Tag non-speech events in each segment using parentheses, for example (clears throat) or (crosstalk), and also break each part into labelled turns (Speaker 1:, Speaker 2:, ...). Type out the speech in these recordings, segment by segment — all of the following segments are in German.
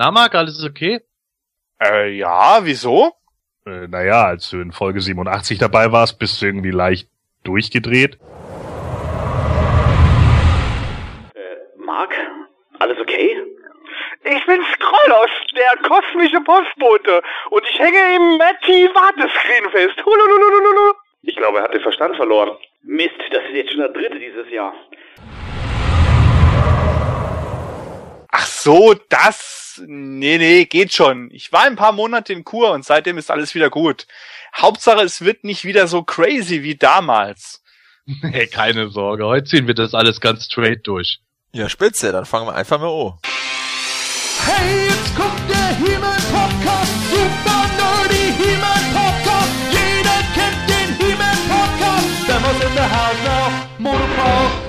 Speaker 1: Na, Marc, alles okay?
Speaker 2: Äh, ja, wieso?
Speaker 3: Äh, naja, als du in Folge 87 dabei warst, bist du irgendwie leicht durchgedreht.
Speaker 4: Äh, Mark? Alles okay?
Speaker 2: Ich bin Skrullos, der kosmische Postbote. Und ich hänge im Matti-Wartescreen fest. Hulululululu.
Speaker 4: Ich glaube, er hat den Verstand verloren. Mist, das ist jetzt schon der dritte dieses Jahr.
Speaker 2: So, das. Nee, nee, geht schon. Ich war ein paar Monate in Kur und seitdem ist alles wieder gut. Hauptsache, es wird nicht wieder so crazy wie damals. (laughs)
Speaker 1: Nee, keine Sorge. Heute ziehen wir das alles ganz straight durch.
Speaker 5: Ja, spitze, dann fangen wir einfach mal an.
Speaker 6: Hey, jetzt kommt der He-Man-Podcast, super nerdy He-Man-Podcast. Jeder kennt den He-Man-Podcast. Der muss in der Haus noch Monopol.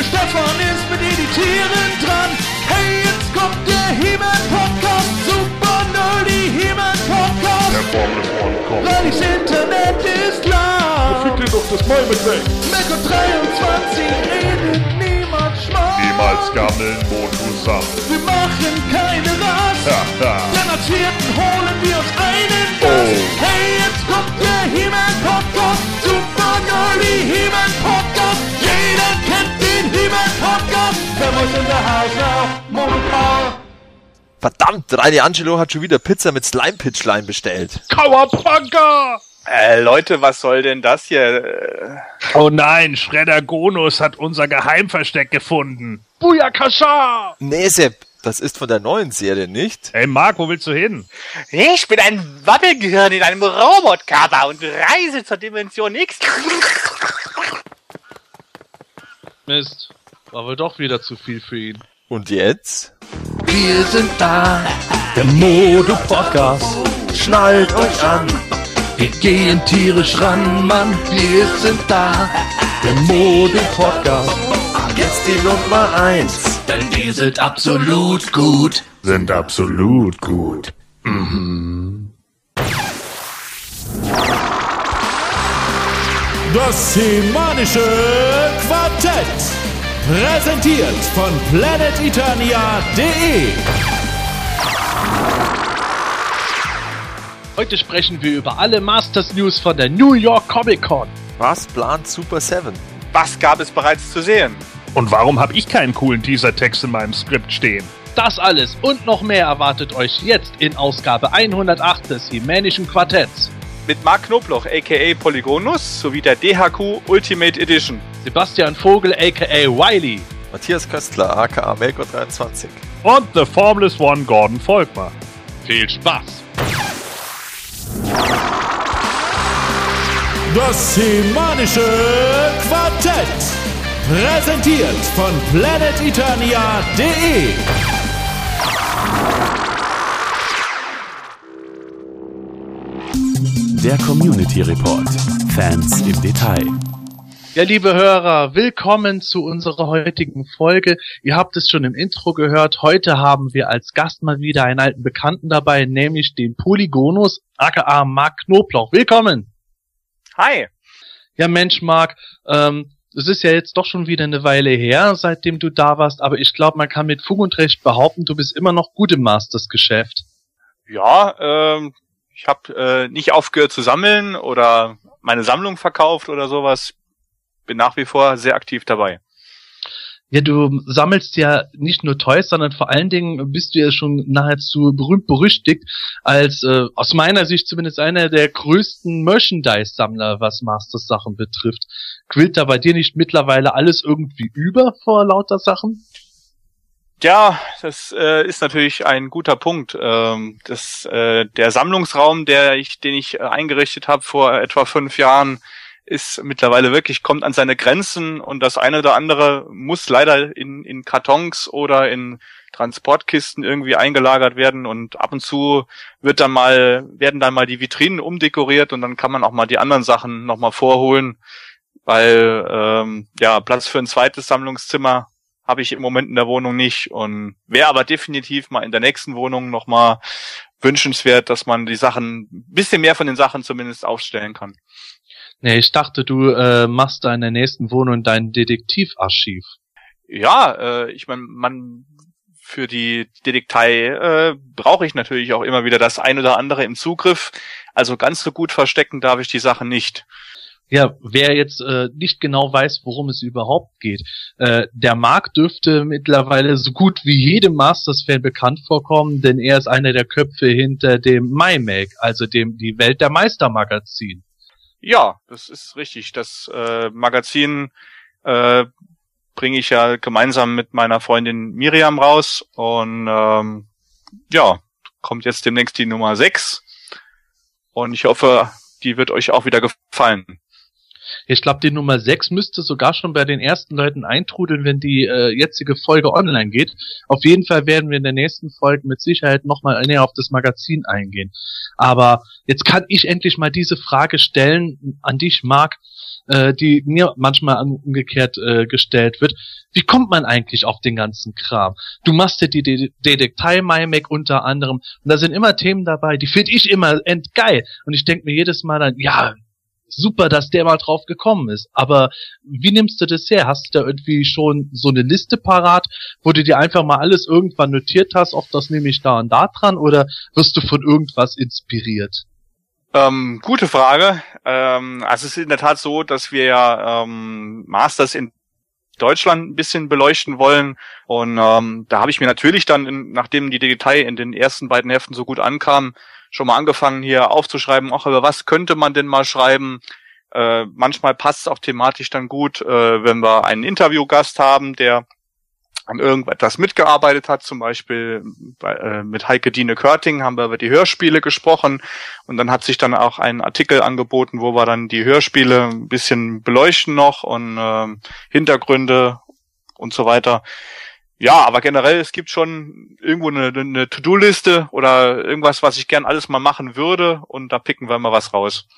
Speaker 6: Der Stefan ist mit Editieren dran. Hey, jetzt kommt der He-Man-Podcast, super nerdy He-Man-Podcast.
Speaker 3: Der Formel One kommt.
Speaker 6: Weil das Internet ist lang.
Speaker 3: Fick dir doch das Maul mit weg.
Speaker 6: Meko 23 redet niemand Schmarrn.
Speaker 3: Niemals gammeln, wo zusammen.
Speaker 6: Wir machen keine Rast.
Speaker 3: Haha.
Speaker 6: Denn als Vierten holen wir uns einen Gast.
Speaker 3: Oh.
Speaker 6: Hey, jetzt kommt der He-Man-Podcast. Super
Speaker 5: Verdammt, Reini Angelo hat schon wieder Pizza mit Slime-Pitchline bestellt.
Speaker 3: Kauerpunker!
Speaker 2: Äh, Leute, was soll denn das hier?
Speaker 3: Oh nein, Shredder Gonus hat unser Geheimversteck gefunden. Booyakasha!
Speaker 5: Nee, Sepp, das ist von der neuen Serie, nicht?
Speaker 3: Hey Marc, wo willst du hin?
Speaker 2: Ich bin ein Wabbelgehirn in einem Robotkörper und reise zur Dimension X.
Speaker 1: Mist. War wohl doch wieder zu viel für ihn.
Speaker 5: Und jetzt?
Speaker 6: Wir sind da.
Speaker 3: Der Modo-Podcast.
Speaker 6: Schnallt euch an. Wir gehen tierisch ran, Mann. Wir sind da.
Speaker 3: Der Modo-Podcast.
Speaker 6: Jetzt die Nummer eins. Denn wir sind absolut gut.
Speaker 3: Sind absolut gut.
Speaker 7: Das semanische Quartett. Präsentiert von planeteternia.de.
Speaker 1: Heute sprechen wir über alle Masters News von der New York Comic Con.
Speaker 5: Was plant Super 7?
Speaker 2: Was gab es bereits zu sehen?
Speaker 3: Und warum habe ich keinen coolen Teaser-Text in meinem Skript stehen?
Speaker 1: Das alles und noch mehr erwartet euch jetzt in Ausgabe 108 des Himänischen Quartetts.
Speaker 2: Mit Mark Knobloch aka Polygonus sowie der DHQ Ultimate Edition.
Speaker 1: Sebastian Vogel aka Wiley.
Speaker 5: Matthias Köstler, aka Melko23.
Speaker 3: Und The Formless One Gordon Volkmar.
Speaker 1: Viel Spaß!
Speaker 7: Das semanische Quartett. Präsentiert von planeteternia.de.
Speaker 8: Der Community Report. Fans im Detail.
Speaker 1: Ja, liebe Hörer, willkommen zu unserer heutigen Folge. Ihr habt es schon im Intro gehört. Heute haben wir als Gast mal wieder einen alten Bekannten dabei, nämlich den Polygonus, aka Mark Knoblauch. Willkommen!
Speaker 2: Hi.
Speaker 1: Ja, Mensch, Mark, ähm, es ist ja jetzt doch schon wieder eine Weile her, seitdem du da warst, aber ich glaube, man kann mit Fug und Recht behaupten, du bist immer noch gut im Masters-Geschäft.
Speaker 2: Ja, ähm, ich habe äh, nicht aufgehört zu sammeln oder meine Sammlung verkauft oder sowas. Bin nach wie vor sehr aktiv dabei.
Speaker 1: Ja, du sammelst ja nicht nur Toys, sondern vor allen Dingen bist du ja schon nahezu berühmt berüchtigt als äh, aus meiner Sicht zumindest einer der größten Merchandise-Sammler, was Masters Sachen betrifft. Quillt da bei dir nicht mittlerweile alles irgendwie über vor lauter Sachen?
Speaker 2: Ja, das äh, ist natürlich ein guter Punkt. Ähm, das, äh, der Sammlungsraum, der ich, den ich äh, eingerichtet habe vor etwa fünf Jahren, ist mittlerweile wirklich, kommt an seine Grenzen und das eine oder andere muss leider in, in Kartons oder in Transportkisten irgendwie eingelagert werden und ab und zu wird dann mal, werden dann mal die Vitrinen umdekoriert und dann kann man auch mal die anderen Sachen nochmal vorholen, weil ähm, ja, Platz für ein zweites Sammlungszimmer habe ich im Moment in der Wohnung nicht und wäre aber definitiv mal in der nächsten Wohnung nochmal wünschenswert, dass man die Sachen, ein bisschen mehr von den Sachen zumindest aufstellen kann.
Speaker 1: Nee, ich dachte, du äh, machst da in der nächsten Wohnung dein Detektivarchiv.
Speaker 2: Ja, äh, ich meine, man für die Detektei äh, brauche ich natürlich auch immer wieder das ein oder andere im Zugriff. Also ganz so gut verstecken darf ich die Sachen nicht.
Speaker 1: Ja, wer jetzt äh, nicht genau weiß, worum es überhaupt geht, äh, der Marc dürfte mittlerweile so gut wie jedem Masters-Fan bekannt vorkommen, denn er ist einer der Köpfe hinter dem MyMake, also dem die Welt der Meister-Magazin.
Speaker 2: Ja, das ist richtig. Das äh, Magazin äh, bringe ich ja gemeinsam mit meiner Freundin Miriam raus und ähm, ja, kommt jetzt demnächst die Nummer 6 und ich hoffe, die wird euch auch wieder gefallen.
Speaker 1: Ich glaube, die Nummer 6 müsste sogar schon bei den ersten Leuten eintrudeln, wenn die äh, jetzige Folge online geht. Auf jeden Fall werden wir in der nächsten Folge mit Sicherheit nochmal näher auf das Magazin eingehen. Aber jetzt kann ich endlich mal diese Frage stellen an dich, Marc, äh, die mir manchmal umgekehrt äh, gestellt wird. Wie kommt man eigentlich auf den ganzen Kram? Du machst ja die De Detektei MyMac unter anderem und da sind immer Themen dabei, die finde ich immer endgeil. Und ich denke mir jedes Mal dann, ja, super, dass der mal drauf gekommen ist. Aber wie nimmst du das her? Hast du da irgendwie schon so eine Liste parat, wo du dir einfach mal alles irgendwann notiert hast, auf das nehme ich da und da dran, oder wirst du von irgendwas inspiriert?
Speaker 2: Ähm, gute Frage. Ähm, also es ist in der Tat so, dass wir ja ähm, Masters in Deutschland ein bisschen beleuchten wollen. Und ähm, da habe ich mir natürlich dann, in, nachdem die Detail in den ersten beiden Heften so gut ankam, schon mal angefangen hier aufzuschreiben, auch über was könnte man denn mal schreiben. Äh, manchmal passt es auch thematisch dann gut, äh, wenn wir einen Interviewgast haben, der an irgendetwas mitgearbeitet hat, zum Beispiel bei, äh, mit Heike Dine Körting haben wir über die Hörspiele gesprochen und dann hat sich dann auch ein Artikel angeboten, wo wir dann die Hörspiele ein bisschen beleuchten noch und äh, Hintergründe und so weiter. Ja, aber generell, es gibt schon irgendwo eine, eine To-Do-Liste oder irgendwas, was ich gern alles mal machen würde und da picken wir mal was raus.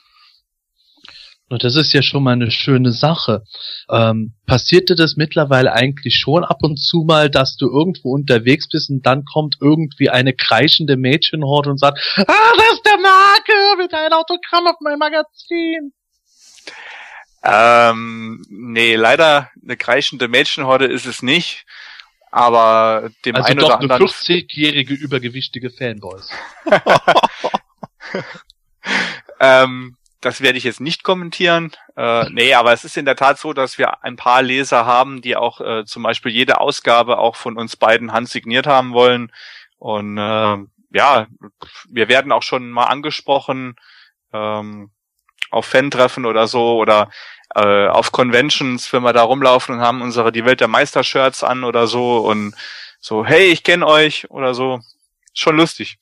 Speaker 1: Und das ist ja schon mal eine schöne Sache. Ähm, passierte das mittlerweile eigentlich schon ab und zu mal, dass du irgendwo unterwegs bist und dann kommt irgendwie eine kreischende Mädchenhorde und sagt, ah, das ist der Marke mit einem Autogramm auf mein Magazin.
Speaker 2: Ähm, nee, leider eine kreischende Mädchenhorde ist es nicht. Aber dem
Speaker 1: also
Speaker 2: einen
Speaker 1: doch
Speaker 2: oder anderen.
Speaker 1: eine 40-jährige übergewichtige Fanboys. (laughs) (laughs)
Speaker 2: ähm, das werde ich jetzt nicht kommentieren. Äh, nee, aber es ist in der Tat so, dass wir ein paar Leser haben, die auch äh, zum Beispiel jede Ausgabe auch von uns beiden handsigniert haben wollen. Und äh, ja, wir werden auch schon mal angesprochen ähm, auf Fan-Treffen oder so oder äh, auf Conventions, wenn wir da rumlaufen und haben unsere Die Welt der Meister-Shirts an oder so und so, hey, ich kenne euch oder so. Schon lustig.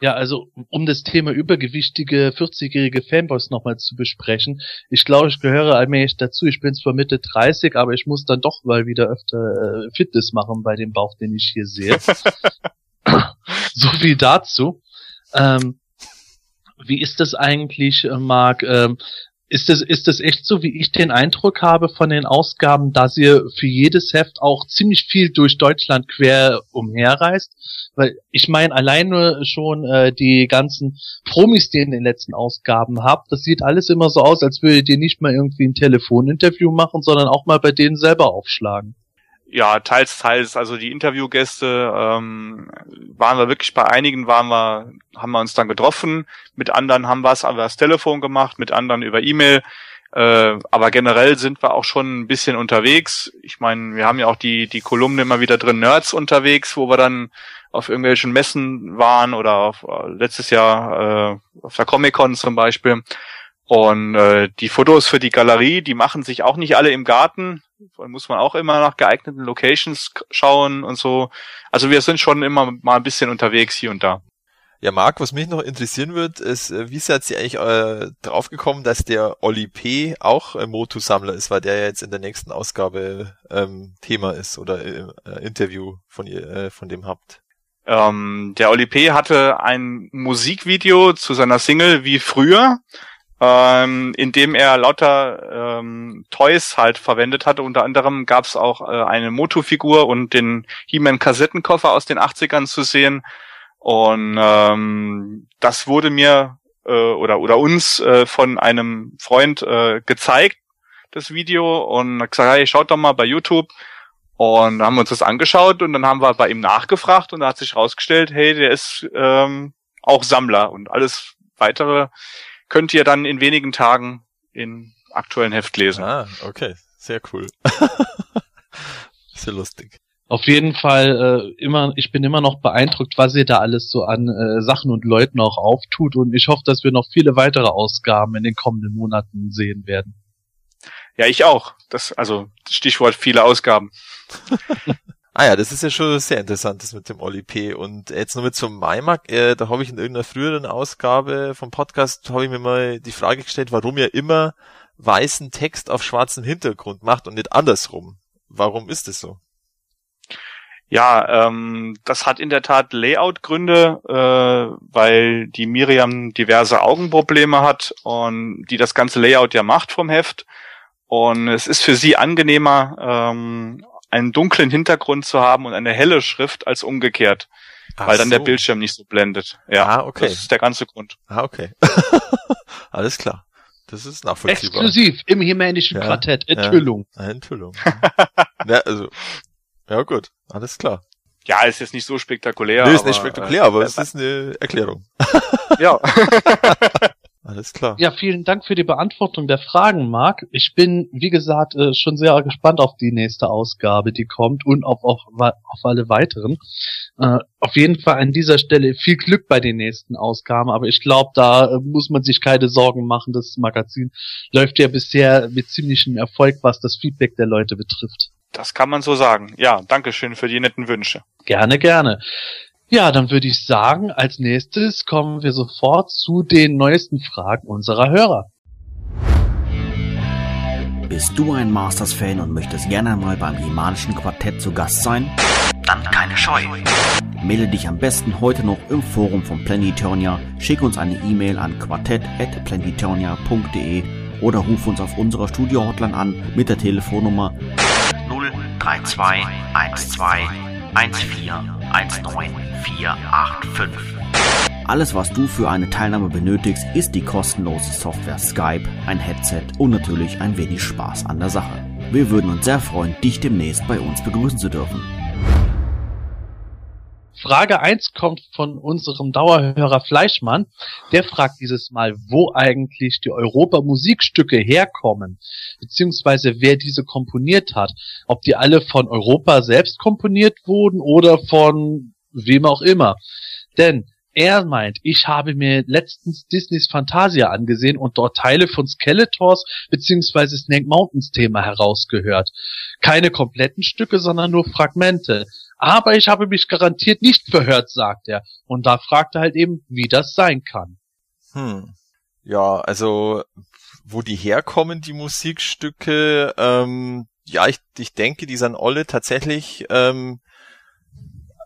Speaker 1: Ja, also um das Thema übergewichtige 40-jährige Fanboys nochmal zu besprechen. Ich glaube, ich gehöre allmählich dazu. Ich bin zwar Mitte 30, aber ich muss dann doch mal wieder öfter äh, Fitness machen bei dem Bauch, den ich hier sehe. (laughs) so viel dazu. Ähm, wie ist das eigentlich, äh, Marc? Ähm, ist das, ist das echt so, wie ich den Eindruck habe von den Ausgaben, dass ihr für jedes Heft auch ziemlich viel durch Deutschland quer umherreist? Weil ich meine, alleine schon äh, die ganzen Promis, die ihr in den letzten Ausgaben habt, das sieht alles immer so aus, als würdet ihr nicht mal irgendwie ein Telefoninterview machen, sondern auch mal bei denen selber aufschlagen.
Speaker 2: Ja, teils, teils. Also die Interviewgäste ähm, waren wir wirklich bei einigen waren wir, haben wir uns dann getroffen. Mit anderen haben wir es über das Telefon gemacht, mit anderen über E-Mail. Äh, aber generell sind wir auch schon ein bisschen unterwegs. Ich meine, wir haben ja auch die die Kolumne immer wieder drin Nerds unterwegs, wo wir dann auf irgendwelchen Messen waren oder auf, letztes Jahr äh, auf der Comic Con zum Beispiel. Und äh, die Fotos für die Galerie, die machen sich auch nicht alle im Garten. Da muss man auch immer nach geeigneten Locations schauen und so. Also wir sind schon immer mal ein bisschen unterwegs hier und da.
Speaker 5: Ja, Marc, was mich noch interessieren wird, ist, äh, wie seid ihr eigentlich äh, draufgekommen, dass der Oli P. auch äh, Motu-Sammler ist, weil der ja jetzt in der nächsten Ausgabe ähm, Thema ist oder äh, Interview von ihr, äh, von dem habt?
Speaker 2: Ähm, der Oli P. hatte ein Musikvideo zu seiner Single wie früher ähm, in dem er lauter ähm, Toys halt verwendet hatte. Unter anderem gab es auch äh, eine Moto-Figur und den He-Man Kassettenkoffer aus den 80ern zu sehen. Und ähm, das wurde mir äh, oder oder uns äh, von einem Freund äh, gezeigt, das Video, und hat gesagt, hey, schaut doch mal bei YouTube. Und dann haben wir uns das angeschaut und dann haben wir bei ihm nachgefragt und da hat sich rausgestellt, hey, der ist ähm, auch Sammler und alles weitere könnt ihr dann in wenigen Tagen in aktuellen Heft lesen.
Speaker 5: Ah, okay. Sehr cool. (laughs) Sehr lustig.
Speaker 1: Auf jeden Fall äh, immer, ich bin immer noch beeindruckt, was ihr da alles so an äh, Sachen und Leuten auch auftut und ich hoffe, dass wir noch viele weitere Ausgaben in den kommenden Monaten sehen werden.
Speaker 2: Ja, ich auch. Das, also Stichwort viele Ausgaben. (laughs)
Speaker 5: Ah ja, das ist ja schon sehr interessant, das mit dem Oli P. Und jetzt noch mit zum Maimark, äh, da habe ich in irgendeiner früheren Ausgabe vom Podcast, habe ich mir mal die Frage gestellt, warum er immer weißen Text auf schwarzem Hintergrund macht und nicht andersrum. Warum ist es so?
Speaker 2: Ja, ähm, das hat in der Tat Layout-Gründe, äh, weil die Miriam diverse Augenprobleme hat und die das ganze Layout ja macht vom Heft. Und es ist für sie angenehmer, ähm, einen dunklen Hintergrund zu haben und eine helle Schrift als umgekehrt.
Speaker 5: Ach
Speaker 2: weil dann
Speaker 5: so.
Speaker 2: der Bildschirm nicht so blendet. Ja,
Speaker 5: Ah, okay.
Speaker 2: das ist der ganze Grund.
Speaker 5: Ah, okay. (laughs) Alles klar. Das ist nachvollziehbar.
Speaker 1: Exklusiv im Hemänischen
Speaker 5: Ja,
Speaker 1: Quartett.
Speaker 5: ja.
Speaker 1: Enthüllung.
Speaker 5: Eine Enthüllung. (laughs) ja, also, ja gut, alles klar.
Speaker 2: Ja, ist jetzt nicht so spektakulär.
Speaker 5: nee, ist
Speaker 2: aber,
Speaker 5: nicht spektakulär,
Speaker 2: äh,
Speaker 5: aber es ist eine Erklärung.
Speaker 2: ja. (laughs)
Speaker 5: Alles klar.
Speaker 1: Ja, vielen Dank für die Beantwortung der Fragen, Marc. Ich bin, wie gesagt, äh, schon sehr gespannt auf die nächste Ausgabe, die kommt und auf, auf, auf alle weiteren. Äh, auf jeden Fall an dieser Stelle viel Glück bei den nächsten Ausgaben, aber ich glaube, da äh, muss man sich keine Sorgen machen. Das Magazin läuft ja bisher mit ziemlichem Erfolg, was das Feedback der Leute betrifft.
Speaker 2: Das kann man so sagen. Ja, danke schön für die netten Wünsche.
Speaker 1: Gerne, gerne. Ja, dann würde ich sagen, als nächstes kommen wir sofort zu den neuesten Fragen unserer Hörer.
Speaker 9: Bist du ein Masters-Fan und möchtest gerne mal beim Himanischen Quartett zu Gast sein? Dann keine Scheu. Melde dich am besten heute noch im Forum von Planetonia, schick uns eine E-Mail an quartett.planetonia.de oder ruf uns auf unserer Studio-Hotline an mit der Telefonnummer 032 12 14 19 485. Alles, was du für eine Teilnahme benötigst, ist die kostenlose Software Skype, ein Headset und natürlich ein wenig Spaß an der Sache. Wir würden uns sehr freuen, dich demnächst bei uns begrüßen zu dürfen.
Speaker 1: Frage 1 kommt von unserem Dauerhörer Fleischmann. Der fragt dieses Mal, wo eigentlich die Europa-Musikstücke herkommen, beziehungsweise wer diese komponiert hat. Ob die alle von Europa selbst komponiert wurden oder von wem auch immer. Denn er meint, ich habe mir letztens Disneys Fantasia angesehen und dort Teile von Skeletors beziehungsweise Snake Mountains Thema herausgehört. Keine kompletten Stücke, sondern nur Fragmente. Aber ich habe mich garantiert nicht verhört, sagt er. Und da fragt er halt eben, wie das sein kann.
Speaker 5: Hm. Ja, also wo die herkommen, die Musikstücke, ähm, ja, ich, ich denke, die sind alle tatsächlich ähm,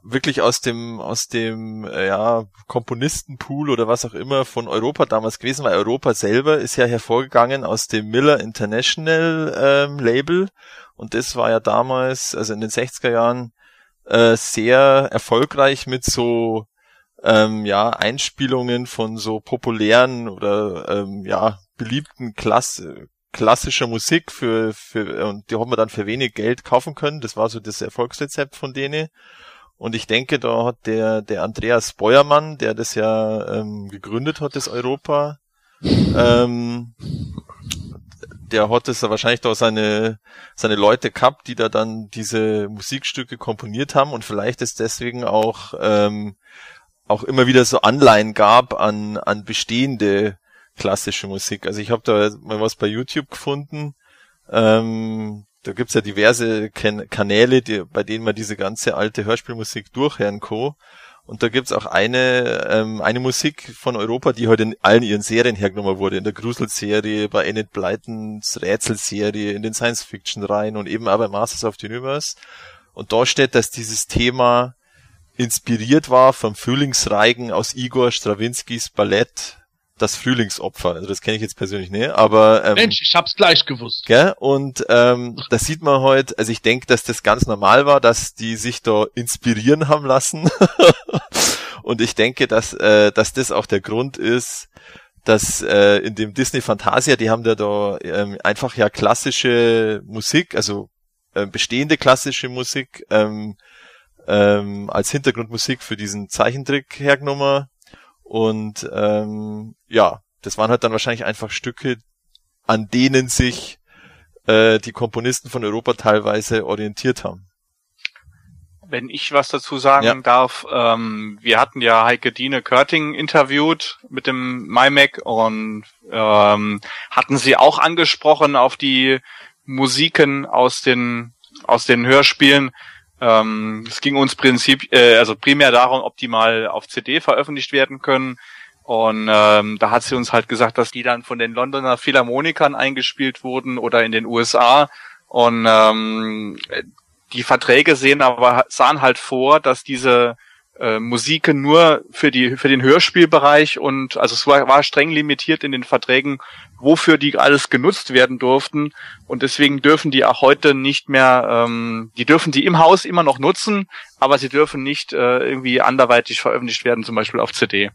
Speaker 5: wirklich aus dem aus dem äh, ja Komponistenpool oder was auch immer von Europa damals gewesen, weil Europa selber ist ja hervorgegangen aus dem Miller International ähm, Label und das war ja damals, also in den 60er Jahren äh, sehr erfolgreich mit so ähm, ja Einspielungen von so populären oder ähm, ja beliebten Klass klassischer Musik für für und die haben wir dann für wenig Geld kaufen können. Das war so das Erfolgsrezept von denen. Und ich denke, da hat der der Andreas Beuermann, der das ja ähm, gegründet hat, das Europa, ähm, der hat es wahrscheinlich da seine, seine Leute gehabt, die da dann diese Musikstücke komponiert haben und vielleicht ist deswegen auch, ähm, auch immer wieder so Anleihen gab an, an bestehende klassische Musik. Also ich habe da mal was bei YouTube gefunden. Ähm, da gibt's ja diverse Kan Kanäle, die, bei denen man diese ganze alte Hörspielmusik durchhören kann. Und da gibt's auch eine, ähm, eine Musik von Europa, die heute in allen ihren Serien hergenommen wurde. In der Gruselserie, bei Enid Blytons Rätselserie, in den Science-Fiction-Reihen und eben auch bei Masters of the Universe. Und da steht, dass dieses Thema inspiriert war vom Frühlingsreigen aus Igor Strawinskys Ballett das Frühlingsopfer. Also das kenne ich jetzt persönlich nicht, aber ähm,
Speaker 1: Mensch, ich hab's gleich gewusst.
Speaker 5: Gell? Und ähm, da sieht man heute, also ich denke, dass das ganz normal war, dass die sich da inspirieren haben lassen. (laughs) und ich denke, dass, äh, dass das auch der Grund ist, dass äh, in dem Disney Fantasia, die haben da, da ähm, einfach ja klassische Musik, also äh, bestehende klassische Musik ähm, ähm, als Hintergrundmusik für diesen Zeichentrick hergenommen. Und ähm, ja, das waren halt dann wahrscheinlich einfach Stücke, an denen sich äh, die Komponisten von Europa teilweise orientiert haben.
Speaker 2: Wenn ich was dazu sagen
Speaker 5: Ja.
Speaker 2: darf, ähm, wir hatten ja Heike Dine Körting interviewt mit dem MyMac und ähm, hatten sie auch angesprochen auf die Musiken aus den aus den Hörspielen. Ähm, es ging uns Prinzip, äh, also primär darum, ob die mal auf CD veröffentlicht werden können. Und ähm, da hat sie uns halt gesagt, dass die dann von den Londoner Philharmonikern eingespielt wurden oder in den USA. Und ähm, die Verträge sehen aber sahen halt vor, dass diese äh, Musiken nur für die für den Hörspielbereich und also es war, war streng limitiert in den Verträgen, wofür die alles genutzt werden durften und deswegen dürfen die auch heute nicht mehr, ähm, die dürfen die im Haus immer noch nutzen, aber sie dürfen nicht äh, irgendwie anderweitig veröffentlicht werden, zum Beispiel auf CD.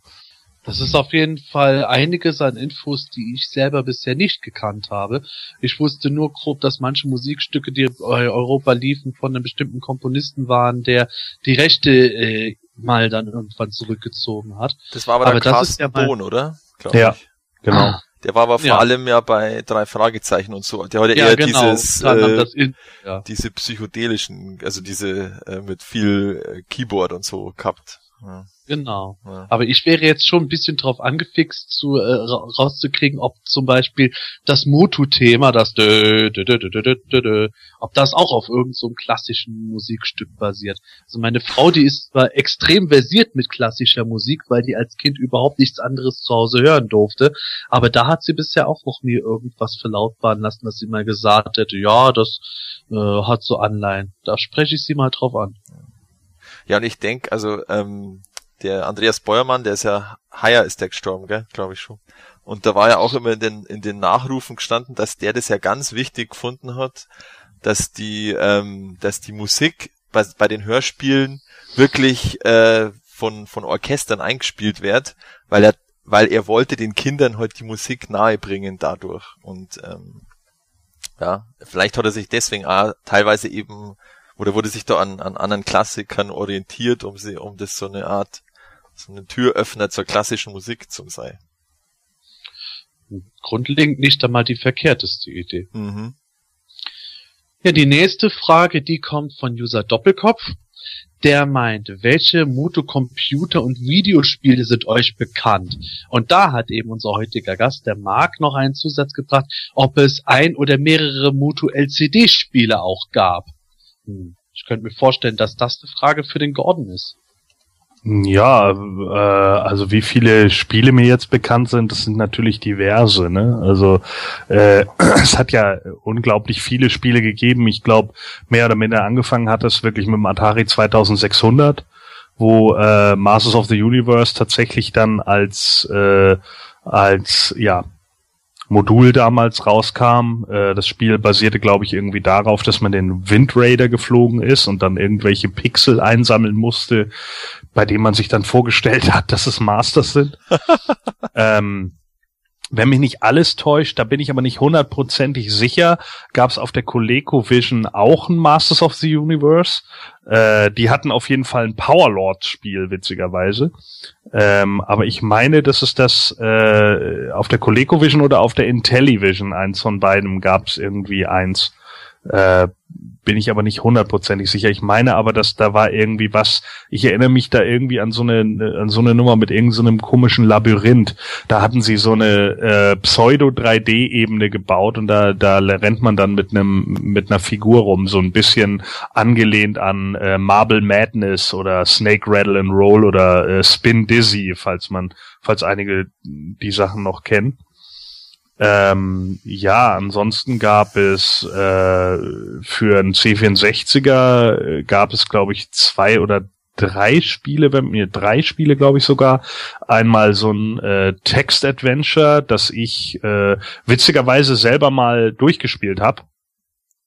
Speaker 1: Das ist auf jeden Fall einiges an Infos, die ich selber bisher nicht gekannt habe. Ich wusste nur grob, dass manche Musikstücke, die bei Europa liefen, von einem bestimmten Komponisten waren, der die Rechte äh, mal dann irgendwann zurückgezogen hat.
Speaker 5: Das war aber,
Speaker 1: Aber
Speaker 5: der
Speaker 1: das ist
Speaker 5: Carsten
Speaker 1: ja
Speaker 5: Bohn, oder? Glaub
Speaker 3: Ja,
Speaker 5: ich.
Speaker 3: genau.
Speaker 1: Ah,
Speaker 5: Der war aber vor
Speaker 1: Ja.
Speaker 5: allem ja bei drei Fragezeichen und so. Der hat ja, eher
Speaker 1: genau.
Speaker 5: dieses, äh,
Speaker 1: ja.
Speaker 5: diese psychedelischen, also diese äh, mit viel äh, Keyboard und so gehabt. Ja,
Speaker 1: Genau.
Speaker 5: ja.
Speaker 1: Aber ich wäre jetzt schon ein bisschen drauf angefixt, zu, äh, ra- rauszukriegen, ob zum Beispiel das Motu-Thema, das dö, dö, dö, dö, dö, dö, dö, ob das auch auf irgendeinem so klassischen Musikstück basiert. Also meine Frau, die ist zwar extrem versiert mit klassischer Musik, weil die als Kind überhaupt nichts anderes zu Hause hören durfte, aber da hat sie bisher auch noch nie irgendwas verlautbaren lassen, dass sie mal gesagt hätte, ja, das äh, hat so Anleihen. Da spreche ich sie mal drauf an.
Speaker 5: Ja, und ich denk, also ähm, der Andreas Beuermann, der ist ja, Haier ist der gestorben, gell, glaube ich schon. Und da war ja auch immer in den, in den Nachrufen gestanden, dass der das ja ganz wichtig gefunden hat, dass die, ähm, dass die Musik bei, bei den Hörspielen wirklich äh, von, von Orchestern eingespielt wird, weil er, weil er wollte den Kindern halt die Musik nahebringen dadurch. Und ähm, ja, vielleicht hat er sich deswegen auch teilweise eben oder wurde sich da an, an anderen Klassikern orientiert, um sie, um das so eine Art, so eine Türöffner zur klassischen Musik zu sein.
Speaker 1: Grundlegend nicht einmal die verkehrteste Idee.
Speaker 5: Mhm.
Speaker 1: Ja, die nächste Frage, die kommt von User Doppelkopf. Der meint, welche Moto-Computer- und Videospiele sind euch bekannt? Und da hat eben unser heutiger Gast, der Marc, noch einen Zusatz gebracht, ob es ein oder mehrere Moto-LCD-Spiele auch gab. Hm. Ich könnte mir vorstellen, dass das eine Frage für den Gordon ist.
Speaker 3: Ja, äh, also wie viele Spiele mir jetzt bekannt sind, das sind natürlich diverse. Ne? Also äh, (clears throat) es hat ja unglaublich viele Spiele gegeben. Ich glaube, mehr oder minder angefangen hat es wirklich mit dem Atari 2600, wo äh, Masters of the Universe tatsächlich dann als äh, als ja Modul damals rauskam. Äh, das Spiel basierte, glaube ich, irgendwie darauf, dass man den Wind Raider geflogen ist und dann irgendwelche Pixel einsammeln musste, bei denen man sich dann vorgestellt hat, dass es Masters sind. (laughs) ähm, wenn mich nicht alles täuscht, da bin ich aber nicht hundertprozentig sicher, gab es auf der ColecoVision auch ein Masters of the Universe. Äh, die hatten auf jeden Fall ein Powerlord-Spiel, witzigerweise. Ähm, aber ich meine, dass es das äh, auf der ColecoVision oder auf der Intellivision, eins von beiden, gab es irgendwie eins. Äh, bin ich aber nicht hundertprozentig sicher. Ich meine aber, dass da war irgendwie was. Ich erinnere mich da irgendwie an so eine an so eine Nummer mit irgendeinem so komischen Labyrinth. Da hatten sie so eine äh, Pseudo 3D Ebene gebaut und da da rennt man dann mit einem mit einer Figur rum, so ein bisschen angelehnt an äh, Marble Madness oder Snake Rattle and Roll oder äh, Spin Dizzy, falls man falls einige die Sachen noch kennen. Ähm, ja, ansonsten gab es äh, für einen C64er äh, gab es, glaube ich, zwei oder drei Spiele bei mir, drei Spiele glaube ich sogar. Einmal so ein äh, Text-Adventure, das ich äh, witzigerweise selber mal durchgespielt habe.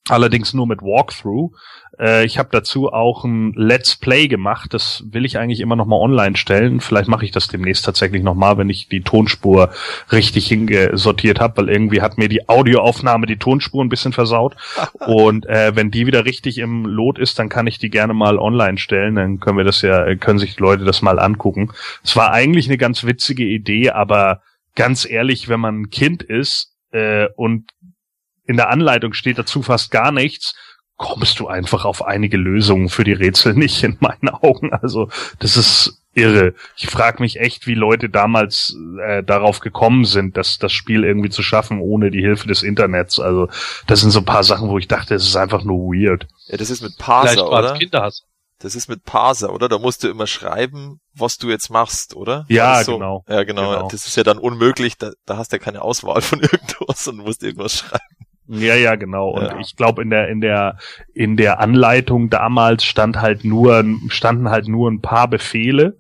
Speaker 3: Allerdings nur mit Walkthrough. Äh, ich habe dazu auch ein Let's Play gemacht. Das will ich eigentlich immer noch mal online stellen. Vielleicht mache ich das demnächst tatsächlich noch mal, wenn ich die Tonspur richtig hingesortiert habe, weil irgendwie hat mir die Audioaufnahme die Tonspur ein bisschen versaut. (laughs) Und äh, wenn die wieder richtig im Lot ist, dann kann ich die gerne mal online stellen. Dann können wir das ja, können sich die Leute das mal angucken. Es war eigentlich eine ganz witzige Idee, aber ganz ehrlich, wenn man ein Kind ist äh, und in der Anleitung steht dazu fast gar nichts, kommst du einfach auf einige Lösungen für die Rätsel nicht in meinen Augen. Also das ist irre. Ich frage mich echt, wie Leute damals äh, darauf gekommen sind, dass das Spiel irgendwie zu schaffen ohne die Hilfe des Internets. Also das sind so ein paar Sachen, wo ich dachte, es ist einfach nur weird.
Speaker 5: Ja, das ist mit Parser, oder?
Speaker 1: Kinderhass.
Speaker 5: Das ist mit Parser, oder? Da musst du immer schreiben, was du jetzt machst, oder?
Speaker 3: Ja,
Speaker 5: so?
Speaker 3: genau.
Speaker 5: Ja, genau.
Speaker 3: Genau.
Speaker 5: Das ist ja dann unmöglich, da, da hast du ja keine Auswahl von (laughs) irgendwas und musst irgendwas schreiben.
Speaker 3: Ja, ja, genau. Und
Speaker 5: Ja.
Speaker 3: ich glaube, in der, in der, in der Anleitung damals stand halt nur, standen halt nur ein paar Befehle,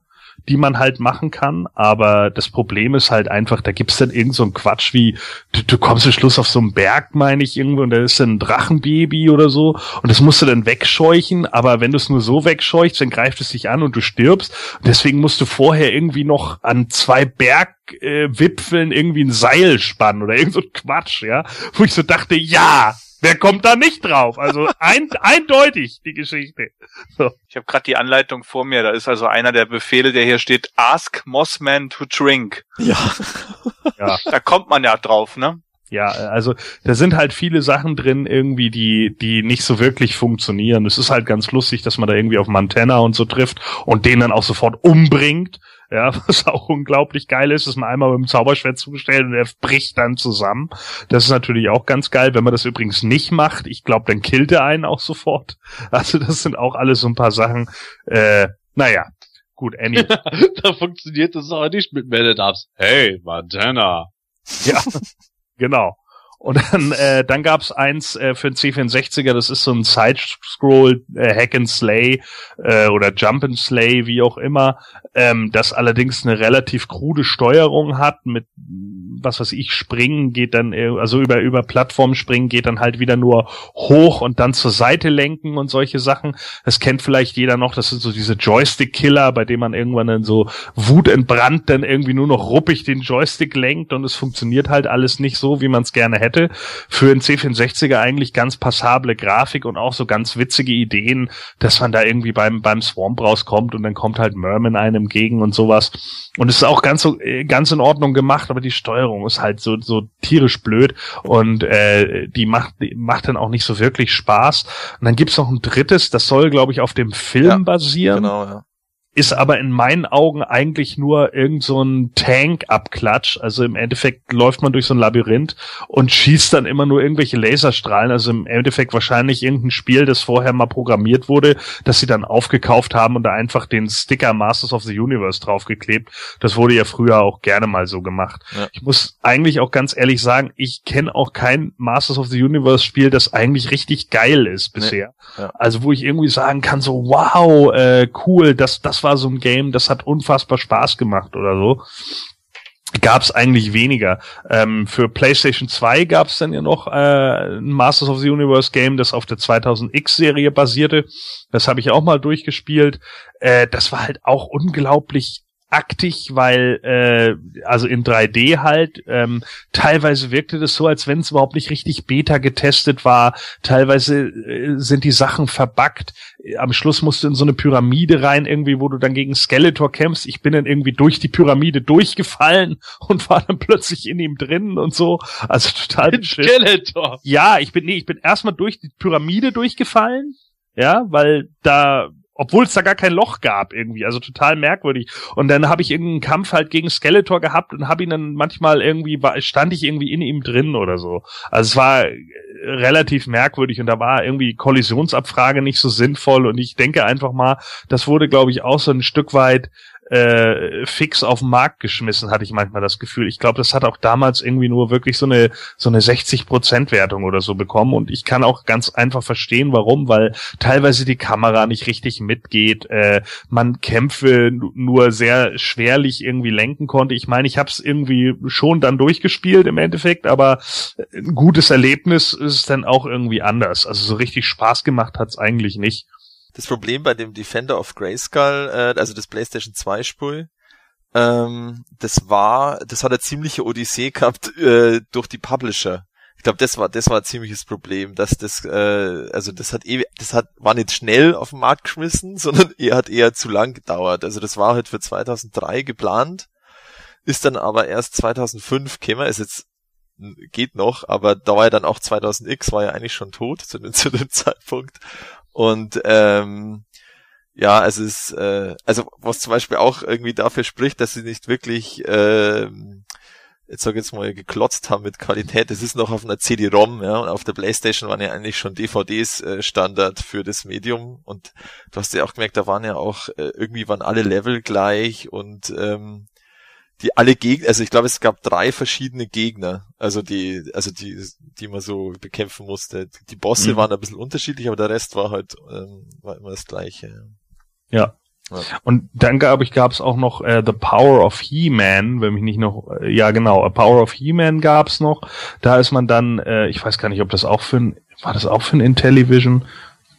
Speaker 3: die man halt machen kann. Aber das Problem ist halt einfach, da gibt's dann irgend so ein Quatsch wie, du, du kommst am Schluss auf so einen Berg, meine ich, irgendwo, und da ist dann ein Drachenbaby oder so. Und das musst du dann wegscheuchen. Aber wenn du es nur so wegscheuchst, dann greift es dich an und du stirbst. Und deswegen musst du vorher irgendwie noch an zwei Berg äh, irgendwie ein Seil spannen oder irgend so ein Quatsch, ja, wo ich so dachte, ja, wer kommt da nicht drauf? Also ein, (laughs) eindeutig die Geschichte. So.
Speaker 2: Ich habe gerade die Anleitung vor mir. Da ist also einer der Befehle, der hier steht: Ask Mossman to drink.
Speaker 5: Ja.
Speaker 3: Ja. (laughs)
Speaker 2: Da kommt man ja drauf, ne?
Speaker 3: Ja, also da sind halt viele Sachen drin irgendwie, die die nicht so wirklich funktionieren. Es ist halt ganz lustig, dass man da irgendwie auf Montana und so trifft und den dann auch sofort umbringt. Ja, (laughs) was auch unglaublich geil ist, dass man einmal mit dem Zauberschwert zugestellt und er bricht dann zusammen. Das ist natürlich auch ganz geil, wenn man das übrigens nicht macht. Ich glaube, dann killt er einen auch sofort. (laughs) Also das sind auch alles so ein paar Sachen. Äh, naja, gut, Annie. (laughs)
Speaker 1: da funktioniert das aber nicht mit Man-at-Arms. Hey, Montana.
Speaker 3: Ja, genau. Und dann, äh, dann gab's eins äh, für den C64er, das ist so ein Side-Scroll, äh, Hack and Slay äh, oder Jump and Slay, wie auch immer, ähm, das allerdings eine relativ krude Steuerung hat mit was weiß ich, springen geht dann, äh, also über, über Plattformen springen geht dann halt wieder nur hoch und dann zur Seite lenken und solche Sachen. Das kennt vielleicht jeder noch, das sind so diese Joystick-Killer, bei denen man irgendwann dann so wutentbrannt dann irgendwie nur noch ruppig den Joystick lenkt und es funktioniert halt alles nicht so, wie man es gerne hätte. Für einen C64er eigentlich ganz passable Grafik und auch so ganz witzige Ideen, dass man da irgendwie beim, beim Swamp rauskommt und dann kommt halt Merman einem entgegen und sowas. Und es ist auch ganz so, äh, ganz in Ordnung gemacht, aber die Steuerung ist halt so, so tierisch blöd und äh, die macht, die macht dann auch nicht so wirklich Spaß. Und dann gibt's noch ein drittes, das soll, glaube ich, auf dem Film
Speaker 5: Ja,
Speaker 3: basieren
Speaker 5: Genau, ja.
Speaker 3: Ist aber in meinen Augen eigentlich nur irgend so ein Tank-Abklatsch. Also im Endeffekt läuft man durch so ein Labyrinth und schießt dann immer nur irgendwelche Laserstrahlen. Also im Endeffekt wahrscheinlich irgendein Spiel, das vorher mal programmiert wurde, das sie dann aufgekauft haben und da einfach den Sticker Masters of the Universe draufgeklebt. Das wurde ja früher auch gerne mal so gemacht.
Speaker 5: Ja.
Speaker 3: Ich muss eigentlich auch ganz ehrlich sagen, ich kenne auch kein Masters of the Universe Spiel, das eigentlich richtig geil ist bisher.
Speaker 5: Ja.
Speaker 3: Also wo ich irgendwie sagen kann, so wow, äh, cool, das, das war so ein Game, das hat unfassbar Spaß gemacht oder so. Gab's eigentlich weniger. Ähm, für PlayStation 2 gab's dann ja noch äh, ein Masters of the Universe Game, das auf der 2000X-Serie basierte. Das habe ich auch mal durchgespielt. Äh, das war halt auch unglaublich aktig, weil äh, also in 3D halt ähm, teilweise wirkte das so, als wenn es überhaupt nicht richtig Beta getestet war. Teilweise äh, sind die Sachen verbuggt. Am Schluss musst du in so eine Pyramide rein, irgendwie, wo du dann gegen Skeletor kämpfst. Ich bin dann irgendwie durch die Pyramide durchgefallen (laughs) und war dann plötzlich in ihm drin und so. Also total.
Speaker 1: Skeletor.
Speaker 3: Ja, ich bin, nee, ich bin erstmal durch die Pyramide durchgefallen. Ja, weil da, obwohl es da gar kein Loch gab irgendwie, also total merkwürdig. Und dann habe ich irgendeinen Kampf halt gegen Skeletor gehabt und habe ihn dann manchmal irgendwie, stand ich irgendwie in ihm drin oder so. Also es war äh, relativ merkwürdig und da war irgendwie Kollisionsabfrage nicht so sinnvoll und ich denke einfach mal, das wurde glaube ich auch so ein Stück weit äh, fix auf den Markt geschmissen, hatte ich manchmal das Gefühl. Ich glaube, das hat auch damals irgendwie nur wirklich so eine so eine 60% Wertung oder so bekommen und ich kann auch ganz einfach verstehen, warum, weil teilweise die Kamera nicht richtig mitgeht, äh, man Kämpfe nur sehr schwerlich irgendwie lenken konnte. Ich meine, ich habe es irgendwie schon dann durchgespielt im Endeffekt, aber ein gutes Erlebnis ist es dann auch irgendwie anders. Also so richtig Spaß gemacht hat's eigentlich nicht.
Speaker 5: Das Problem bei dem Defender of Grayskull, äh, also das PlayStation 2 Spiel, ähm, das war, das hat eine ziemliche Odyssee gehabt äh, durch die Publisher. Ich glaube, das war das war ein ziemliches Problem, dass das äh, also das hat ewig, das hat war nicht schnell auf den Markt geschmissen, (laughs) sondern er hat eher zu lang gedauert. Also das war halt für 2003 geplant, ist dann aber erst 2005 gekommen, ist jetzt geht noch, aber da war ja dann auch 2000X war ja eigentlich schon tot zu dem, (laughs) zu dem Zeitpunkt und ähm, ja, es äh, also was zum Beispiel auch irgendwie dafür spricht, dass sie nicht wirklich ähm, jetzt sag ich jetzt mal geklotzt haben mit Qualität. Das ist noch auf einer CD-ROM, ja, und auf der PlayStation waren ja eigentlich schon DVDs äh, Standard für das Medium und du hast ja auch gemerkt, da waren ja auch äh, irgendwie waren alle Level gleich und ähm, die alle Gegner, also ich glaube, es gab drei verschiedene Gegner, also die, also die, die man so bekämpfen musste. Die Bosse mhm. waren ein bisschen unterschiedlich, aber der Rest war halt ähm, war immer das gleiche.
Speaker 3: Ja. ja. Und dann gab ich gab's auch noch äh, The Power of He-Man, wenn mich nicht noch äh, ja genau, A Power of He-Man gab's noch. Da ist man dann, äh, ich weiß gar nicht, ob das auch für ein war das auch für ein Intellivision?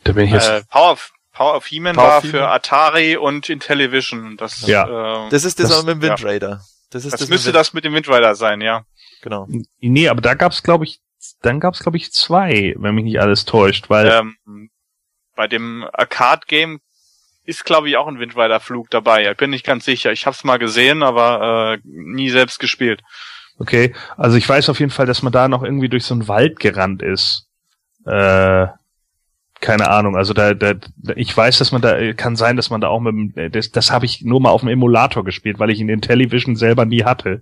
Speaker 2: Da bin ich jetzt äh, Power of Power of He-Man war für Atari und Intellivision. Das,
Speaker 5: ja. Äh, das ist das, das auch mit dem Wind Raider. Ja.
Speaker 2: Das, ist das, das müsste das mit dem Windrider sein, ja.
Speaker 3: Genau. Nee, aber da gab's glaube ich, dann gab's glaube ich zwei, wenn mich nicht alles täuscht, weil ähm,
Speaker 2: bei dem Arcade Game ist glaube ich auch ein Windrider Flug dabei. Ich bin nicht ganz sicher. Ich habe es mal gesehen, aber äh, nie selbst gespielt.
Speaker 3: Okay, also ich weiß auf jeden Fall, dass man da noch irgendwie durch so einen Wald gerannt ist. Äh, keine Ahnung. Also da, da, ich weiß, dass man da kann sein, dass man da auch mit dem, das, das habe ich nur mal auf dem Emulator gespielt, weil ich ihn in Television selber nie hatte.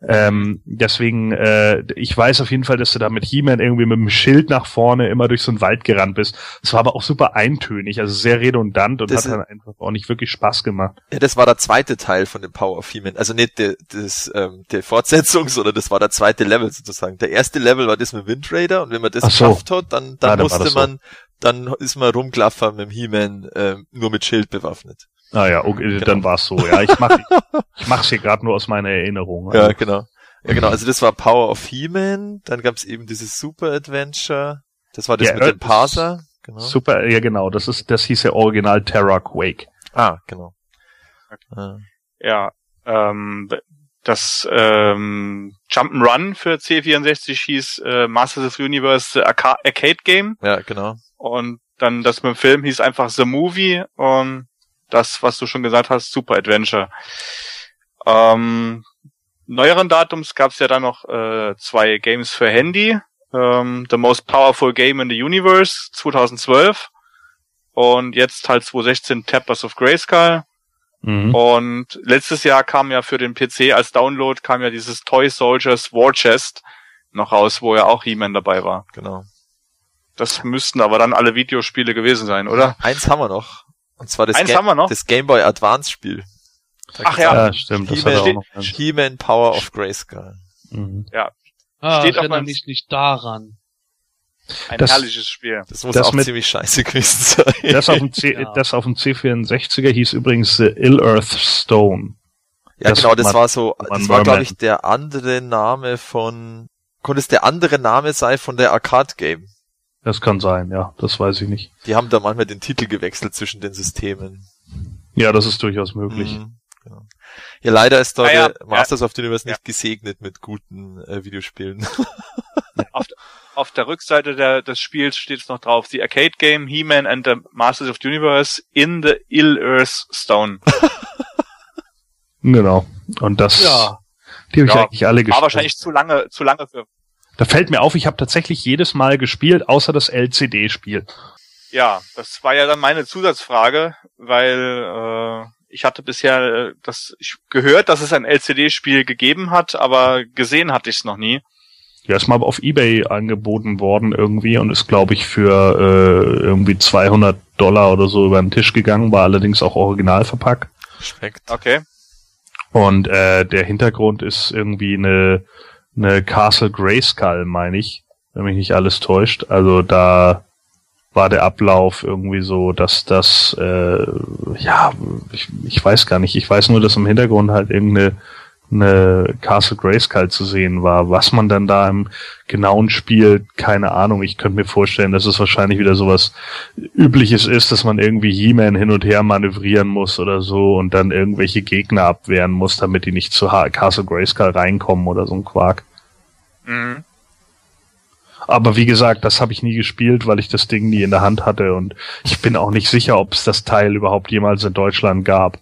Speaker 3: Ähm, deswegen, äh, ich weiß auf jeden Fall, dass du da mit He-Man irgendwie mit dem Schild nach vorne immer durch so einen Wald gerannt bist. Es war aber auch super eintönig, also sehr redundant und das hat dann einfach auch nicht wirklich Spaß gemacht.
Speaker 5: Ja, das war der zweite Teil von dem Power of He-Man. Also nicht der, das, ähm, der Fortsetzung, sondern das war der zweite Level sozusagen. Der erste Level war das mit Wind Raider und wenn man das so. geschafft hat, dann, dann ja, musste man dann ist man rumklaffern mit dem He-Man äh, nur mit Schild bewaffnet.
Speaker 3: Ah ja, okay, genau. dann war's so. Ja, ich mach ich mach's hier gerade nur aus meiner Erinnerung.
Speaker 5: Also. Ja, genau. Ja, genau. Also das war Power of He-Man. Dann gab's eben dieses Super Adventure. Das war das ja, mit dem Parser.
Speaker 3: Genau. Super, ja genau. Das ist, das hieß ja original Terra Quake.
Speaker 5: Ah, genau.
Speaker 2: Okay. Ja, ähm, das ähm, Jump'n'Run für C64 hieß äh, Masters of the Universe Arca Arcade Game.
Speaker 5: Ja, genau.
Speaker 2: Und dann das mit dem Film hieß einfach The Movie und das, was du schon gesagt hast, Super Adventure. Ähm, neueren Datums gab es ja dann noch äh, zwei Games für Handy. Ähm, the Most Powerful Game in the Universe 2012 und jetzt halt 2016 Tappers of Grayskull. Mhm. Und letztes Jahr kam ja für den PC als Download kam ja dieses Toy Soldiers War Chest noch raus, wo ja auch He-Man dabei war.
Speaker 5: Genau.
Speaker 2: Das müssten aber dann alle Videospiele gewesen sein, oder?
Speaker 5: Eins haben wir noch. Und zwar das,
Speaker 2: Eins haben wir noch?
Speaker 5: das Game Boy Advance Spiel.
Speaker 2: Da Ach ja.
Speaker 3: ja stimmt.
Speaker 5: He-Man Power of Grayskull.
Speaker 2: Mhm. Ja.
Speaker 1: Ah, Steht auch nicht, nicht daran.
Speaker 2: Ein das, herrliches Spiel.
Speaker 5: Das muss das auch mit, ziemlich scheiße gewesen sein.
Speaker 3: Das auf dem, C, (laughs) ja. das auf dem C64er hieß übrigens The Ill Earth Stone.
Speaker 5: Ja, das genau, das man, war so, das war glaube ich der andere Name von, konnte es der andere Name sein von der Arcade Game?
Speaker 3: Das kann sein, ja, das weiß ich nicht.
Speaker 5: Die haben da manchmal den Titel gewechselt zwischen den Systemen.
Speaker 3: Ja, das ist durchaus möglich. Mhm,
Speaker 5: genau. Ja, leider ist da ah, ja, Masters ja, of the Universe nicht gesegnet mit guten äh, Videospielen. (laughs)
Speaker 2: auf, auf, der Rückseite der, des Spiels steht es noch drauf, The Arcade Game, He-Man and the Masters of the Universe in the Ill-Earth Stone.
Speaker 3: genau. Und das,
Speaker 2: ja.
Speaker 3: die habe ich eigentlich alle
Speaker 2: gespielt. War wahrscheinlich zu lange, zu lange für
Speaker 3: da fällt mir auf, ich habe tatsächlich jedes Mal gespielt, außer das LCD-Spiel.
Speaker 2: Ja, das war ja dann meine Zusatzfrage, weil äh, ich hatte bisher äh, das ich gehört, dass es ein LCD-Spiel gegeben hat, aber gesehen hatte ich es noch nie.
Speaker 3: Ja, ist mal auf eBay angeboten worden irgendwie und ist, glaube ich, für äh, irgendwie 200 Dollar oder so über den Tisch gegangen, war allerdings auch original verpackt.
Speaker 5: Schmeckt.
Speaker 2: Okay.
Speaker 3: Und äh, der Hintergrund ist irgendwie eine, eine Castle Grayskull, meine ich, wenn mich nicht alles täuscht. Also da war der Ablauf irgendwie so, dass das, äh, ja, ich, ich weiß gar nicht, ich weiß nur, dass im Hintergrund halt irgendeine eine Castle Grayskull zu sehen war. Was man dann da im genauen Spiel, keine Ahnung. Ich könnte mir vorstellen, dass es wahrscheinlich wieder sowas Übliches ist, dass man irgendwie He-Man hin und her manövrieren muss oder so und dann irgendwelche Gegner abwehren muss, damit die nicht zu ha Castle Grayskull reinkommen oder so ein Quark.
Speaker 2: Mhm.
Speaker 3: Aber wie gesagt, das habe ich nie gespielt, weil ich das Ding nie in der Hand hatte und ich bin auch nicht sicher, ob es das Teil überhaupt jemals in Deutschland gab.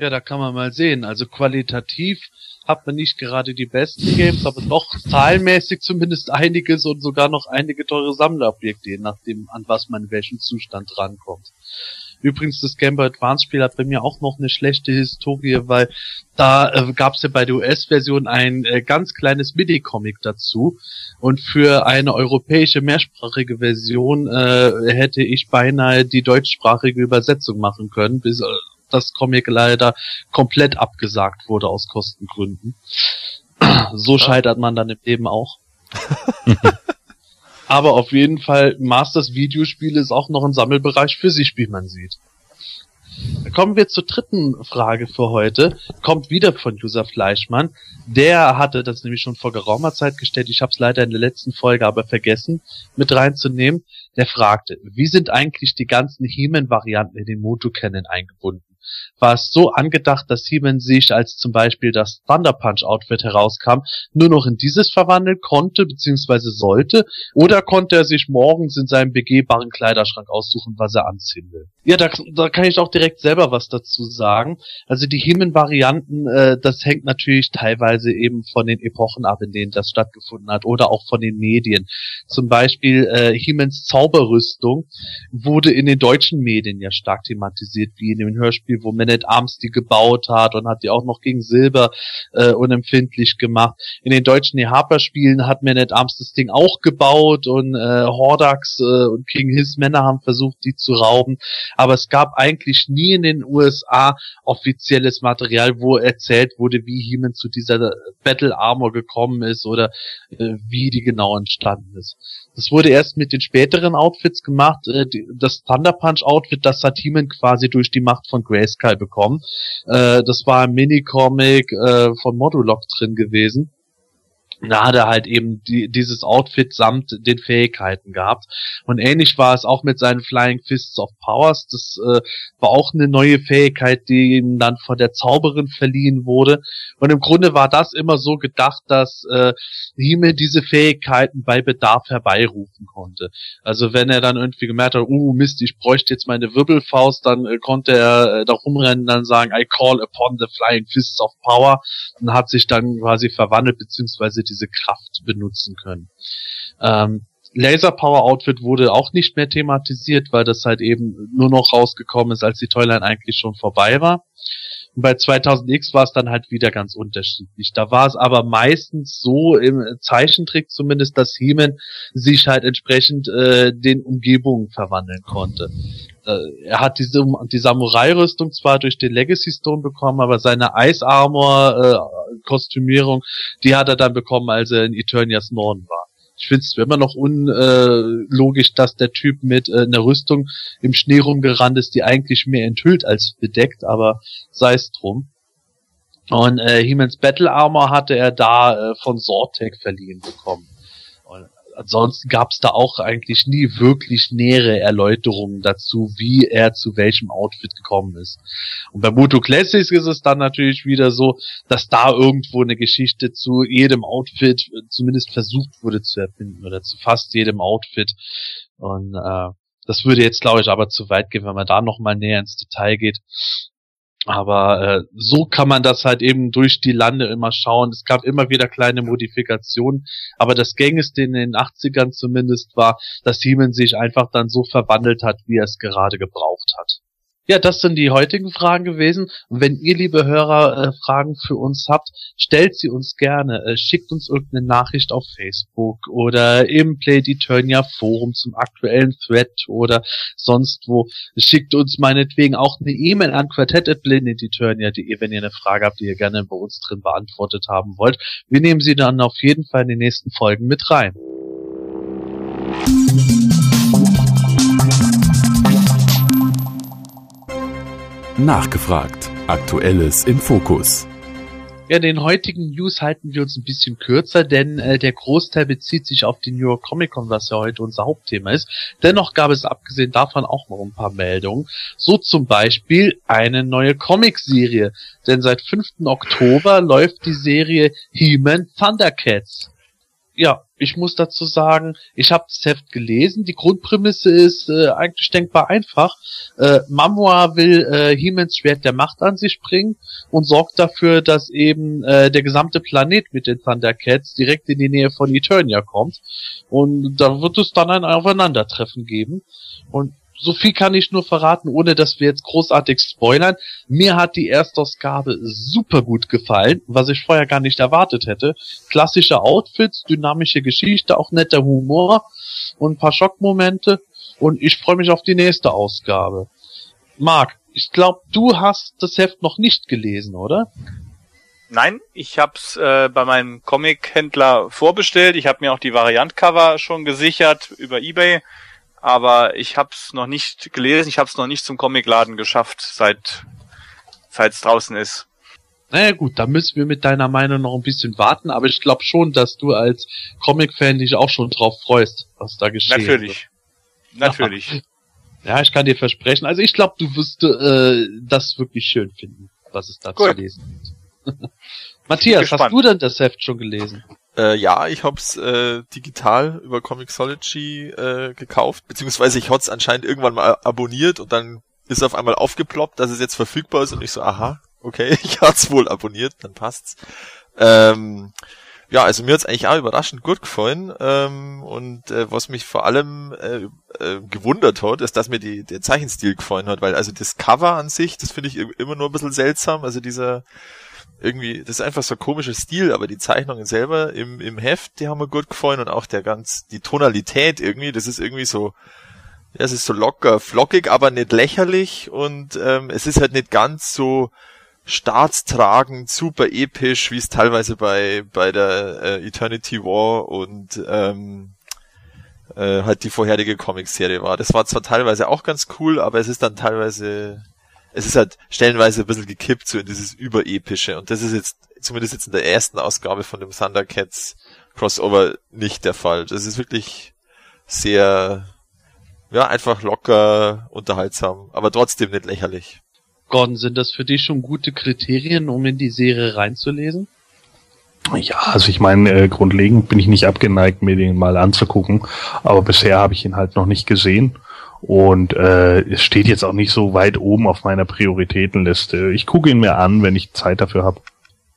Speaker 1: Ja, da kann man mal sehen. Also qualitativ hat man nicht gerade die besten Games, aber doch zahlenmäßig zumindest einiges und sogar noch einige teure Sammlerobjekte, je nachdem, an was man in welchem Zustand rankommt. Übrigens, das Game Boy Advance Spiel hat bei mir auch noch eine schlechte Historie, weil da äh, gab es ja bei der US-Version ein äh, ganz kleines MIDI-Comic dazu und für eine europäische mehrsprachige Version äh, hätte ich beinahe die deutschsprachige Übersetzung machen können, bis äh, das Comic leider komplett abgesagt wurde aus Kostengründen. (clears throat) So scheitert man dann im Leben auch. (laughs) Aber auf jeden Fall, Masters Videospiele ist auch noch ein Sammelbereich für sich, wie man sieht. Kommen wir zur dritten Frage für heute. Kommt wieder von User Fleischmann. Der hatte das nämlich schon vor geraumer Zeit gestellt. Ich habe es leider in der letzten Folge aber vergessen mit reinzunehmen. Der fragte, wie sind eigentlich die ganzen He-Man-Varianten in den Moto Cannon eingebunden? War es so angedacht, dass He-Man sich, als zum Beispiel das Thunder Punch Outfit herauskam, nur noch in dieses verwandeln konnte bzw. sollte, oder konnte er sich morgens in seinem begehbaren Kleiderschrank aussuchen, was er anziehen will. Ja, da, da kann ich auch direkt selber was dazu sagen. Also die He-Man-Varianten, äh, das hängt natürlich teilweise eben von den Epochen ab, in denen das stattgefunden hat, oder auch von den Medien. Zum Beispiel äh, He-Mans Zauberrüstung wurde in den deutschen Medien ja stark thematisiert, wie in dem Hörspiel, wo Man at Arms die gebaut hat und hat die auch noch gegen Silber äh, unempfindlich gemacht. In den deutschen EHPA-Spielen hat Man at Arms das Ding auch gebaut und äh, Hordax äh, und King His Männer haben versucht, die zu rauben. Aber es gab eigentlich nie in den USA offizielles Material, wo erzählt wurde, wie He-Man zu dieser Battle Armor gekommen ist oder äh, wie die genau entstanden ist. Das wurde erst mit den späteren Outfits gemacht. Äh, das Thunder Punch Outfit, das hat He-Man quasi durch die Macht von Grayskull bekommen. Äh, das war ein Mini-Comic äh, von Modulock drin gewesen da hat er halt eben die, dieses Outfit samt den Fähigkeiten gehabt. Und ähnlich war es auch mit seinen Flying Fists of Powers. Das äh, war auch eine neue Fähigkeit, die ihm dann von der Zauberin verliehen wurde. Und im Grunde war das immer so gedacht, dass äh, Hime diese Fähigkeiten bei Bedarf herbeirufen konnte. Also wenn er dann irgendwie gemerkt hat, uh Mist, ich bräuchte jetzt meine Wirbelfaust, dann äh, konnte er äh, da rumrennen dann sagen, I call upon the Flying Fists of Power und hat sich dann quasi verwandelt, beziehungsweise diese Kraft benutzen können. Ähm, Laser Power Outfit wurde auch nicht mehr thematisiert, weil das halt eben nur noch rausgekommen ist, als die Toyline eigentlich schon vorbei war. Und bei 2000X war es dann halt wieder ganz unterschiedlich. Da war es aber meistens so im Zeichentrick zumindest, dass Heeman sich halt entsprechend äh, den Umgebungen verwandeln konnte. Äh, er hat diese die Samurai-Rüstung zwar durch den Legacy Stone bekommen, aber seine Ice Armor äh, Kostümierung, die hat er dann bekommen, als er in Eternias Norden war. Ich finde es immer noch unlogisch, dass der Typ mit äh, einer Rüstung im Schnee rumgerannt ist, die eigentlich mehr enthüllt als bedeckt, aber sei es drum. Und äh, He-Mans Battle Armor hatte er da äh, von Sortek verliehen bekommen ansonsten gab es da auch eigentlich nie wirklich nähere Erläuterungen dazu, wie er zu welchem Outfit gekommen ist. Und bei Moto Classics ist es dann natürlich wieder so, dass da irgendwo eine Geschichte zu jedem Outfit zumindest versucht wurde zu erfinden oder zu fast jedem Outfit. Und äh, das würde jetzt, glaube ich, aber zu weit gehen, wenn man da nochmal näher ins Detail geht. Aber äh, so kann man das halt eben durch die Lande immer schauen. Es gab immer wieder kleine Modifikationen, aber das Gängigste in den 80ern zumindest war, dass Siemens sich einfach dann so verwandelt hat, wie er es gerade gebraucht hat. Ja, das sind die heutigen Fragen gewesen. Und wenn ihr, liebe Hörer, äh, Fragen für uns habt, stellt sie uns gerne. Äh, schickt uns irgendeine Nachricht auf Facebook oder im Play Eternia Forum zum aktuellen Thread oder sonst wo. Schickt uns meinetwegen auch eine E-Mail an quartett.blindeteturnia.de, wenn ihr eine Frage habt, die ihr gerne bei uns drin beantwortet haben wollt. Wir nehmen sie dann auf jeden Fall in den nächsten Folgen mit rein.
Speaker 8: Nachgefragt. Aktuelles im Fokus.
Speaker 1: Ja, den heutigen News halten wir uns ein bisschen kürzer, denn äh, der Großteil bezieht sich auf die New York Comic Con, was ja heute unser Hauptthema ist. Dennoch gab es abgesehen davon auch noch ein paar Meldungen. So zum Beispiel eine neue Comicserie, denn seit 5. Oktober läuft die Serie He-Man Thundercats ja, ich muss dazu sagen, ich habe das Heft gelesen. Die Grundprämisse ist äh, eigentlich denkbar einfach. Äh, Mamua will äh, Hemans Schwert der Macht an sich bringen und sorgt dafür, dass eben äh, der gesamte Planet mit den Thundercats direkt in die Nähe von Eternia kommt. Und da wird es dann ein Aufeinandertreffen geben. Und so viel kann ich nur verraten, ohne dass wir jetzt großartig spoilern. Mir hat die Erstausgabe super gut gefallen, was ich vorher gar nicht erwartet hätte. Klassische Outfits, dynamische Geschichte, auch netter Humor und ein paar Schockmomente. Und ich freue mich auf die nächste Ausgabe. Marc, ich glaube, du hast das Heft noch nicht gelesen, oder?
Speaker 2: Nein, ich hab's äh, bei meinem Comic-Händler vorbestellt. Ich habe mir auch die Variantcover schon gesichert über eBay aber ich habe es noch nicht gelesen, ich habe es noch nicht zum Comicladen geschafft, seit es draußen ist.
Speaker 1: Naja gut, da müssen wir mit deiner Meinung noch ein bisschen warten, aber ich glaube schon, dass du als Comic-Fan dich auch schon drauf freust, was da geschieht.
Speaker 2: Natürlich. Wird. Natürlich. (laughs)
Speaker 1: Ja, ich kann dir versprechen. Also ich glaube, du wirst äh, das wirklich schön finden, was es da zu lesen gibt. (laughs) Matthias, hast du denn das Heft schon gelesen?
Speaker 5: Äh, ja, ich hab's äh, digital über Comixology äh, gekauft, beziehungsweise ich hat's anscheinend irgendwann mal abonniert und dann ist auf einmal aufgeploppt, dass es jetzt verfügbar ist und ich so, aha, okay, (laughs) ich hat's wohl abonniert, dann passt's. Ähm, ja, also mir hat's eigentlich auch überraschend gut gefallen ähm, und äh, was mich vor allem äh, äh, gewundert hat, ist, dass mir die, der Zeichenstil gefallen hat, weil also das Cover an sich, das finde ich immer nur ein bisschen seltsam, also dieser irgendwie, das ist einfach so ein komischer Stil, aber die Zeichnungen selber im, im Heft, die haben mir gut gefallen und auch der ganz, die Tonalität irgendwie, das ist irgendwie so, ja, es ist so locker, flockig, aber nicht lächerlich und ähm, es ist halt nicht ganz so staatstragend, super episch, wie es teilweise bei, bei der äh, Eternity War und ähm, äh, halt die vorherige Comicserie war. Das war zwar teilweise auch ganz cool, aber es ist dann teilweise es ist halt stellenweise ein bisschen gekippt so in dieses Überepische und das ist jetzt, zumindest jetzt in der ersten Ausgabe von dem Thundercats Crossover nicht der Fall. Das ist wirklich sehr, ja, einfach locker, unterhaltsam, aber trotzdem nicht lächerlich.
Speaker 1: Gordon, sind das für dich schon gute Kriterien, um in die Serie reinzulesen?
Speaker 3: Ja, also ich meine, äh, grundlegend bin ich nicht abgeneigt, mir den mal anzugucken, aber bisher habe ich ihn halt noch nicht gesehen. Und äh, es steht jetzt auch nicht so weit oben auf meiner Prioritätenliste. Ich gucke ihn mir an, wenn ich Zeit dafür habe.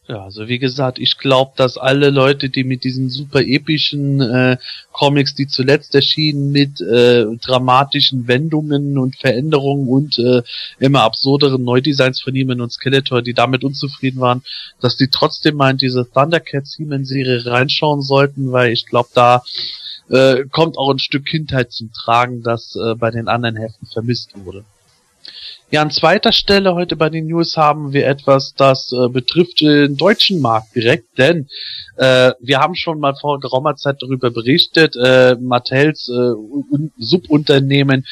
Speaker 1: Ja, also wie gesagt, ich glaube, dass alle Leute, die mit diesen super epischen äh, Comics, die zuletzt erschienen, mit äh, dramatischen Wendungen und Veränderungen und äh, immer absurderen Neudesigns von He-Man und Skeletor, die damit unzufrieden waren, dass die trotzdem mal in diese Thundercats He-Man-Serie reinschauen sollten, weil ich glaube, da äh, kommt auch ein Stück Kindheit zum Tragen, das äh, bei den anderen Heften vermisst wurde. Ja, an zweiter Stelle heute bei den News haben wir etwas, das äh, betrifft den deutschen Markt direkt, denn äh, wir haben schon mal vor geraumer Zeit darüber berichtet, äh, Mattels äh, Subunternehmen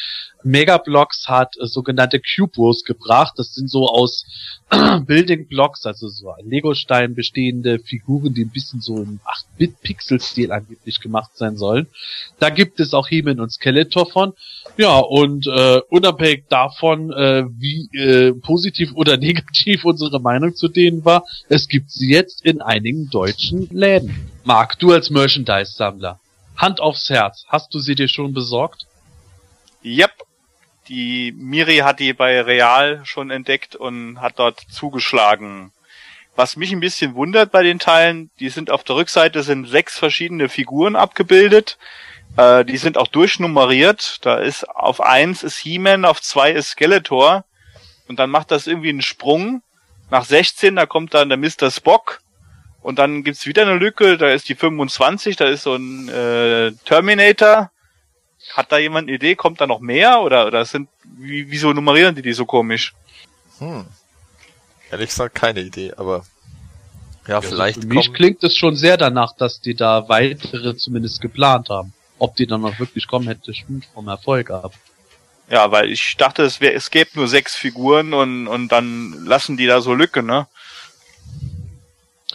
Speaker 1: Megablocks hat äh, sogenannte Cubos gebracht. Das sind so aus (clears throat) Building Blocks, also so Lego-Stein bestehende Figuren, die ein bisschen so im 8-Bit-Pixel-Stil angeblich gemacht sein sollen. Da gibt es auch He-Man und Skeletor von. Ja, und äh, unabhängig davon, äh, wie äh, positiv oder (laughs) negativ unsere Meinung zu denen war, es gibt sie jetzt in einigen deutschen Läden. Marc, du als Merchandise-Sammler, Hand aufs Herz, hast du sie dir schon besorgt?
Speaker 2: Yep, die Miri hat die bei Real schon entdeckt und hat dort zugeschlagen. Was mich ein bisschen wundert bei den Teilen, die sind auf der Rückseite sind sechs verschiedene Figuren abgebildet. Äh, die sind auch durchnummeriert. Da ist auf eins ist He-Man, auf zwei ist Skeletor. und dann macht das irgendwie einen Sprung. Nach 16, da kommt dann der Mr. Spock und dann gibt's wieder eine Lücke, da ist die 25, da ist so ein äh, Terminator. Hat da jemand eine Idee? Kommt da noch mehr? Oder, oder sind, wie, wieso nummerieren die die so komisch?
Speaker 5: Hm. Ehrlich gesagt keine Idee, aber ja,
Speaker 1: Also
Speaker 5: vielleicht
Speaker 1: für mich
Speaker 5: kommen-
Speaker 1: klingt es schon sehr danach, dass die da weitere zumindest geplant haben. Ob die dann noch wirklich kommen, hätte stimmt vom Erfolg ab.
Speaker 2: Ja, weil ich dachte, es, wär, es gäbe nur sechs Figuren und, und dann lassen die da so Lücke, ne?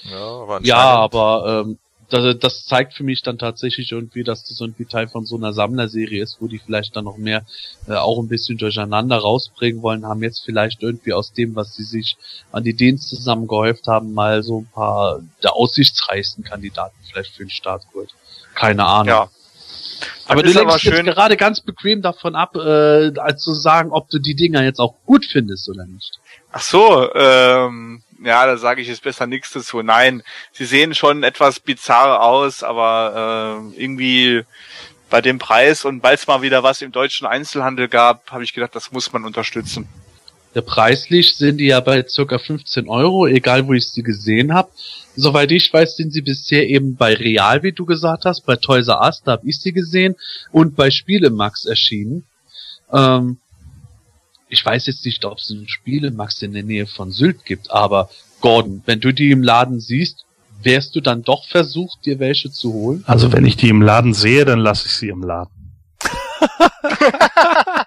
Speaker 5: Ja, aber
Speaker 1: Ja, aber ähm, das, das zeigt für mich dann tatsächlich irgendwie, dass das irgendwie Teil von so einer Sammlerserie ist, wo die vielleicht dann noch mehr äh, auch ein bisschen durcheinander rausbringen wollen, haben jetzt vielleicht irgendwie aus dem, was sie sich an Ideen zusammengehäuft haben, mal so ein paar der aussichtsreichsten Kandidaten vielleicht für den Start geholt. Keine Ahnung.
Speaker 2: Ja.
Speaker 1: Aber
Speaker 2: Das
Speaker 1: du lenkst jetzt gerade ganz bequem davon ab, äh, als zu sagen, ob du die Dinger jetzt auch gut findest oder nicht.
Speaker 2: Ach so, ähm, ja, da sage ich jetzt besser nichts dazu. Nein, sie sehen schon etwas bizarr aus, aber äh, irgendwie bei dem Preis und weil es mal wieder was im deutschen Einzelhandel gab, habe ich gedacht, das muss man unterstützen.
Speaker 1: Der preislich sind die ja bei circa 15 Euro, egal wo ich sie gesehen habe. Soweit ich weiß, sind sie bisher eben bei Real, wie du gesagt hast, bei Toys R Us, da habe ich sie gesehen, und bei Spielemax erschienen. Ähm, ich weiß jetzt nicht, ob es einen Spielemax in der Nähe von Sylt gibt, aber Gordon, wenn du die im Laden siehst, wärst du dann doch versucht, dir welche zu holen?
Speaker 3: Also wenn ich die im Laden sehe, dann lasse ich sie im Laden. (laughs)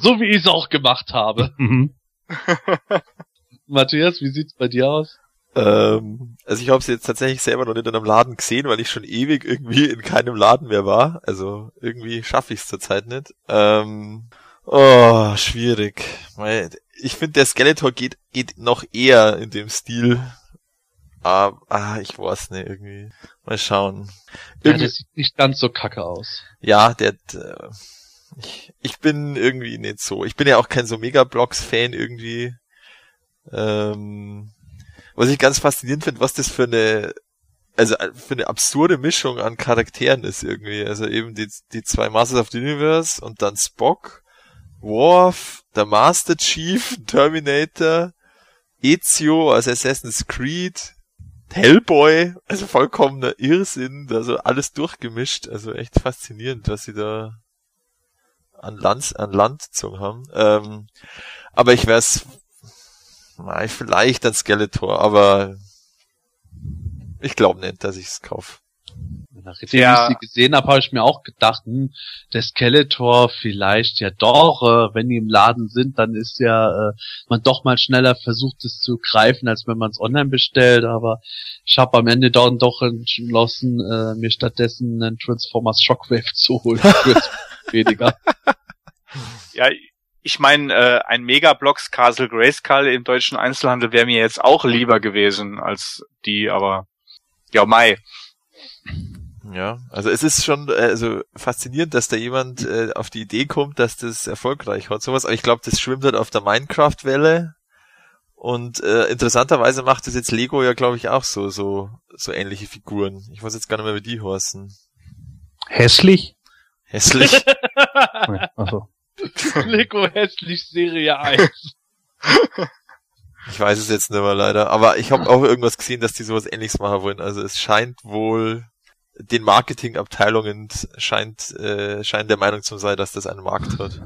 Speaker 1: So wie ich es auch gemacht habe. (laughs)
Speaker 3: Mhm. (laughs)
Speaker 1: Matthias, wie sieht's bei dir aus?
Speaker 5: Ähm, also ich habe sie jetzt tatsächlich selber noch nicht in einem Laden gesehen, weil ich schon ewig irgendwie in keinem Laden mehr war. Also irgendwie schaffe ich es zurzeit nicht. Ähm, oh, schwierig. Ich finde, der Skeletor geht, geht noch eher in dem Stil. Ah, ah, ich weiß nicht, irgendwie. Mal schauen.
Speaker 1: Ja,
Speaker 5: Irgendwie,
Speaker 1: der sieht nicht ganz so kacke aus.
Speaker 5: ja, der, der ich, ich bin irgendwie nicht so. Ich bin ja auch kein so Megablocks-Fan irgendwie. Ähm, was ich ganz faszinierend finde, was das für eine, also äh, für eine absurde Mischung an Charakteren ist irgendwie. Also eben die, die zwei Masters of the Universe und dann Spock, Worf, der Master Chief, Terminator, Ezio als Assassin's Creed, Hellboy, also vollkommener Irrsinn, also alles durchgemischt, also echt faszinierend, was sie da an Land, an Land gezogen haben. Ähm, aber ich wär's, na, vielleicht ein Skeletor, aber ich glaube nicht, dass ich's kauf.
Speaker 1: Nachdem
Speaker 2: Ja.
Speaker 1: ich sie gesehen habe, habe ich mir auch gedacht, hm, der Skeletor vielleicht ja doch, äh, wenn die im Laden sind, dann ist ja äh, man doch mal schneller versucht, es zu greifen, als wenn man es online bestellt. Aber ich habe am Ende dann doch entschlossen, äh, mir stattdessen einen Transformers Shockwave zu holen. (laughs) Weniger.
Speaker 2: Ja, ich meine, äh, ein Megablocks Castle Grayskull im deutschen Einzelhandel wäre mir jetzt auch lieber gewesen als die, aber ja, Mai.
Speaker 5: Ja, also es ist schon äh, also faszinierend, dass da jemand äh, auf die Idee kommt, dass das erfolgreich hat, sowas. Aber ich glaube, das schwimmt halt auf der Minecraft-Welle. Und äh, interessanterweise macht das jetzt Lego ja, glaube ich, auch so, so, so ähnliche Figuren. Ich weiß jetzt gar nicht mehr, wie die heißen.
Speaker 3: Hässlich?
Speaker 5: Hässlich. (laughs)
Speaker 3: Ja, also.
Speaker 1: Lego hässlich Serie 1.
Speaker 5: Ich weiß es jetzt nicht mehr leider. Aber ich habe auch irgendwas gesehen, dass die sowas ähnliches machen wollen. Also es scheint wohl den Marketingabteilungen scheint, äh, scheint der Meinung zu sein, dass das einen Markt hat.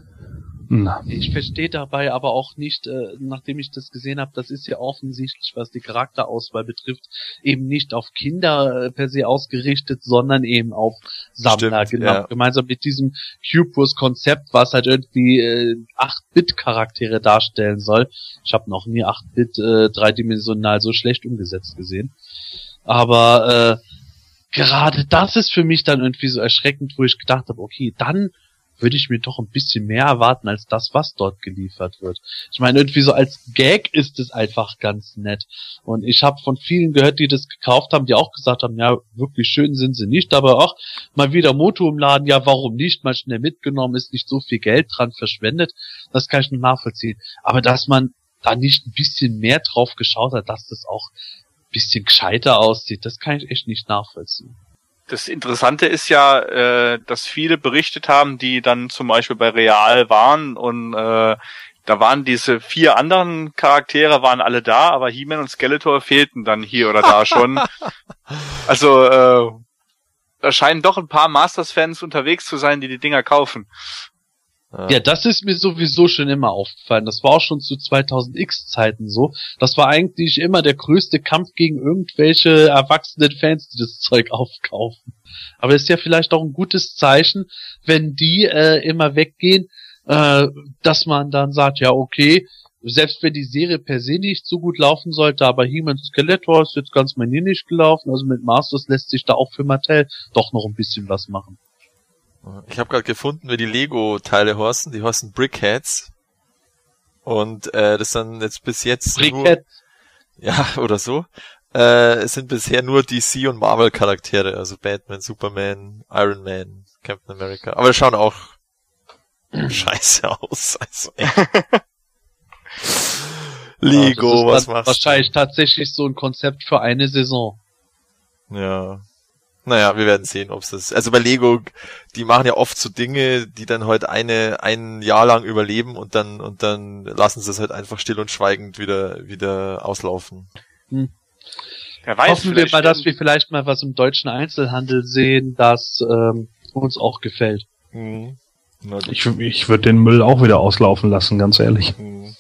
Speaker 3: Na.
Speaker 1: Ich verstehe dabei aber auch nicht, äh, nachdem ich das gesehen habe, das ist ja offensichtlich, was die Charakterauswahl betrifft, eben nicht auf Kinder äh, per se ausgerichtet, sondern eben auf Sammler,
Speaker 5: Stimmt,
Speaker 1: genau.
Speaker 5: ja.
Speaker 1: Gemeinsam mit diesem Hubris-Konzept, was halt irgendwie äh, 8-Bit-Charaktere darstellen soll. Ich habe noch nie 8-Bit äh, dreidimensional so schlecht umgesetzt gesehen. Aber äh, gerade das ist für mich dann irgendwie so erschreckend, wo ich gedacht habe, okay, dann würde ich mir doch ein bisschen mehr erwarten als das, was dort geliefert wird. Ich meine, irgendwie so als Gag ist es einfach ganz nett. Und ich habe von vielen gehört, die das gekauft haben, die auch gesagt haben, ja, wirklich schön sind sie nicht, aber auch mal wieder Moto im Laden, ja, warum nicht? Mal schnell mitgenommen, ist nicht so viel Geld dran verschwendet. Das kann ich nur nachvollziehen. Aber dass man da nicht ein bisschen mehr drauf geschaut hat, dass das auch ein bisschen gescheiter aussieht, das kann ich echt nicht nachvollziehen.
Speaker 2: Das Interessante ist ja, äh, dass viele berichtet haben, die dann zum Beispiel bei Real waren und äh, da waren diese vier anderen Charaktere waren alle da, aber He-Man und Skeletor fehlten dann hier oder da schon. (laughs) also äh, da scheinen doch ein paar Masters-Fans unterwegs zu sein, die die Dinger kaufen.
Speaker 1: Ja, das ist mir sowieso schon immer aufgefallen. Das war auch schon zu 2000X-Zeiten so. Das war eigentlich immer der größte Kampf gegen irgendwelche erwachsenen Fans, die das (laughs) Zeug aufkaufen. Aber ist ja vielleicht auch ein gutes Zeichen, wenn die äh, immer weggehen, äh, dass man dann sagt, ja okay, selbst wenn die Serie per se nicht so gut laufen sollte, aber He-Man Skeletor ist jetzt ganz nicht gelaufen, also mit Masters lässt sich da auch für Mattel doch noch ein bisschen was machen.
Speaker 5: Ich habe gerade gefunden, wie die Lego-Teile horsten. Die horsten Brickheads. Und äh, das sind jetzt bis jetzt
Speaker 1: Brickhead.
Speaker 5: nur... (laughs) Ja, oder so. Äh, es sind bisher nur DC und Marvel-Charaktere, also Batman, Superman, Iron Man, Captain America. Aber die schauen auch (clears throat) scheiße aus. (laughs) Also, Lego,
Speaker 1: ja,
Speaker 5: was machst
Speaker 1: Wahrscheinlich tatsächlich so ein Konzept für eine Saison.
Speaker 5: Ja. Naja, wir werden sehen, ob es das. Also bei Lego, die machen ja oft so Dinge, die dann halt eine ein Jahr lang überleben und dann und dann lassen sie es halt einfach still und schweigend wieder wieder auslaufen.
Speaker 1: Hm. Wer weiß, Hoffen wir mal, dass wir vielleicht mal was im deutschen Einzelhandel sehen, das ähm, uns auch gefällt.
Speaker 3: Mhm. Ich, ich würde den Müll auch wieder auslaufen lassen, ganz ehrlich. Mhm.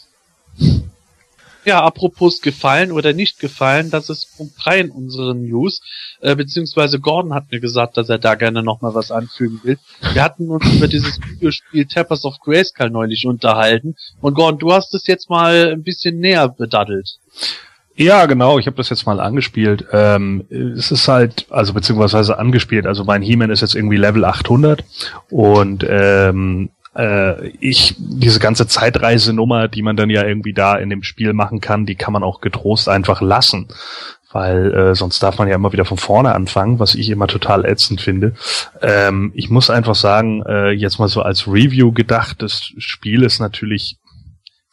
Speaker 1: Ja, apropos gefallen oder nicht gefallen, das ist Punkt 3 in unseren News. Äh, beziehungsweise Gordon hat mir gesagt, dass er da gerne nochmal was anfügen will. Wir hatten uns über dieses Videospiel Tappers of Grayskull neulich unterhalten. Und Gordon, du hast es jetzt mal ein bisschen näher bedaddelt.
Speaker 3: Ja, genau, ich habe das jetzt mal angespielt. Ähm, es ist halt, also beziehungsweise angespielt, also mein He-Man ist jetzt irgendwie Level 800 und ähm, äh, ich, diese ganze Zeitreisenummer, die man dann ja irgendwie da in dem Spiel machen kann, die kann man auch getrost einfach lassen. Weil äh, sonst darf man ja immer wieder von vorne anfangen, was ich immer total ätzend finde. Ähm, ich muss einfach sagen, äh, jetzt mal so als Review gedacht, das Spiel ist natürlich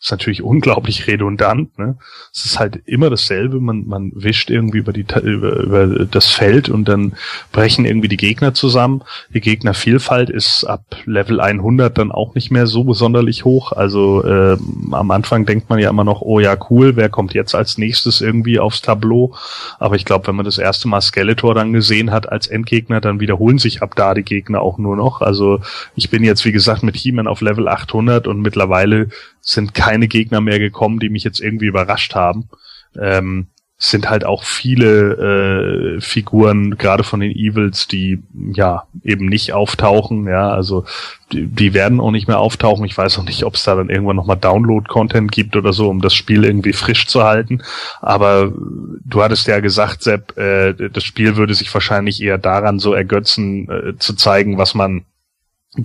Speaker 3: ist natürlich unglaublich redundant. Ne? Es ist halt immer dasselbe. Man, man wischt irgendwie über, die, über, über das Feld und dann brechen irgendwie die Gegner zusammen. Die Gegnervielfalt ist ab Level 100 dann auch nicht mehr so sonderlich hoch. Also äh, am Anfang denkt man ja immer noch, oh ja, cool, wer kommt jetzt als nächstes irgendwie aufs Tableau? Aber ich glaube, wenn man das erste Mal Skeletor dann gesehen hat als Endgegner, dann wiederholen sich ab da die Gegner auch nur noch. Also ich bin jetzt, wie gesagt, mit He-Man auf Level 800 und mittlerweile sind keine Gegner mehr gekommen, die mich jetzt irgendwie überrascht haben. Ähm, sind halt auch viele äh, Figuren, gerade von den Evils, die ja eben nicht auftauchen. Ja, also die, die werden auch nicht mehr auftauchen. Ich weiß auch nicht, ob es da dann irgendwann nochmal Download-Content gibt oder so, um das Spiel irgendwie frisch zu halten. Aber du hattest ja gesagt, Sepp, äh, das Spiel würde sich wahrscheinlich eher daran so ergötzen, äh, zu zeigen, was man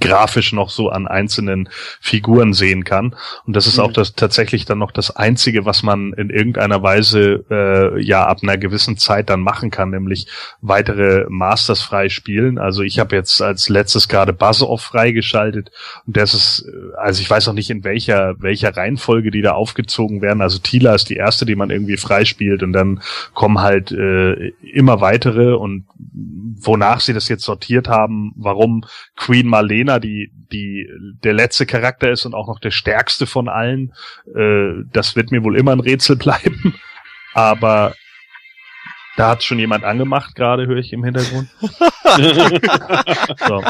Speaker 3: grafisch noch so an einzelnen Figuren sehen kann. Und das ist mhm. auch das tatsächlich dann noch das Einzige, was man in irgendeiner Weise äh, ja ab einer gewissen Zeit dann machen kann, nämlich weitere Masters freispielen. Also ich habe jetzt als letztes gerade Buzz-Off freigeschaltet und das ist, äh, also ich weiß auch nicht in welcher welcher Reihenfolge die da aufgezogen werden. Also Tila ist die erste, die man irgendwie freispielt und dann kommen halt äh, immer weitere und wonach sie das jetzt sortiert haben, warum Queen Marlena die, die der letzte Charakter ist und auch noch der stärkste von allen, äh, das wird mir wohl immer ein Rätsel (laughs) bleiben. Aber da hat schon jemand angemacht, gerade höre ich im Hintergrund. (laughs) so.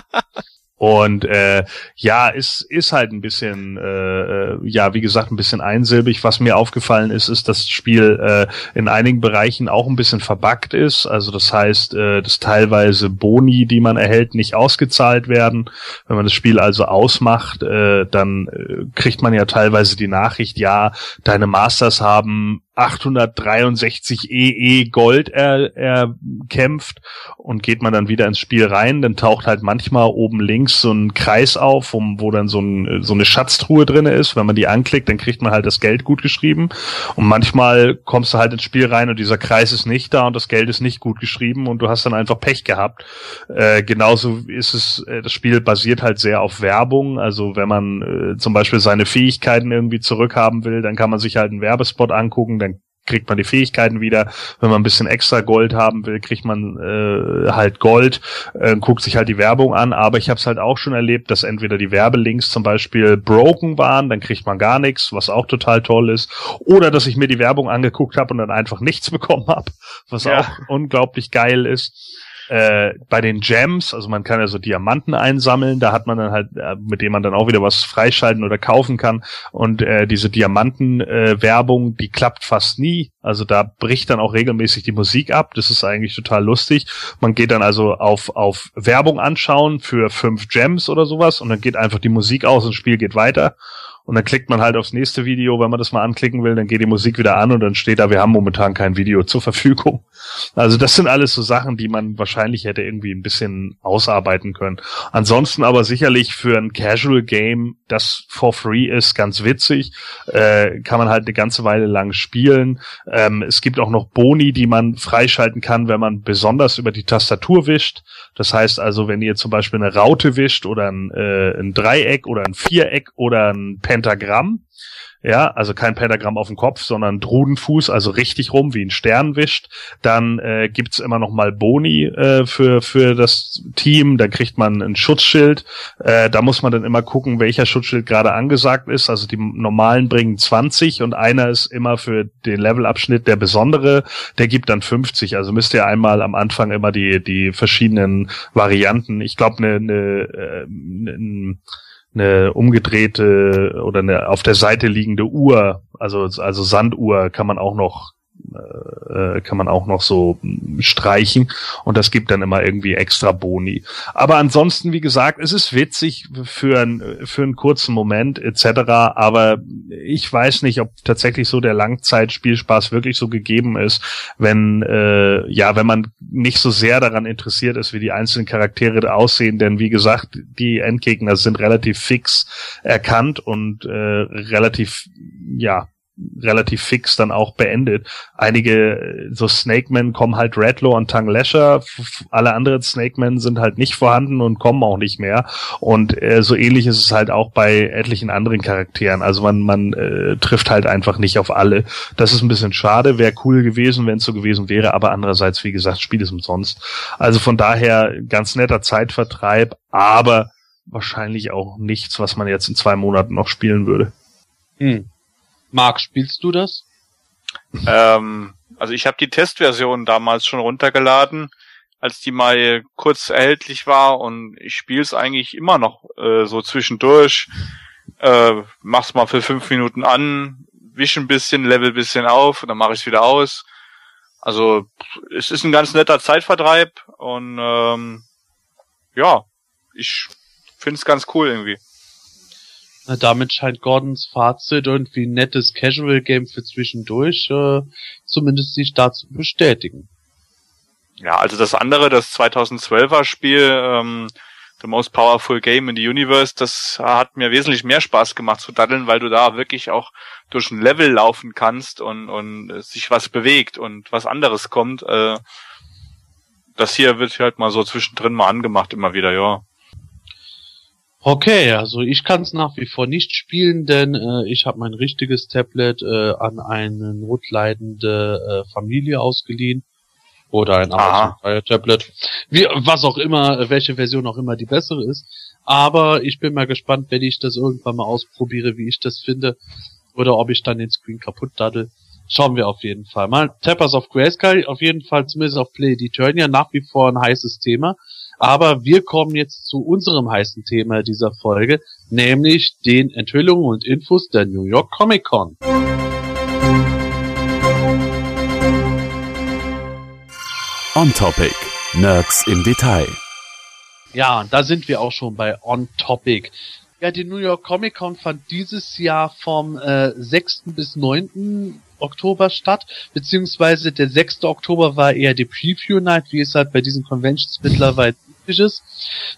Speaker 3: Und äh, ja, ist ist halt ein bisschen, äh, äh, ja, wie gesagt, ein bisschen einsilbig. Was mir aufgefallen ist, ist, dass das Spiel äh, in einigen Bereichen auch ein bisschen verbuggt ist. Also das heißt, äh, dass teilweise Boni, die man erhält, nicht ausgezahlt werden. Wenn man das Spiel also ausmacht, äh, dann äh, kriegt man ja teilweise die Nachricht, ja, deine Masters haben 863 EE Gold erkämpft er und geht man dann wieder ins Spiel rein, dann taucht halt manchmal oben links so ein Kreis auf, wo, wo dann so, ein, so eine Schatztruhe drinne ist. Wenn man die anklickt, dann kriegt man halt das Geld gut geschrieben. Und manchmal kommst du halt ins Spiel rein und dieser Kreis ist nicht da und das Geld ist nicht gut geschrieben und du hast dann einfach Pech gehabt. Äh, genauso ist es, äh, das Spiel basiert halt sehr auf Werbung. Also wenn man äh, zum Beispiel seine Fähigkeiten irgendwie zurückhaben will, dann kann man sich halt einen Werbespot angucken, dann kriegt man die Fähigkeiten wieder. Wenn man ein bisschen extra Gold haben will, kriegt man äh, halt Gold, äh, guckt sich halt die Werbung an. Aber ich habe es halt auch schon erlebt, dass entweder die Werbelinks zum Beispiel broken waren, dann kriegt man gar nichts, was auch total toll ist. Oder dass ich mir die Werbung angeguckt habe und dann einfach nichts (laughs) bekommen habe, was
Speaker 2: Ja.
Speaker 3: auch unglaublich geil ist äh, bei den Gems, also man kann ja so Diamanten einsammeln, da hat man dann halt, äh, mit dem man dann auch wieder was freischalten oder kaufen kann. Und äh, diese Diamanten-Werbung, die klappt fast nie. Also da bricht dann auch regelmäßig die Musik ab. Das ist eigentlich total lustig. Man geht dann also auf, auf Werbung anschauen für fünf Gems oder sowas und dann geht einfach die Musik aus und das Spiel geht weiter. Und dann klickt man halt aufs nächste Video, wenn man das mal anklicken will, dann geht die Musik wieder an und dann steht da, wir haben momentan kein Video zur Verfügung. Also das sind alles so Sachen, die man wahrscheinlich hätte irgendwie ein bisschen ausarbeiten können. Ansonsten aber sicherlich für ein Casual Game, das for free ist, ganz witzig, äh, kann man halt eine ganze Weile lang spielen. Ähm, es gibt auch noch Boni, die man freischalten kann, wenn man besonders über die Tastatur wischt. Das heißt also, wenn ihr zum Beispiel eine Raute wischt oder ein, äh, ein Dreieck oder ein Viereck oder ein Pentagramm, ja, also kein Pentagramm auf dem Kopf, sondern Drudenfuß, also richtig rum, wie ein Stern wischt, dann äh, gibt's immer noch mal Boni äh, für, für das Team, dann kriegt man ein Schutzschild, äh, da muss man dann immer gucken, welcher Schutzschild gerade angesagt ist, also die normalen bringen 20 und einer ist immer für den Levelabschnitt der besondere, der gibt dann 50, also müsst ihr einmal am Anfang immer die, die verschiedenen Varianten, ich glaube eine, eine, äh, eine eine umgedrehte oder eine auf der Seite liegende Uhr, also also Sanduhr kann man auch noch äh, kann man auch noch so mh, streichen und das gibt dann immer irgendwie extra Boni. Aber ansonsten, wie gesagt, es ist witzig für, ein, für einen kurzen Moment etc., aber ich weiß nicht, ob tatsächlich so der Langzeitspielspaß wirklich so gegeben ist, wenn äh, ja, wenn man nicht so sehr daran interessiert ist, wie die einzelnen Charaktere aussehen, denn wie gesagt, die Endgegner sind relativ fix erkannt und äh, relativ ja relativ fix dann auch beendet. Einige, äh, so Snake-Men kommen halt Redlaw und Tang Lasher, alle anderen Snake-Men sind halt nicht vorhanden und kommen auch nicht mehr. Und äh, so ähnlich ist es halt auch bei etlichen anderen Charakteren. Also man, man äh, trifft halt einfach nicht auf alle. Das ist ein bisschen schade, wäre cool gewesen, wenn es so gewesen wäre, aber andererseits, wie gesagt, Spiel ist umsonst. Also von daher ganz netter Zeitvertreib, aber wahrscheinlich auch nichts, was man jetzt in zwei Monaten noch spielen würde.
Speaker 1: Hm. Marc, spielst du das?
Speaker 2: Ähm, also ich habe die Testversion damals schon runtergeladen, als die mal kurz erhältlich war und ich spiele es eigentlich immer noch äh, so zwischendurch. Äh, mach's mal für fünf Minuten an, wisch ein bisschen, level ein bisschen auf und dann mache ich es wieder aus. Also es ist ein ganz netter Zeitvertreib und ähm, ja, ich finde es ganz cool irgendwie.
Speaker 1: Na, damit scheint Gordons Fazit irgendwie ein nettes Casual Game für zwischendurch äh, zumindest sich da zu bestätigen.
Speaker 2: Ja, also das andere, das 2012er Spiel, ähm, The Most Powerful Game in the Universe, das hat mir wesentlich mehr Spaß gemacht zu daddeln, weil du da wirklich auch durch ein Level laufen kannst und, und äh, sich was bewegt und was anderes kommt. Äh, das hier wird halt mal so zwischendrin mal angemacht, immer wieder, ja.
Speaker 1: Okay, also ich kann es nach wie vor nicht spielen, denn äh, ich habe mein richtiges Tablet äh, an eine notleidende äh, Familie ausgeliehen oder ein
Speaker 2: Aha.
Speaker 1: Amazon Fire Tablet, wie was auch immer, welche Version auch immer die bessere ist. Aber ich bin mal gespannt, wenn ich das irgendwann mal ausprobiere, wie ich das finde oder ob ich dann den Screen kaputt daddel. Schauen wir auf jeden Fall mal. Tappers of Grayskull, auf jeden Fall zumindest auf Play Eternia nach wie vor ein heißes Thema. Aber wir kommen jetzt zu unserem heißen Thema dieser Folge, nämlich den Enthüllungen und Infos der New York Comic Con.
Speaker 8: On Topic. Nerds im Detail.
Speaker 1: Ja, und da sind wir auch schon bei On Topic. Ja, die New York Comic Con fand dieses Jahr vom äh, 6. bis 9. Oktober statt, beziehungsweise der 6. Oktober war eher die Preview Night, wie es halt bei diesen Conventions mittlerweile ist.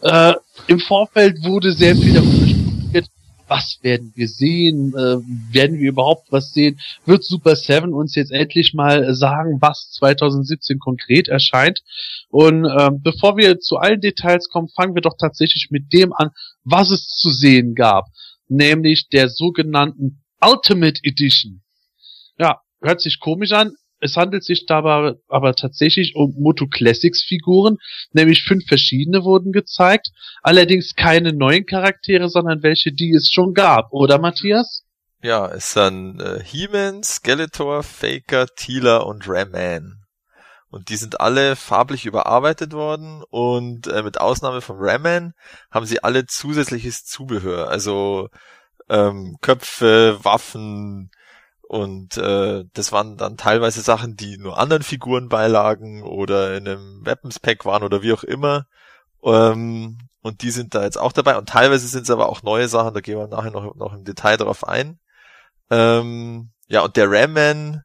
Speaker 1: Äh, Im Vorfeld wurde sehr viel darüber spekuliert, was werden wir sehen, äh, werden wir überhaupt was sehen, wird Super 7 uns jetzt endlich mal sagen, was 2017 konkret erscheint. Und ähm, bevor wir zu allen Details kommen, fangen wir doch tatsächlich mit dem an, was es zu sehen gab, nämlich der sogenannten Ultimate Edition. Ja, hört sich komisch an. Es handelt sich dabei aber tatsächlich um Moto Classics Figuren, nämlich fünf verschiedene wurden gezeigt, allerdings keine neuen Charaktere, sondern welche, die es schon gab, oder Matthias?
Speaker 5: Ja, es sind äh, He-Man, Skeletor, Faker, Teela und Ram-Man. Und die sind alle farblich überarbeitet worden und äh, mit Ausnahme von Ram-Man haben sie alle zusätzliches Zubehör, also ähm, Köpfe, Waffen, und äh, das waren dann teilweise Sachen, die nur anderen Figuren beilagen oder in einem Weapons Pack waren oder wie auch immer. Ähm, und die sind da jetzt auch dabei. Und teilweise sind es aber auch neue Sachen, da gehen wir nachher noch, noch im Detail darauf ein. Ähm, ja, und der Ram-Man,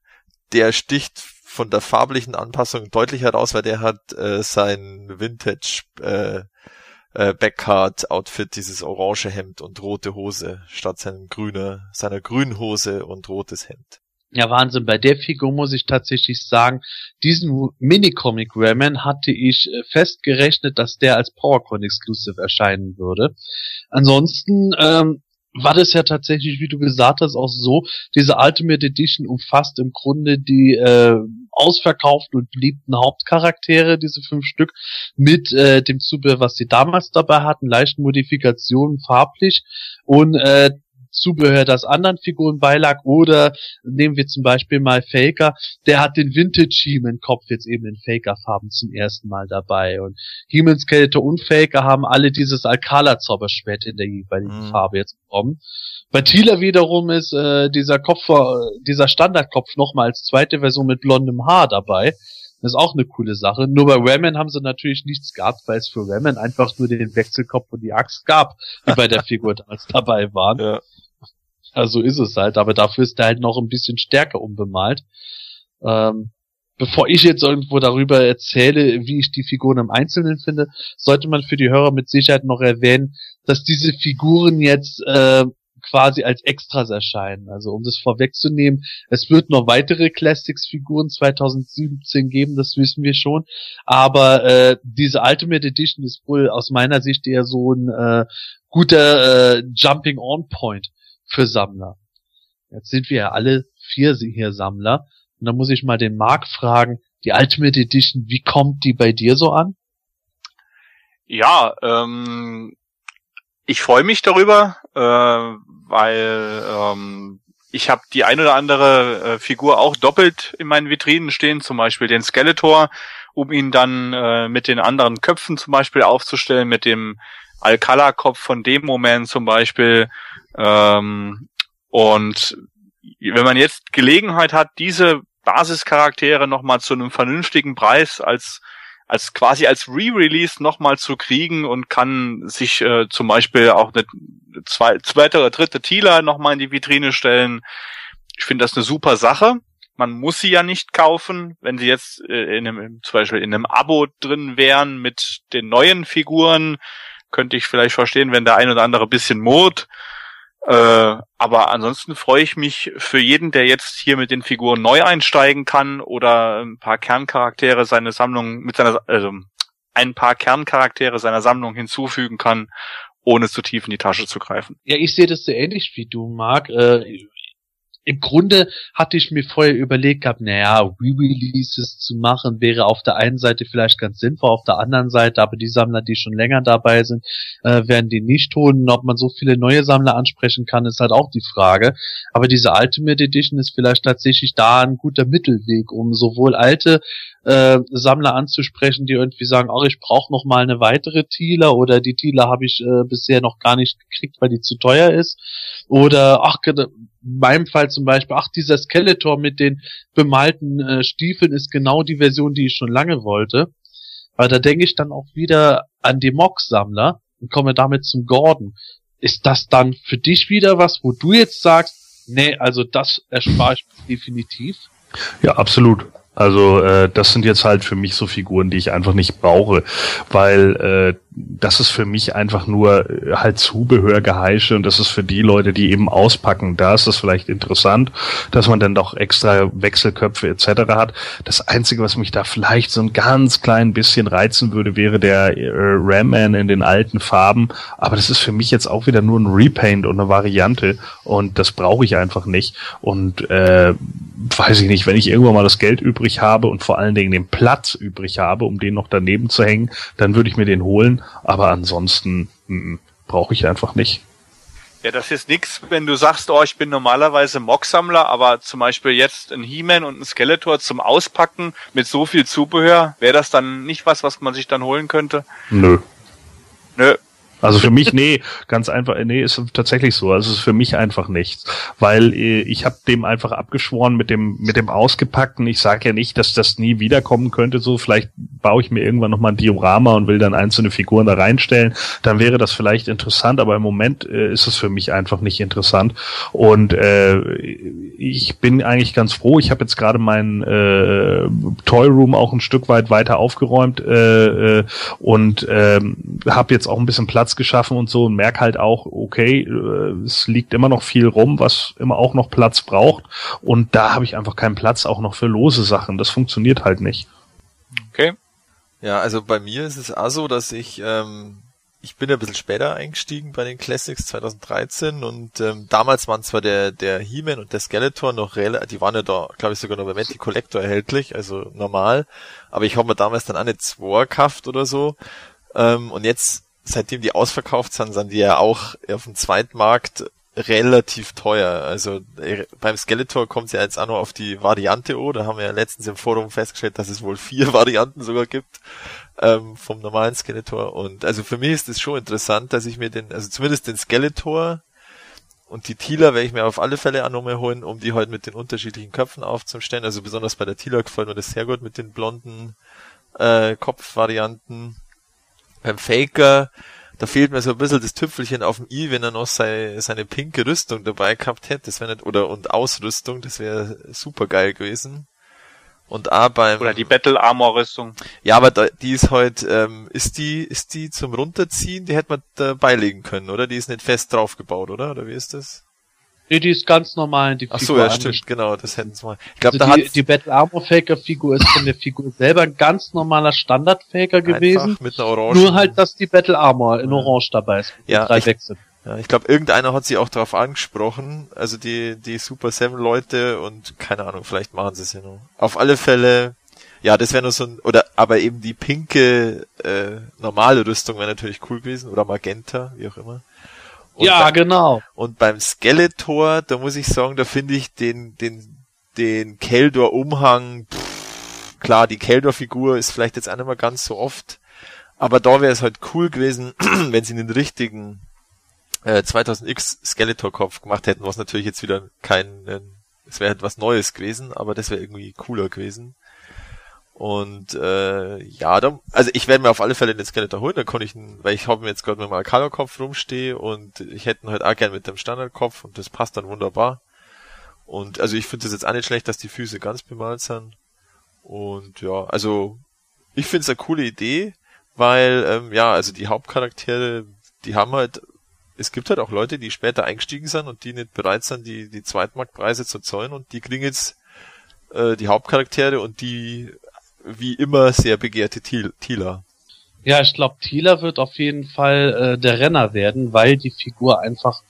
Speaker 5: der sticht von der farblichen Anpassung deutlich heraus, weil der hat äh, sein Vintage äh, äh, Backcard-Outfit, dieses orange Hemd und rote Hose, statt seinem grüner, seiner grünen Hose und rotes Hemd.
Speaker 1: Ja, Wahnsinn. Bei der Figur muss ich tatsächlich sagen, diesen Minicomic Rayman hatte ich äh, festgerechnet, dass der als PowerCon Exclusive erscheinen würde. Ansonsten ähm, war das ja tatsächlich, wie du gesagt hast, auch so, diese Ultimate Edition umfasst im Grunde die äh, ausverkauften und beliebten Hauptcharaktere, diese fünf Stück, mit äh, dem Zubehör, was sie damals dabei hatten, leichten Modifikationen farblich und äh, Zubehör, das anderen Figuren beilag, oder nehmen wir zum Beispiel mal Faker, der hat den Vintage He-Man Kopf jetzt eben in Faker Farben zum ersten Mal dabei und He-Man Skeletor und Faker haben alle dieses Alcala Zauberschwert in der jeweiligen mhm. Farbe jetzt bekommen. Bei Thieler wiederum ist äh, dieser Kopf, äh, dieser Standardkopf nochmal als zweite Version mit blondem Haar dabei. Das ist auch eine coole Sache. Nur bei Ramen haben sie natürlich nichts gehabt, weil es für Ramen einfach nur den Wechselkopf und die Axt gab, die bei der Figur (laughs) damals dabei waren. Ja. Also ist es halt, aber dafür ist er halt noch ein bisschen stärker unbemalt. Ähm, bevor ich jetzt irgendwo darüber erzähle, wie ich die Figuren im Einzelnen finde, sollte man für die Hörer mit Sicherheit noch erwähnen, dass diese Figuren jetzt äh, quasi als Extras erscheinen. Also um das vorwegzunehmen, es wird noch weitere Classics-Figuren 2017 geben, das wissen wir schon. Aber äh, diese Ultimate Edition ist wohl aus meiner Sicht eher so ein äh, guter äh, Jumping-on-Point für Sammler. Jetzt sind wir ja alle vier hier Sammler. Und da muss ich mal den Marc fragen, die Ultimate Edition, wie kommt die bei dir so an?
Speaker 2: Ja, ähm, ich freue mich darüber, äh, weil ähm, ich habe die ein oder andere äh, Figur auch doppelt in meinen Vitrinen stehen, zum Beispiel den Skeletor, um ihn dann äh, mit den anderen Köpfen zum Beispiel aufzustellen, mit dem Alcala-Kopf von dem Moment zum Beispiel. Ähm, und wenn man jetzt Gelegenheit hat, diese Basischaraktere nochmal zu einem vernünftigen Preis als als quasi als Re-Release nochmal zu kriegen und kann sich äh, zum Beispiel auch eine zwei, zweite oder dritte Tila nochmal in die Vitrine stellen. Ich finde das eine super Sache. Man muss sie ja nicht kaufen, wenn sie jetzt äh, in einem, zum Beispiel in einem Abo drin wären mit den neuen Figuren, könnte ich vielleicht verstehen, wenn der ein oder andere bisschen murrt. Äh, aber ansonsten freue ich mich für jeden, der jetzt hier mit den Figuren neu einsteigen kann oder ein paar Kerncharaktere seine Sammlung mit seiner, also ein paar Kerncharaktere seiner Sammlung hinzufügen kann, ohne zu tief in die Tasche zu greifen.
Speaker 1: Ja, ich sehe das so ähnlich wie du, Marc. Äh, im Grunde hatte ich mir vorher überlegt gehabt, naja, Re-Releases zu machen wäre auf der einen Seite vielleicht ganz sinnvoll, auf der anderen Seite, aber die Sammler, die schon länger dabei sind, äh, werden die nicht holen. ob man so viele neue Sammler ansprechen kann, ist halt auch die Frage. Aber diese Ultimate Edition ist vielleicht tatsächlich da ein guter Mittelweg, um sowohl alte äh, Sammler anzusprechen, die irgendwie sagen, ach, ich brauche noch mal eine weitere Thieler oder die Thieler habe ich äh, bisher noch gar nicht gekriegt, weil die zu teuer ist. Oder ach, in meinem Fall zum Beispiel, ach, dieser Skeletor mit den bemalten äh, Stiefeln ist genau die Version, die ich schon lange wollte. Aber da denke ich dann auch wieder an die Mock-Sammler und komme damit zum Gordon. Ist das dann für dich wieder was, wo du jetzt sagst, nee, also das erspare ich definitiv?
Speaker 3: Ja, absolut. Also äh, das sind jetzt halt für mich so Figuren, die ich einfach nicht brauche, weil äh, das ist für mich einfach nur äh, halt Zubehörgeheische und das ist für die Leute, die eben auspacken. Da ist es vielleicht interessant, dass man dann doch extra Wechselköpfe etc. hat. Das Einzige, was mich da vielleicht so ein ganz klein bisschen reizen würde, wäre der äh, Ram-Man in den alten Farben. Aber das ist für mich jetzt auch wieder nur ein Repaint und eine Variante und das brauche ich einfach nicht. Und äh, weiß ich nicht, wenn ich irgendwann mal das Geld übrig habe und vor allen Dingen den Platz übrig habe, um den noch daneben zu hängen, dann würde ich mir den holen. Aber ansonsten brauche ich einfach nicht.
Speaker 2: Ja, das ist nix, wenn du sagst, oh, ich bin normalerweise Mock-Sammler, aber zum Beispiel jetzt ein He-Man und ein Skeletor zum Auspacken mit so viel Zubehör, wäre das dann nicht was, was man sich dann holen könnte?
Speaker 3: Nö.
Speaker 2: Nö,
Speaker 3: also für mich, nee, ganz einfach, nee, ist tatsächlich so. Also es ist für mich einfach nichts. Weil äh, ich habe dem einfach abgeschworen mit dem, mit dem Ausgepackten. Ich sage ja nicht, dass das nie wiederkommen könnte. So, vielleicht baue ich mir irgendwann nochmal ein Diorama und will dann einzelne Figuren da reinstellen. Dann wäre das vielleicht interessant, aber im Moment äh, ist es für mich einfach nicht interessant. Und äh, ich bin eigentlich ganz froh. Ich habe jetzt gerade meinen äh, Toy Room auch ein Stück weit weiter aufgeräumt äh, äh, und äh, habe jetzt auch ein bisschen Platz geschaffen und so und merke halt auch, okay, äh, es liegt immer noch viel rum, was immer auch noch Platz braucht und da habe ich einfach keinen Platz auch noch für lose Sachen. Das funktioniert halt nicht.
Speaker 2: Okay.
Speaker 5: Ja, also bei mir ist es auch so, dass ich ähm, ich bin ein bisschen später eingestiegen bei den Classics 2013 und ähm, damals waren zwar der der He-Man und der Skeletor noch relativ, die waren ja da, glaube ich, sogar noch bei Matty Collector erhältlich, also normal, aber ich habe mir damals dann auch nicht zwei gekauft oder so ähm, und jetzt seitdem die ausverkauft sind, sind die ja auch auf dem Zweitmarkt relativ teuer. Also äh, beim Skeletor kommt es ja jetzt auch noch auf die Variante O. Da haben wir ja letztens im Forum festgestellt, dass es wohl vier (laughs) Varianten sogar gibt ähm, vom normalen Skeletor. Und also für mich ist es schon interessant, dass ich mir den, also zumindest den Skeletor und die Tila werde ich mir auf alle Fälle auch nochmal holen, um die halt mit den unterschiedlichen Köpfen aufzustellen. Also besonders bei der Tila gefällt mir das sehr gut mit den blonden äh, Kopfvarianten beim Faker, da fehlt mir so ein bisschen das Tüpfelchen auf dem i, wenn er noch sei, seine pinke Rüstung dabei gehabt hätte, das wäre nicht, oder, und Ausrüstung, das wäre super geil gewesen. Und auch beim.
Speaker 2: Oder die Battle Armor Rüstung.
Speaker 5: Ja, aber da, die ist halt, ähm, ist die, ist die zum Runterziehen, die hätte man da beilegen können, oder? Die ist nicht fest draufgebaut, oder? Oder wie ist das?
Speaker 1: Nee, die ist ganz normal die
Speaker 5: Ach so, ja, stimmt, genau, das hätten sie mal.
Speaker 1: Ich glaube, also da die, die Battle Armor Faker Figur ist von der Figur selber ein ganz normaler Standard Faker gewesen.
Speaker 5: Mit einer Orange.
Speaker 1: Nur halt, dass die Battle Armor in Orange dabei ist.
Speaker 5: Ja, drei ich, Wechsel. Ja, ich glaube, irgendeiner hat sie auch darauf angesprochen, also die, die Super Seven Leute und keine Ahnung, vielleicht machen sie es ja noch. Auf alle Fälle, ja, das wäre nur so ein, oder, aber eben die pinke, äh, normale Rüstung wäre natürlich cool gewesen, oder Magenta, wie auch immer.
Speaker 1: Und ja, bei, genau.
Speaker 5: Und beim Skeletor, da muss ich sagen, da finde ich den, den, den Keldor-Umhang, klar, die Keldor-Figur ist vielleicht jetzt auch nicht mehr ganz so oft, aber da wäre es halt cool gewesen, (clears throat) wenn sie den richtigen äh, 2000X Skeletor-Kopf gemacht hätten, was natürlich jetzt wieder kein, äh, es wäre halt was Neues gewesen, aber das wäre irgendwie cooler gewesen. Und äh, ja, da, also ich werde mir auf alle Fälle den Skeletor holen, dann kann ich, weil ich habe mir jetzt gerade mit meinem Color-Kopf rumstehe und ich hätte ihn halt auch gern mit dem Standardkopf und das passt dann wunderbar. Und also ich finde es jetzt auch nicht schlecht, dass die Füße ganz bemalt sind. Und ja, also ich finde es eine coole Idee, weil ähm, ja, also die Hauptcharaktere, die haben halt, es gibt halt auch Leute, die später eingestiegen sind und die nicht bereit sind, die die Zweitmarktpreise zu zahlen und die kriegen jetzt äh, die Hauptcharaktere und die wie immer sehr begehrte Tila.
Speaker 1: Ja, ich glaube, Tila wird auf jeden Fall äh, der Renner werden, weil die Figur einfach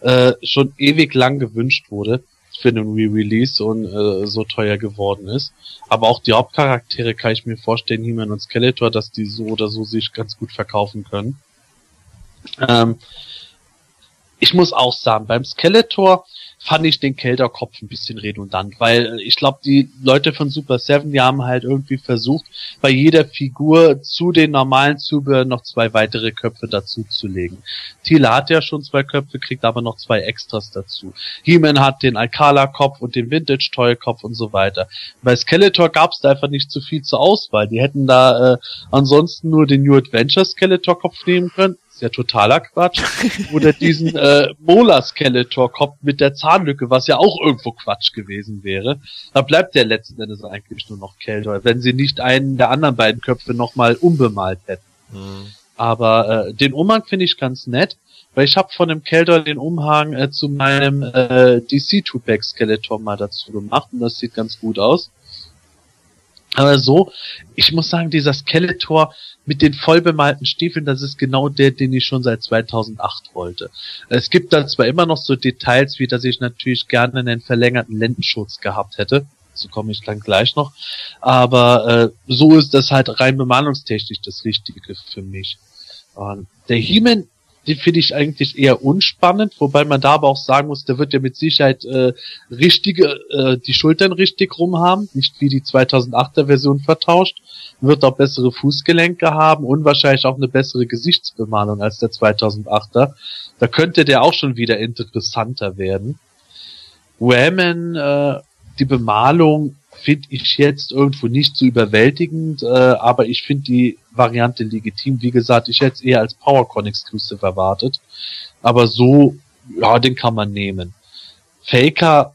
Speaker 1: äh, schon ewig lang gewünscht wurde für den Re-Release und äh, so teuer geworden ist. Aber auch die Hauptcharaktere kann ich mir vorstellen, He-Man und Skeletor, dass die so oder so sich ganz gut verkaufen können. Ähm, ich muss auch sagen, beim Skeletor fand ich den Kelterkopf ein bisschen redundant, weil ich glaube, die Leute von Super Seven, die haben halt irgendwie versucht, bei jeder Figur zu den normalen Zubehör noch zwei weitere Köpfe dazu zu legen. Thiele hat ja schon zwei Köpfe, kriegt aber noch zwei Extras dazu. He-Man hat den Alcala-Kopf und den Vintage-Toy-Kopf und so weiter. Bei Skeletor gab es da einfach nicht zu viel zur Auswahl. Die hätten da äh, ansonsten nur den New Adventure Skeletor-Kopf nehmen können ist ja totaler Quatsch. Oder diesen (laughs) äh, Molar-Skeletor-Kopf mit der Zahnlücke, was ja auch irgendwo Quatsch gewesen wäre. Da bleibt der letzten Endes eigentlich nur noch Keldor, wenn sie nicht einen der anderen beiden Köpfe nochmal unbemalt hätten. Mhm. Aber äh, den Umhang finde ich ganz nett, weil ich habe von dem Keldor den Umhang äh, zu meinem äh, DC Tupac Skeletor mal dazu gemacht und das sieht ganz gut aus. Aber so, ich muss sagen, dieser Skeletor mit den vollbemalten Stiefeln, das ist genau der, den ich schon seit 2008 wollte. Es gibt da zwar immer noch so Details, wie dass ich natürlich gerne einen verlängerten Lendenschutz gehabt hätte. So komme ich dann gleich noch. Aber äh, so ist das halt rein bemalungstechnisch das Richtige für mich. Und der He-Man den finde ich eigentlich eher unspannend, wobei man da aber auch sagen muss, der wird ja mit Sicherheit äh, richtige, äh, die Schultern richtig rum haben, nicht wie die 2008er Version vertauscht, wird auch bessere Fußgelenke haben und wahrscheinlich auch eine bessere Gesichtsbemalung als der 2008er. Da könnte der auch schon wieder interessanter werden. Whammon, äh, die Bemalung finde ich jetzt irgendwo nicht so überwältigend, äh, aber ich finde die Variante legitim. Wie gesagt, ich hätte es eher als PowerCon Exclusive erwartet. Aber so, ja, den kann man nehmen. Faker,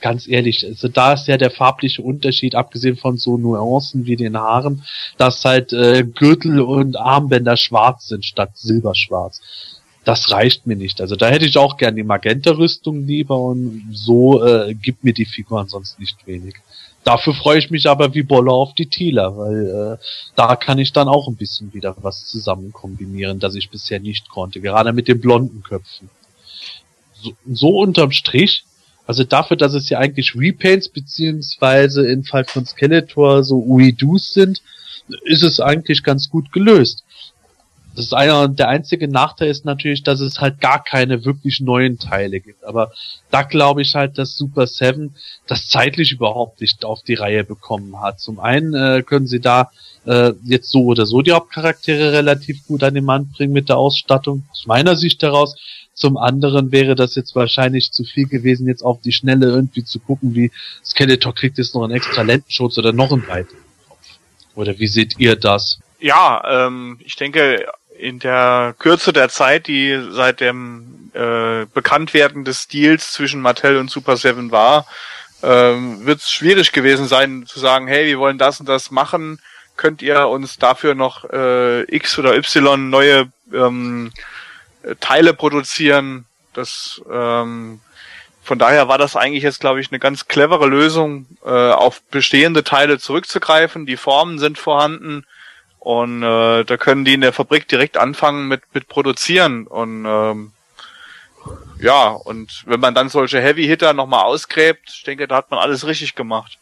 Speaker 1: ganz ehrlich, also da ist ja der farbliche Unterschied, abgesehen von so Nuancen wie den Haaren, dass halt äh, Gürtel und Armbänder schwarz sind statt silberschwarz das reicht mir nicht. Also da hätte ich auch gern die Magenta-Rüstung lieber und so äh, gibt mir die Figur ansonsten nicht wenig. Dafür freue ich mich aber wie Bolle auf die Thieler, weil äh, da kann ich dann auch ein bisschen wieder was zusammen kombinieren, das ich bisher nicht konnte, gerade mit den blonden Köpfen. So, so unterm Strich, also dafür, dass es ja eigentlich Repaints beziehungsweise im Fall von Skeletor so Uidus sind, ist es eigentlich ganz gut gelöst. Das ist einer, der einzige Nachteil ist natürlich, dass es halt gar keine wirklich neuen Teile gibt. Aber da glaube ich halt, dass Super Seven das zeitlich überhaupt nicht auf die Reihe bekommen hat. Zum einen äh, können sie da äh, jetzt so oder so die Hauptcharaktere relativ gut an den Mann bringen mit der Ausstattung, aus meiner Sicht heraus. Zum anderen wäre das jetzt wahrscheinlich zu viel gewesen, jetzt auf die Schnelle irgendwie zu gucken, wie Skeletor kriegt jetzt noch einen extra Lendenschutz oder noch einen weiteren Oder wie seht ihr das?
Speaker 2: Ja, ähm, ich denke, in der Kürze der Zeit, die seit dem äh, Bekanntwerden des Deals zwischen Mattel und Super Seven war, ähm, wird es schwierig gewesen sein zu sagen, hey, wir wollen das und das machen, könnt ihr uns dafür noch äh, X oder Y neue ähm, Teile produzieren. Das ähm, von daher war das eigentlich jetzt, glaube ich, eine ganz clevere Lösung, äh, auf bestehende Teile zurückzugreifen. Die Formen sind vorhanden und äh, da können die in der Fabrik direkt anfangen mit, mit produzieren. Und ähm, ja, und wenn man dann solche Heavy-Hitter nochmal ausgräbt, ich denke, da hat man alles richtig gemacht.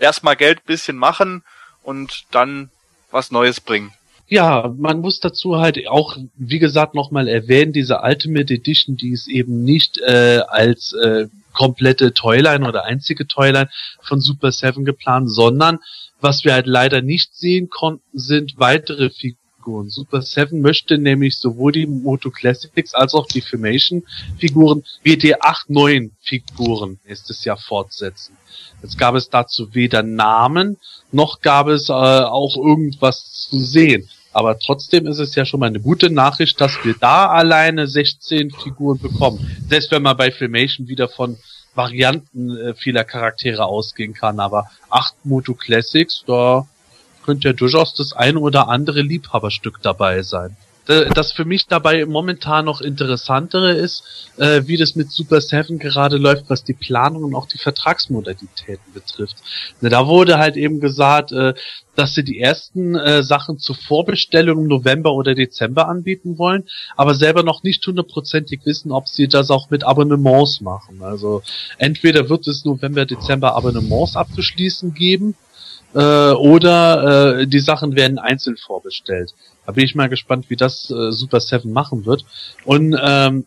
Speaker 2: Erstmal Geld bisschen machen und dann was Neues bringen.
Speaker 1: Ja, man muss dazu halt auch, wie gesagt, nochmal erwähnen, diese Ultimate Edition, die ist eben nicht äh, als äh, komplette Toyline oder einzige Toyline von Super 7 geplant, sondern was wir halt leider nicht sehen konnten, sind weitere Figuren. Super 7 möchte nämlich sowohl die Moto Classics als auch die Filmation Figuren wie die acht neuen Figuren nächstes Jahr fortsetzen. Jetzt gab es dazu weder Namen, noch gab es äh, auch irgendwas zu sehen. Aber trotzdem ist es ja schon mal eine gute Nachricht, dass wir da alleine 16 Figuren bekommen. Selbst wenn man bei Filmation wieder von Varianten äh, vieler Charaktere ausgehen kann. Aber acht Moto Classics, da könnte ja durchaus das ein oder andere Liebhaberstück dabei sein. Äh, das für mich dabei momentan noch interessantere ist, äh, wie das mit Super 7 gerade läuft, was die Planung und auch die Vertragsmodalitäten betrifft. Da wurde halt eben gesagt, äh, dass sie die ersten äh, Sachen zur Vorbestellung im November oder Dezember anbieten wollen, aber selber noch nicht hundertprozentig wissen, ob sie das auch mit Abonnements machen. Also entweder wird es November, Dezember Abonnements abzuschließen geben, äh, oder äh, die Sachen werden einzeln vorbestellt. Da bin ich mal gespannt, wie das äh, Super 7 machen wird. Und ähm,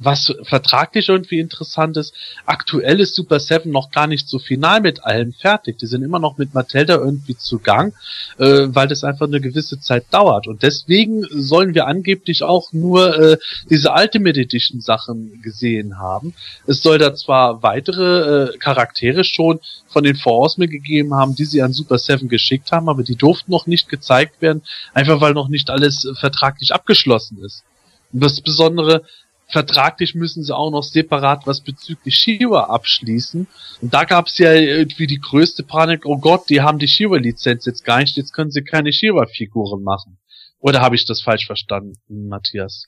Speaker 1: was vertraglich irgendwie interessant ist, aktuell ist Super 7 noch gar nicht so final mit allem fertig. Die sind immer noch mit Matilda irgendwie zu Gang, äh, weil das einfach eine gewisse Zeit dauert. Und deswegen sollen wir angeblich auch nur äh, diese Ultimate Edition Sachen gesehen haben. Es soll da zwar weitere äh, Charaktere schon von den Vorausmen gegeben haben, die sie an Super 7 geschickt haben, aber die durften noch nicht gezeigt werden, einfach weil noch nicht alles äh, vertraglich abgeschlossen ist. Und das Besondere, vertraglich müssen sie auch noch separat was bezüglich Shiva abschließen. Und da gab es ja irgendwie die größte Panik, oh Gott, die haben die Shiva-Lizenz jetzt gar nicht, jetzt können sie keine Shiva-Figuren machen. Oder habe ich das falsch verstanden, Matthias?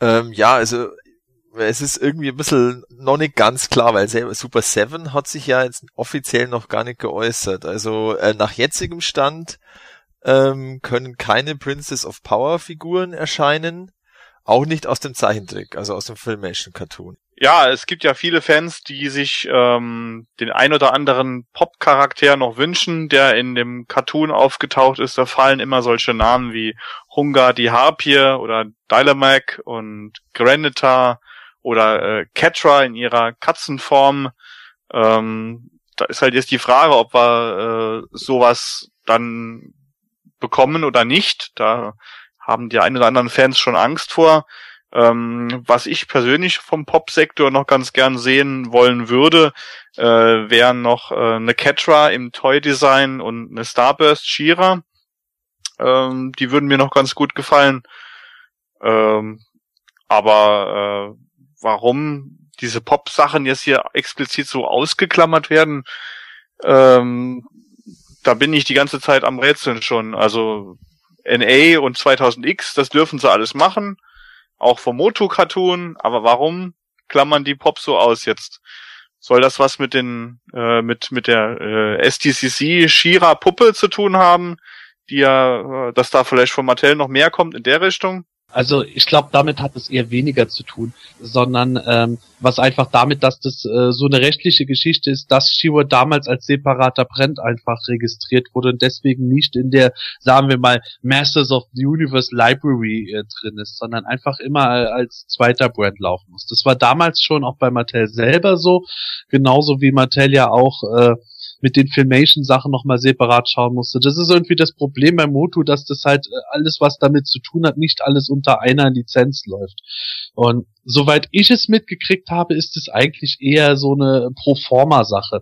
Speaker 5: Ähm, ja, also es ist irgendwie ein bisschen noch nicht ganz klar, weil Super 7 hat sich ja jetzt offiziell noch gar nicht geäußert. Also äh, nach jetzigem Stand ähm, können keine Princess of Power Figuren erscheinen, auch nicht aus dem Zeichentrick, also aus dem Filmation Cartoon.
Speaker 2: Ja, es gibt ja viele Fans, die sich ähm, den ein oder anderen Pop-Charakter noch wünschen, der in dem Cartoon aufgetaucht ist. Da fallen immer solche Namen wie Hunga die Harpie oder Dylamac und Granita oder äh, Catra in ihrer Katzenform. Ähm, da ist halt jetzt die Frage, ob wir äh, sowas dann bekommen oder nicht. Da haben die ein oder anderen Fans schon Angst vor. Ähm, was ich persönlich vom Pop-Sektor noch ganz gern sehen wollen würde, äh, wären noch äh, eine Catra im Toy-Design und eine Starburst Shira. Ähm, die würden mir noch ganz gut gefallen. Ähm, aber äh, warum diese Pop-Sachen jetzt hier explizit so ausgeklammert werden, ähm, da bin ich die ganze Zeit am Rätseln schon. Also NA und 2000X, das dürfen sie alles machen, auch vom Moto-Cartoon, aber warum klammern die Pop so aus jetzt? Soll das was mit den äh, mit mit der äh, STCC Shira Puppe zu tun haben, die ja, äh, dass da vielleicht von Mattel noch mehr kommt in der Richtung?
Speaker 1: Also ich glaube, damit hat es eher weniger zu tun, sondern ähm, was einfach damit, dass das äh, so eine rechtliche Geschichte ist, dass Shiwa damals als separater Brand einfach registriert wurde und deswegen nicht in der, sagen wir mal, Masters of the Universe Library äh, drin ist, sondern einfach immer als zweiter Brand laufen muss. Das war damals schon auch bei Mattel selber so, genauso wie Mattel ja auch äh, mit den Filmation-Sachen nochmal separat schauen musste. Das ist irgendwie das Problem beim Motu, dass das halt äh, alles, was damit zu tun hat, nicht alles unter einer Lizenz läuft. Und soweit ich es mitgekriegt habe, ist es eigentlich eher so eine Proforma-Sache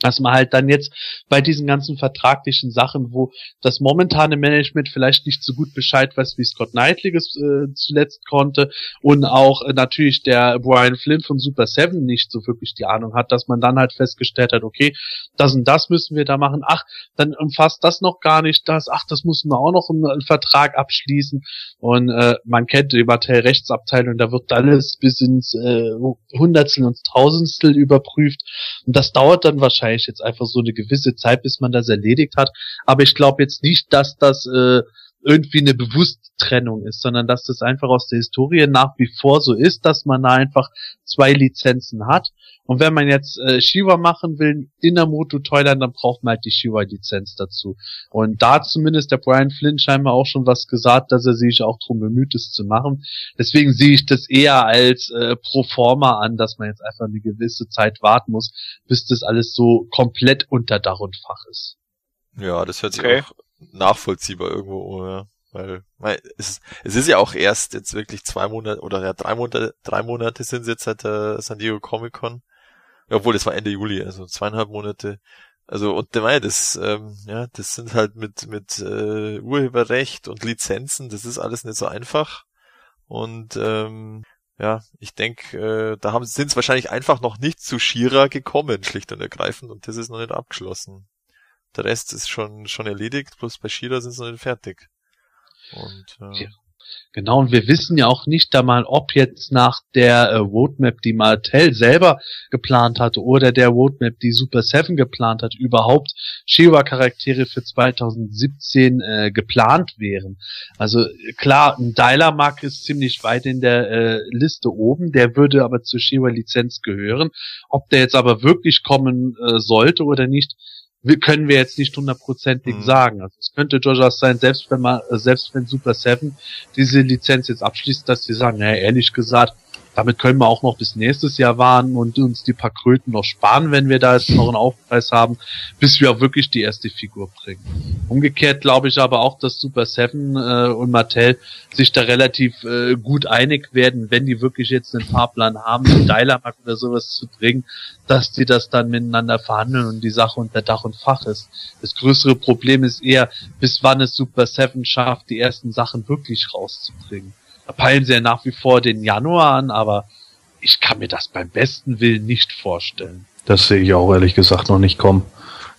Speaker 1: dass man halt dann jetzt bei diesen ganzen vertraglichen Sachen, wo das momentane Management vielleicht nicht so gut Bescheid weiß, wie Scott Knightley es äh, zuletzt konnte und auch äh, natürlich der Brian Flynn von Super Seven nicht so wirklich die Ahnung hat, dass man dann halt festgestellt hat, okay, das und das müssen wir da machen, ach, dann umfasst das noch gar nicht das, ach, das müssen wir auch noch einen, Vertrag abschließen. Und äh, man kennt die Mattel Rechtsabteilung, da wird alles bis ins äh, Hundertstel und Tausendstel überprüft. Und das dauert dann wahrscheinlich wahrscheinlich jetzt einfach so eine gewisse Zeit, bis man das erledigt hat. Aber ich glaube jetzt nicht, dass das äh, irgendwie eine bewusste Trennung ist, sondern dass das einfach aus der Historie nach wie vor so ist, dass man da einfach zwei Lizenzen hat. Und wenn man jetzt äh, Shiva machen will in der Moto Toyland, dann braucht man halt die Shiva-Lizenz dazu. Und da zumindest der Brian Flynn scheinbar auch schon was gesagt, dass er sich auch drum bemüht ist zu machen. Deswegen sehe ich das eher als äh, pro forma an, dass man jetzt einfach eine gewisse Zeit warten muss, bis das alles so komplett unter Dach und Fach ist.
Speaker 5: Ja, das hört sich okay. auch nachvollziehbar irgendwo, ja. Weil, weil es, es ist ja auch erst jetzt wirklich zwei Monate oder ja drei Monate, drei Monate sind es jetzt seit der San Diego Comic Con. Obwohl, das war Ende Juli, also zweieinhalb Monate. Also und der das, ähm, ja, das sind halt mit mit äh, Urheberrecht und Lizenzen, das ist alles nicht so einfach. Und ähm, ja, ich denke, äh, da haben sind es wahrscheinlich einfach noch nicht zu Shira gekommen, schlicht und ergreifend, und das ist noch nicht abgeschlossen. Der Rest ist schon schon erledigt, bloß bei Shira sind sie noch nicht fertig. Und äh,
Speaker 1: ja. Genau, und wir wissen ja auch nicht einmal, ob jetzt nach der äh, Roadmap, die Martell selber geplant hatte, oder der Roadmap, die Super 7 geplant hat, überhaupt Shiva-Charaktere für 2017 äh, geplant wären. Also klar, ein Dialer-Mark ist ziemlich weit in der äh, Liste oben, der würde aber zur Shiva-Lizenz gehören. Ob der jetzt aber wirklich kommen äh, sollte oder nicht, können wir jetzt nicht hundertprozentig mhm. sagen. Also es könnte durchaus sein, selbst wenn man, selbst wenn Super 7 diese Lizenz jetzt abschließt, dass sie sagen, naja, ehrlich gesagt, damit können wir auch noch bis nächstes Jahr warten und uns die paar Kröten noch sparen, wenn wir da jetzt noch einen Aufpreis haben, bis wir auch wirklich die erste Figur bringen. Umgekehrt glaube ich aber auch, dass Super 7 äh, und Mattel sich da relativ äh, gut einig werden, wenn die wirklich jetzt einen Fahrplan haben, einen Dialamark oder sowas zu bringen, dass die das dann miteinander verhandeln und die Sache unter Dach und Fach ist. Das größere Problem ist eher, bis wann es Super 7 schafft, die ersten Sachen wirklich rauszubringen peilen sie ja nach wie vor den Januar an, aber ich kann mir das beim besten Willen nicht vorstellen.
Speaker 3: Das sehe ich auch ehrlich gesagt noch nicht kommen.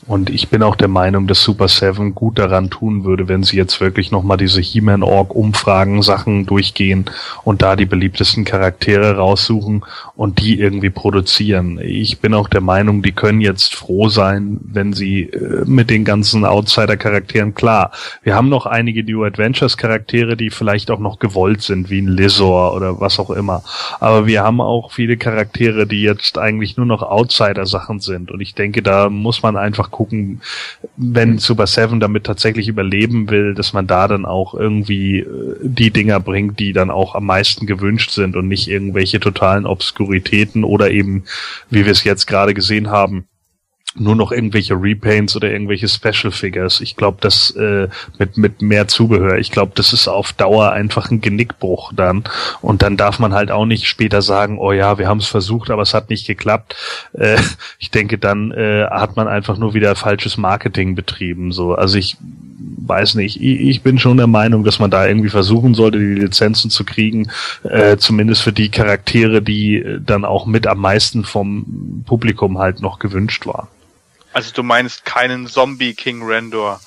Speaker 3: Und ich bin auch der Meinung, dass Super Seven gut daran tun würde, wenn sie jetzt wirklich nochmal diese He-Man-Org-Umfragen, Sachen durchgehen und da die beliebtesten Charaktere raussuchen und die irgendwie produzieren. Ich bin auch der Meinung, die können jetzt froh sein, wenn sie äh, mit den ganzen Outsider-Charakteren, klar, wir haben noch einige New Adventures-Charaktere, die vielleicht auch noch gewollt sind, wie ein Lizor oder was auch immer. Aber wir haben auch viele Charaktere, die jetzt eigentlich nur noch Outsider-Sachen sind. Und ich denke, da muss man einfach gucken, wenn Super Seven damit tatsächlich überleben will, dass man da dann auch irgendwie äh, die Dinger bringt, die dann auch am meisten gewünscht sind und nicht irgendwelche totalen Obskuritäten oder eben, wie wir es jetzt gerade gesehen haben, nur noch irgendwelche Repaints oder irgendwelche Special Figures. Ich glaube, das äh, mit mit mehr Zubehör. Ich glaube, das ist auf Dauer einfach ein Genickbruch dann. Und dann darf man halt auch nicht später sagen, oh ja, wir haben es versucht, aber es hat nicht geklappt. Äh, ich denke, dann äh, hat man einfach nur wieder falsches Marketing betrieben. So, also ich weiß nicht. Ich, ich bin schon der Meinung, dass man da irgendwie versuchen sollte, die Lizenzen zu kriegen, äh, zumindest für die Charaktere, die dann auch mit am meisten vom Publikum halt noch gewünscht waren.
Speaker 2: Also du meinst keinen Zombie King Randor.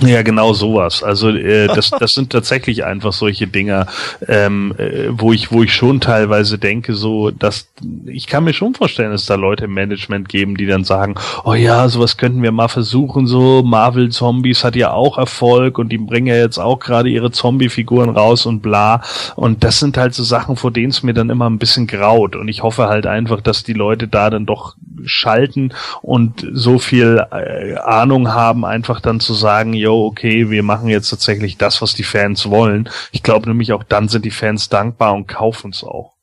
Speaker 3: Ja, genau sowas. Also äh, das, das sind tatsächlich einfach solche Dinger, ähm, äh, wo ich, wo ich schon teilweise denke, so, dass ich kann mir schon vorstellen, dass da Leute im Management geben, die dann sagen, oh ja, sowas könnten wir mal versuchen. So Marvel Zombies hat ja auch Erfolg und die bringen ja jetzt auch gerade ihre Zombie-Figuren raus und bla. Und das sind halt so Sachen, vor denen es mir dann immer ein bisschen graut. Und ich hoffe halt einfach, dass die Leute da dann doch schalten und so viel äh, Ahnung haben, einfach dann zu sagen, yo, okay, wir machen jetzt tatsächlich das, was die Fans wollen. Ich glaube nämlich auch dann sind die Fans dankbar und kaufen es auch.